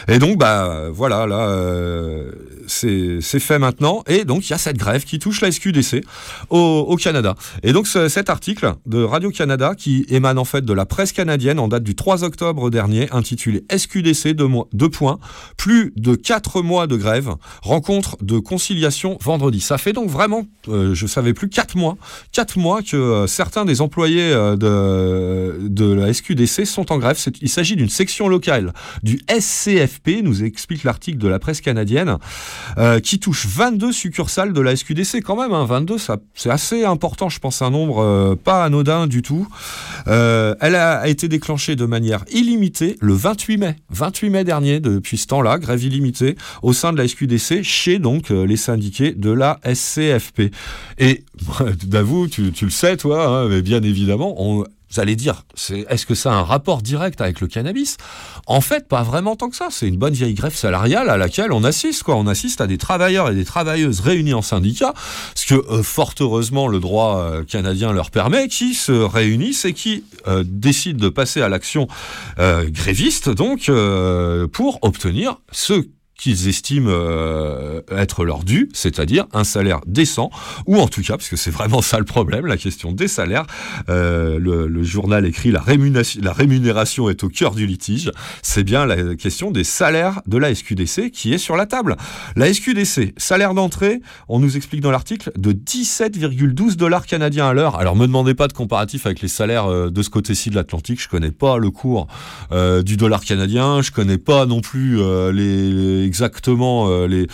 [SPEAKER 6] Et donc, bah voilà, là, euh, c'est fait maintenant. Et donc, il y a cette grève qui touche la SQDC au, au Canada. Et donc, ce- cet article de Radio-Canada, qui émane en fait de la presse canadienne en date du 3 octobre dernier, intitulé SQDC, deux, mois, deux points, plus de 4 mois de grève, rencontre de conciliation vendredi. Ça fait donc vraiment, euh, je savais plus, 4 mois, 4 mois que euh, certains des employés euh, de, de la SQDC sont en grève. Il s'agit d'une section locale du SCFP, nous explique l'article de la presse canadienne, euh, qui touche 22 succursales de la SQDC quand même. Hein, 22, ça, c'est assez important, je pense, un nombre euh, pas anodin du tout. Euh, elle a été déclenchée de manière illimitée le 28 mai, 28 mai dernier, depuis ce temps-là, grève illimitée au sein de la SQDC, chez donc euh, les syndiqués de la SCFP. Et d'avoue, tu, tu le sais, toi, hein, mais bien évidemment, on, vous allez dire, est-ce que ça a un rapport direct avec le cannabis? En fait, pas vraiment tant que ça. C'est une bonne vieille grève salariale à laquelle on assiste. Quoi. On assiste à des travailleurs et des travailleuses réunis en syndicat, ce que euh, fort heureusement le droit euh, canadien leur permet, qui se réunissent et qui euh, décident de passer à l'action gréviste, donc pour obtenir ce qu'ils estiment euh, être leur dû, c'est-à-dire un salaire décent, ou en tout cas, parce que c'est vraiment ça le problème, la question des salaires, euh, le, le journal écrit la rémunération, la rémunération est au cœur du litige, c'est bien la question des salaires de la SQDC qui est sur la table. La SQDC, salaire d'entrée, on nous explique dans l'article, de 17,12 dollars canadiens à l'heure. Alors me demandez pas de comparatif avec les salaires euh, de ce côté-ci de l'Atlantique, je connais pas le cours euh, du dollar canadien, je connais pas non plus euh, les, les- exactement euh, les,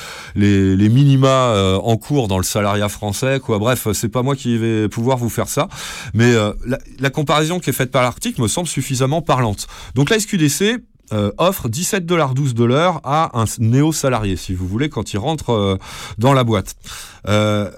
[SPEAKER 6] les, minima euh, en cours dans le salariat français. Quoi. Bref, c'est pas moi qui vais pouvoir vous faire ça, mais euh, la, comparaison qui est faite par l'article me semble suffisamment parlante. Donc la SQDC euh, offre 17,12$ de l'heure à un néo-salarié, si vous voulez, quand il rentre euh, dans la boîte. Euh,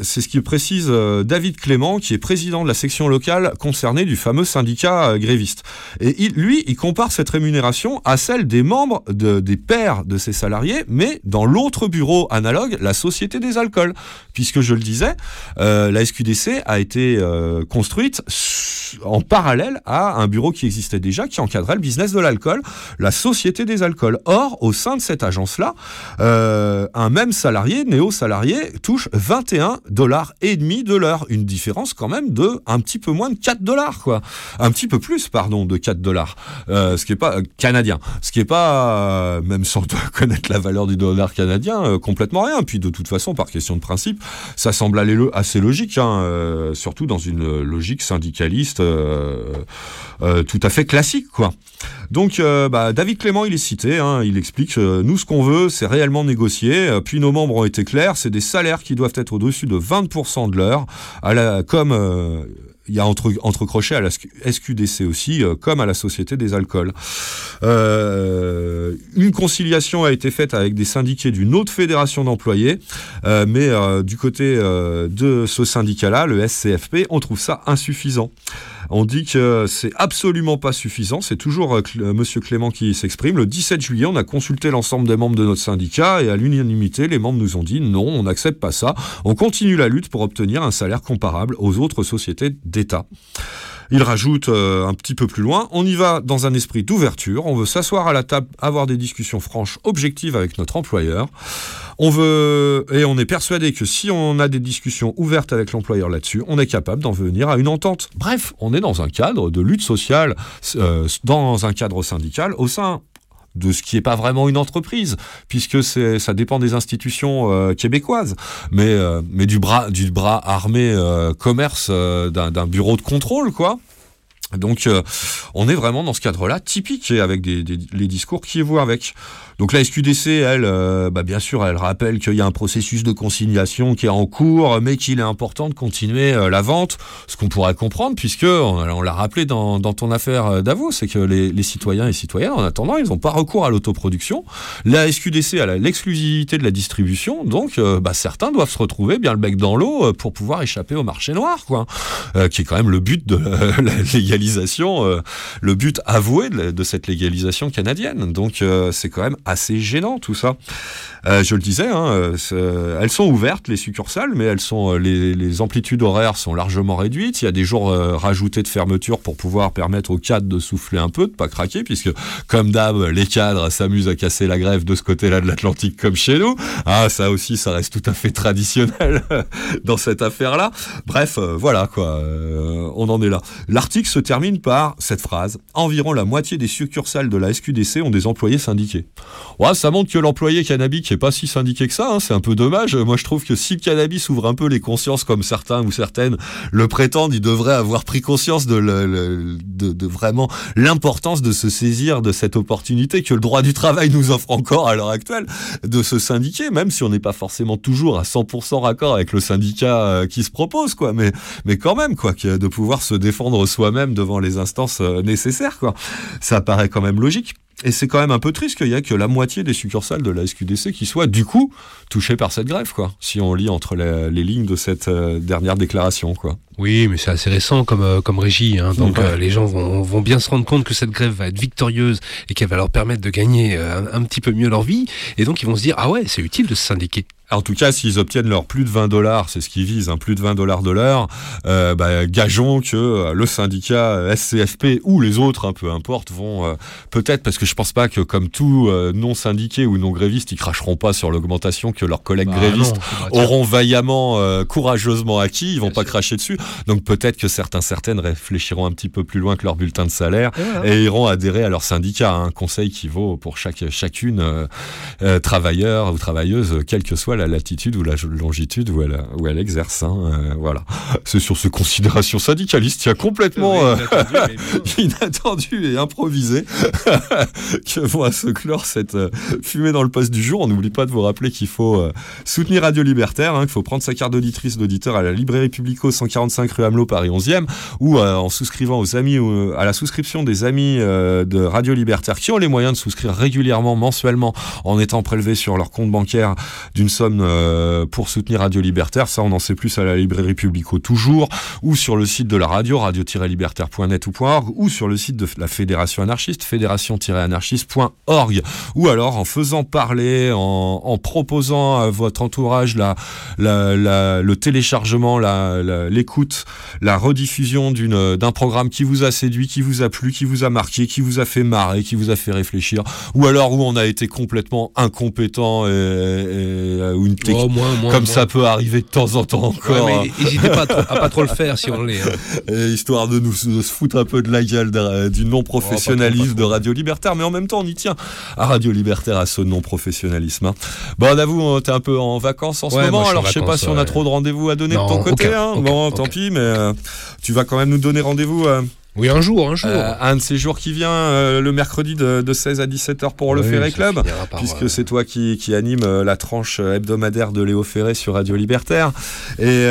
[SPEAKER 6] c'est ce qu'il précise euh, David Clément, qui est président de la section locale concernée du fameux syndicat euh, gréviste. Et il- lui, il compare cette rémunération à celle des membres de- des pairs de ses salariés, mais dans l'autre bureau analogue, la Société des alcools. Puisque je le disais, euh, la SQDC a été euh, construite en parallèle à un bureau qui existait déjà, qui encadrait le business de l'alcool, la Société des alcools. Or, au sein de cette agence-là, euh, un même salarié, néo-salarié, touche 21 dollars et demi de l'heure. Une différence quand même de un petit peu moins de 4 dollars, quoi. Un petit peu plus, pardon, de 4 dollars. Euh, ce qui est pas euh, canadien. Ce qui est pas, euh, même sans connaître la valeur du dollar canadien, complètement rien. Puis de toute façon, par question de principe, ça semble aller le- assez logique, hein, surtout dans une logique syndicaliste tout à fait classique, quoi. Donc, bah, David Clément, il est cité, hein, il explique nous, ce qu'on veut, c'est réellement négocier. Puis nos membres ont été clairs, c'est des salaires qui doivent être au-dessus de 20% de l'heure, comme euh, il y a entre, entre crochets à la SQDC aussi, euh, comme à la Société des alcools. Euh, une conciliation a été faite avec des syndiqués d'une autre fédération d'employés, mais du côté de ce syndicat-là, le SCFP, on trouve ça insuffisant. On dit que c'est absolument pas suffisant. C'est toujours euh, euh, Monsieur Clément qui s'exprime. Le 17 juillet, on a consulté l'ensemble des membres de notre syndicat et à l'unanimité, les membres nous ont dit non, on n'accepte pas ça. On continue la lutte pour obtenir un salaire comparable aux autres sociétés d'État. Il rajoute euh, un petit peu plus loin, on y va dans un esprit d'ouverture, on veut s'asseoir à la table, avoir des discussions franches, objectives avec notre employeur. On veut et on est persuadé que si on a des discussions ouvertes avec l'employeur là-dessus, on est capable d'en venir à une entente. Bref, on est dans un cadre de lutte sociale, euh, dans un cadre syndical au sein de ce qui n'est pas vraiment une entreprise, puisque ça dépend des institutions euh, québécoises, mais, euh, mais du, bras, armé euh, commerce d'un, bureau de contrôle, quoi. Donc, on est vraiment dans ce cadre-là, typique, avec les discours qui vont avec. Donc, la SQDC, elle, euh, bah, bien sûr, elle rappelle qu'il y a un processus de conciliation qui est en cours, mais qu'il est important de continuer euh, la vente, ce qu'on pourrait comprendre, puisque, on, l'a rappelé dans, ton affaire euh, Davos, c'est que les, citoyens et citoyennes, en attendant, ils n'ont pas recours à l'autoproduction. La SQDC, a l'exclusivité de la distribution, donc bah, certains doivent se retrouver bien le bec dans l'eau pour pouvoir échapper au marché noir, quoi, qui est quand même le but de la, la légalisation, le but avoué de, de cette légalisation canadienne. Donc c'est quand même assez gênant tout ça. Euh, je le disais, hein, euh, elles sont ouvertes les succursales, mais elles sont euh, les, amplitudes horaires sont largement réduites. Il y a des jours rajoutés de fermeture pour pouvoir permettre aux cadres de souffler un peu, de pas craquer, puisque comme d'hab, les cadres s'amusent à casser la grève de ce côté-là de l'Atlantique comme chez nous. Ah, ça aussi, ça reste tout à fait traditionnel dans cette affaire-là. Bref, voilà quoi, on en est là. L'article se termine par cette phrase environ la moitié des succursales de la SQDC ont des employés syndiqués. Ouais, ça montre que l'employé cannabis qui est pas si syndiqué que ça, hein, c'est un peu dommage. Moi, je trouve que si le cannabis ouvre un peu les consciences comme certains ou certaines le prétendent, il devrait avoir pris conscience de, de, vraiment l'importance de se saisir de cette opportunité que le droit du travail nous offre encore à l'heure actuelle, de se syndiquer, même si on n'est pas forcément toujours à 100% raccord avec le syndicat euh, qui se propose, quoi. Mais, mais quand même, quoi, de pouvoir se défendre soi-même devant les instances euh, nécessaires, quoi. Ça paraît quand même logique. Et c'est quand même un peu triste qu'il y ait que la moitié des succursales de la SQDC qui soient du coup touchées par cette grève, quoi. Si on lit entre les, les lignes de cette euh, dernière déclaration, quoi.
[SPEAKER 2] Oui, mais c'est assez récent comme, euh, comme régie. hein. donc
[SPEAKER 6] Ouais.
[SPEAKER 2] euh, les gens vont, vont bien se rendre compte que cette grève va être victorieuse et qu'elle va leur permettre de gagner un, un petit peu mieux leur vie. Et donc ils vont se dire, ah ouais, c'est utile de se syndiquer.
[SPEAKER 6] En tout cas, s'ils obtiennent leur plus de 20 dollars, c'est ce qu'ils visent, hein, plus de 20 dollars de l'heure, euh, bah, gageons que euh, le syndicat euh, SCFP ou les autres, hein, peu importe, vont euh, peut-être, parce que je pense pas que comme tout euh, non syndiqué ou non gréviste, ils cracheront pas sur l'augmentation que leurs collègues
[SPEAKER 2] Bah,
[SPEAKER 6] grévistes
[SPEAKER 2] non,
[SPEAKER 6] auront vaillamment, courageusement acquis, ils vont
[SPEAKER 2] Bien
[SPEAKER 6] pas
[SPEAKER 2] sûr.
[SPEAKER 6] cracher dessus. Donc peut-être que certains, certaines réfléchiront un petit peu plus loin que leur bulletin de salaire
[SPEAKER 2] Et
[SPEAKER 6] iront adhérer à leur syndicat, un conseil qui vaut pour chaque, chacune travailleur ou travailleuse, quelle que soit la latitude ou la longitude où elle, où elle exerce. hein, euh, voilà. C'est sur ce considération syndicaliste, il y a complètement
[SPEAKER 2] Oui,
[SPEAKER 6] euh,
[SPEAKER 2] inattendu,
[SPEAKER 6] et improvisé que va se clore cette euh, fumée dans le poste du jour. On n'oublie pas de vous rappeler qu'il faut soutenir Radio Libertaire, hein, qu'il faut prendre sa carte d'auditrice d'auditeur à la librairie Publico 145 rue Hamelot Paris 11e ou euh, en souscrivant aux amis à la souscription des amis euh, de Radio Libertaire qui ont les moyens de souscrire régulièrement mensuellement en étant prélevés sur leur compte bancaire d'une somme euh, pour soutenir Radio Libertaire. Ça, on en sait plus à la librairie Publico toujours, ou sur le site de la radio, radio-libertaire.net ou ou sur le site de la Fédération anarchiste, fédération-anarchiste.org, ou alors en faisant parler, en, proposant à votre entourage la, le téléchargement, l'écoute, la rediffusion d'un programme qui vous a séduit, qui vous a plu, qui vous a marqué, qui vous a fait marrer, qui vous a fait réfléchir, ou alors où on a été complètement incompétent et, ou une technique.
[SPEAKER 2] Oh, moins, moins,
[SPEAKER 6] comme
[SPEAKER 2] moins.
[SPEAKER 6] ça peut arriver de temps en temps encore.
[SPEAKER 2] Ouais, mais n'hésitez pas, à trop- à pas trop le faire si on l'est. hein.
[SPEAKER 6] Histoire de nous de se foutre un peu de la gueule du non-professionnalisme de Radio Libertaire, mais en même temps on y tient à Radio Libertaire à ce non-professionnalisme. hein. Bon, avoue, t'es un peu en vacances en ce moment,
[SPEAKER 2] je
[SPEAKER 6] alors je sais pas si on a trop de rendez-vous à donner
[SPEAKER 2] Non,
[SPEAKER 6] de ton côté. hein. bon, tant pis, mais euh, tu vas quand même nous donner rendez-vous. euh,
[SPEAKER 2] Oui, un jour, un jour.
[SPEAKER 6] euh, un de ces jours qui vient, euh, le mercredi de, de 16 à 17h pour le Ferré Club, puisque
[SPEAKER 2] euh,
[SPEAKER 6] c'est toi qui, qui anime la tranche hebdomadaire de Léo Ferré sur Radio Libertaire. Et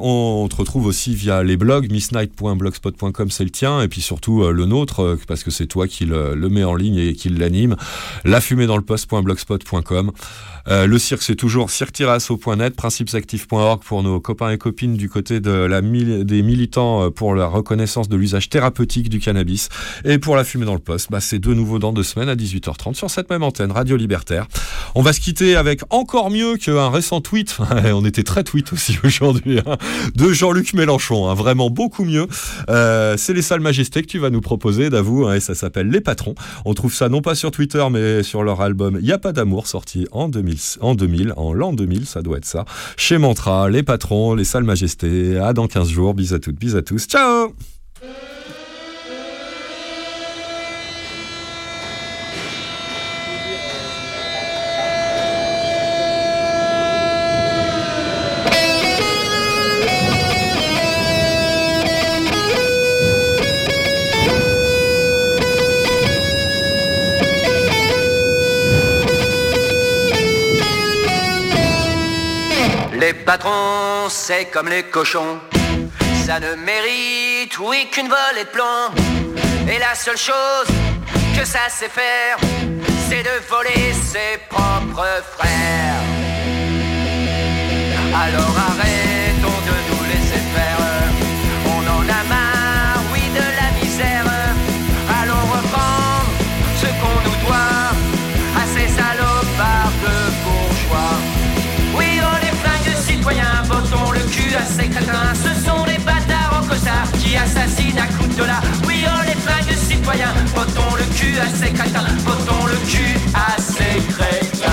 [SPEAKER 6] on, on te retrouve aussi via les blogs, missnight.blogspot.com, c'est le tien, et puis surtout le nôtre, parce que c'est toi qui le, le met en ligne et qui l'anime, lafumée-dans-le-poste.blogspot.com. Euh, le cirque, c'est toujours cirque-asso.net, principesactifs.org pour nos copains et copines du côté de la des militants euh, pour la reconnaissance de l'usage thérapeutique du cannabis. Et pour la fumée dans le poste, bah, c'est de nouveau dans deux semaines à 18h30 sur cette même antenne, Radio Libertaire. On va se quitter avec encore mieux qu'un récent tweet. On était très tweet aussi aujourd'hui, hein, de Jean-Luc Mélenchon. hein, vraiment beaucoup mieux. Euh, c'est les salles majestés que tu vas nous proposer, d'avoue, hein, et ça s'appelle Les Patrons. On trouve ça non pas sur Twitter, mais sur leur album Y a pas d'amour, sorti en 2000, en 2000, en l'an 2000, ça doit être ça. Chez Mantra, Les Patrons, Les Salles Majestés. À dans 15 jours. Bis à toutes, bis à tous. Ciao
[SPEAKER 8] c'est comme les cochons. Ça ne mérite, oui, qu'une volée de plomb. Et la seule chose que ça sait faire, c'est de voler ses propres frères. Alors arrêtons Ce sont les bâtards en costard qui assassinent à coups de dollars. Oui, on est flingues de citoyens, votons le cul à ces crétins. Votons le cul à ces crétins.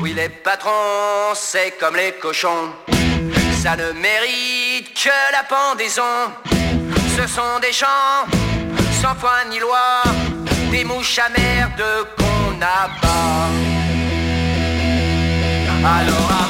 [SPEAKER 8] Oui, les patrons, c'est comme les cochons. Ça ne mérite que la pendaison. Ce sont des gens sans foi ni loi, des mouches à merde qu'on abat. Alors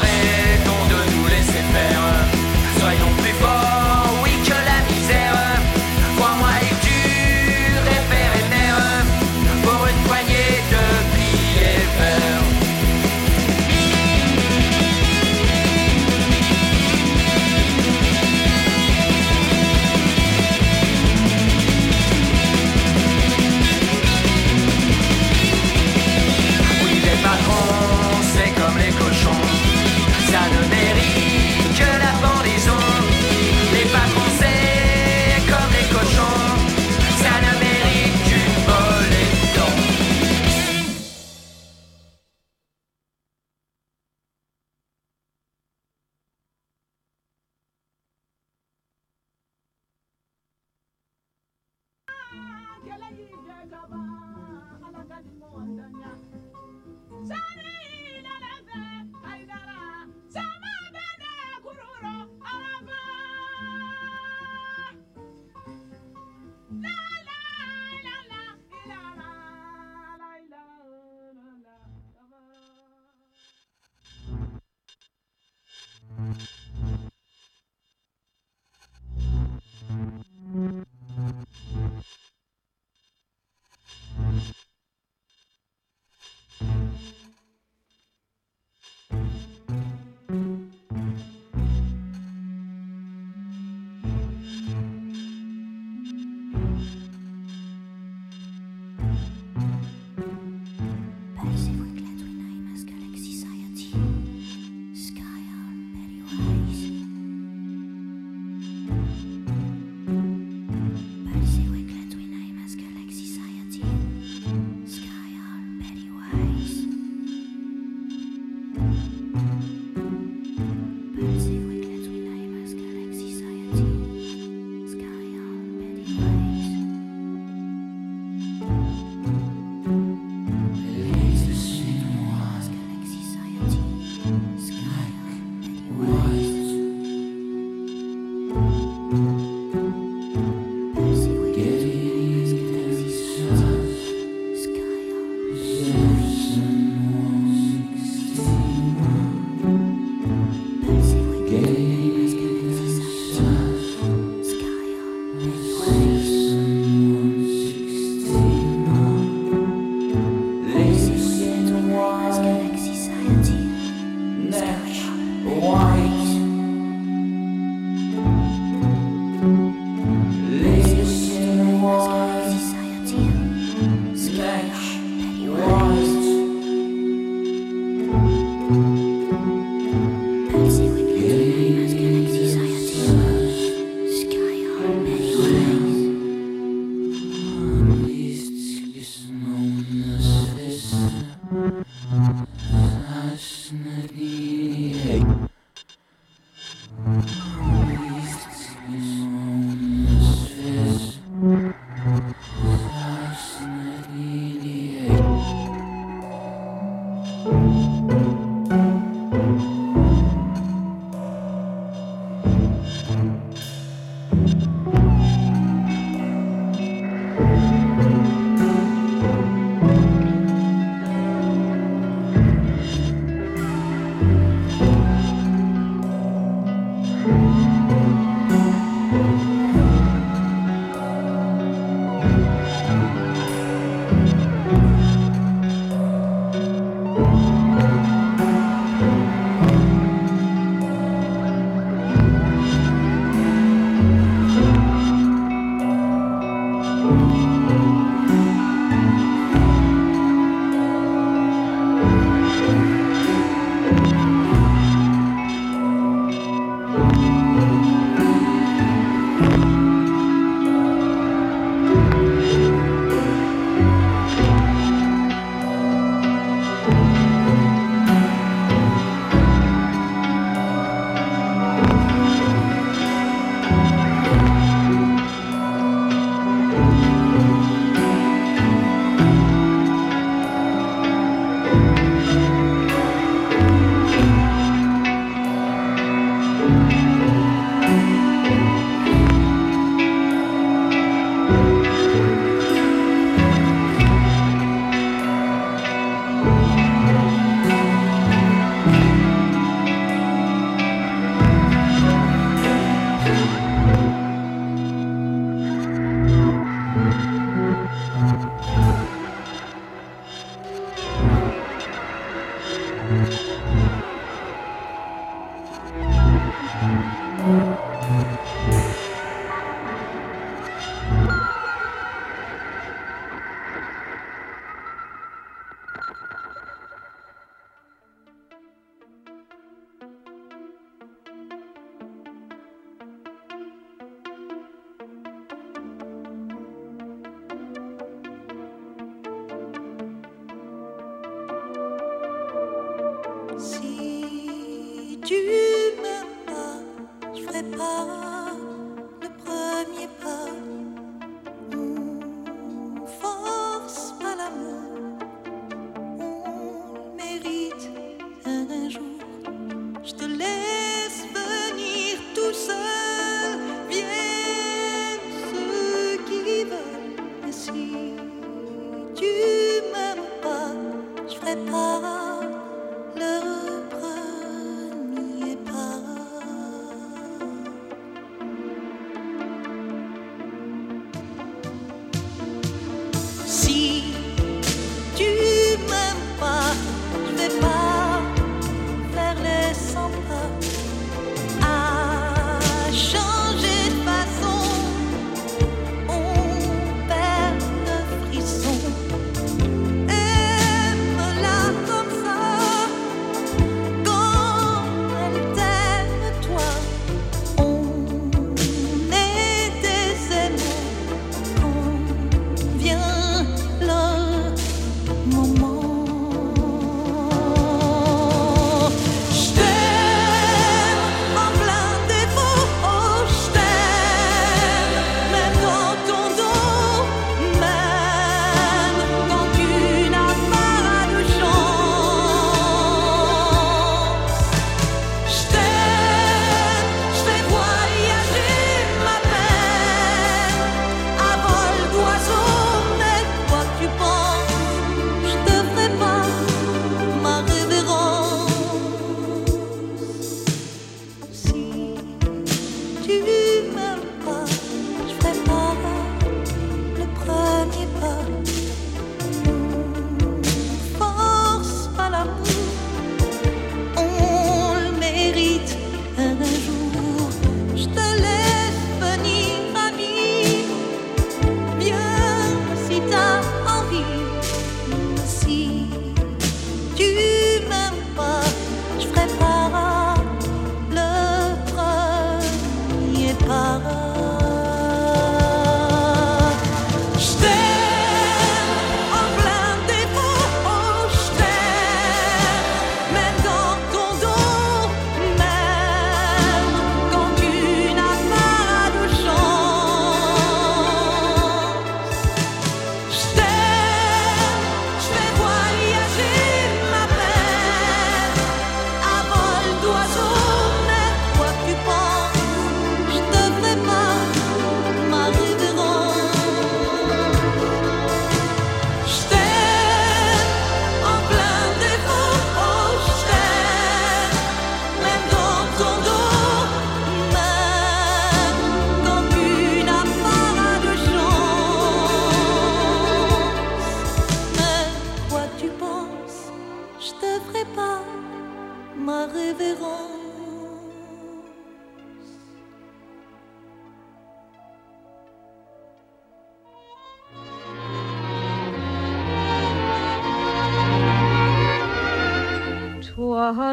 [SPEAKER 10] Si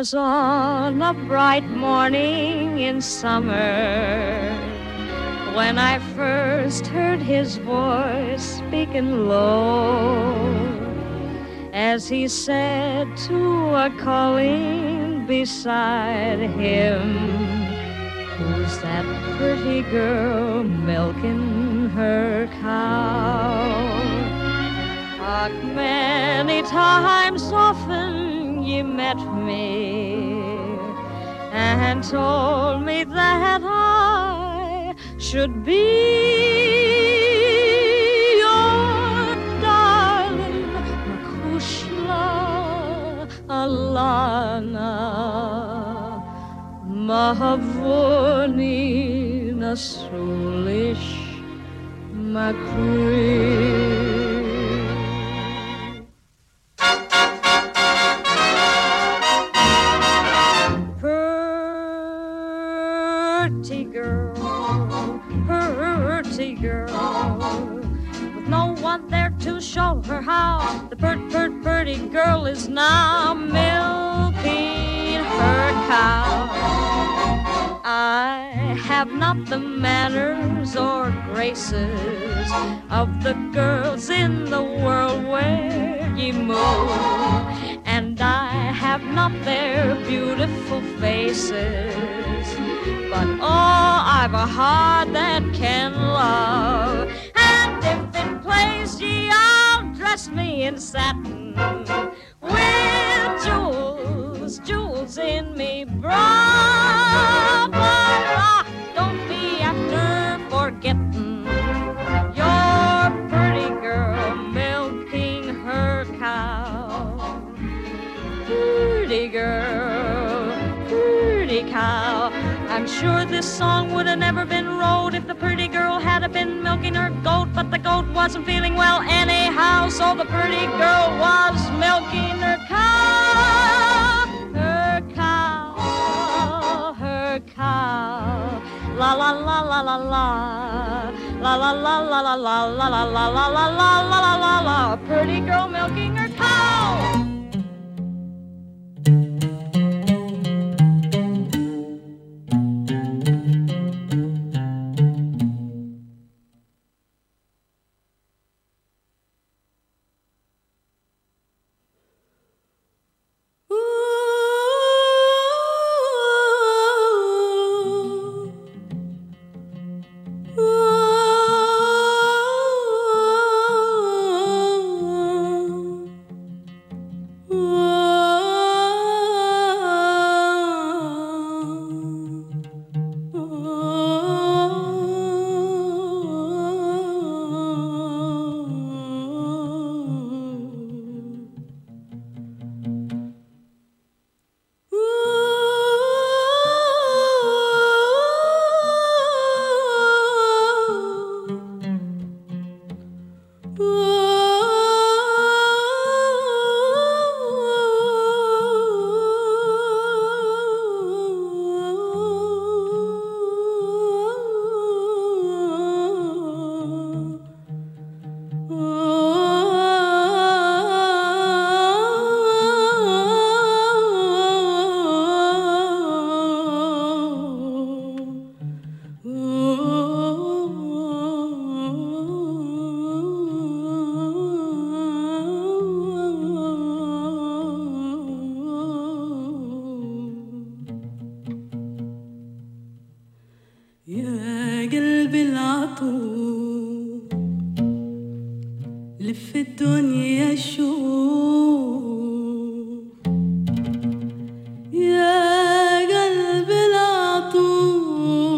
[SPEAKER 11] Twas on a bright morning in summer when I first heard his voice speaking low as he said to a colleen beside him, Who's that pretty girl milking her cow? Ach, many times often ye met me and told me that I should be your darling Makushla Alana Mahavuni Nasulish Macree. There to show her how. The pert, pert, pretty girl is now milking her cow. I have not the manners or graces of the girls in the world where ye move, and I have not their beautiful faces. But oh, I've a heart that can love, ye, I'll dress me in satin with jewels, jewels in me bra. Sure this song would have never been wrote if the pretty girl had have been milking her goat, but the goat wasn't feeling well anyhow, so the pretty girl was milking her cow. Her cow, her cow. La la la la la la. La la la la la la la la la la la la la la la. Pretty girl milking her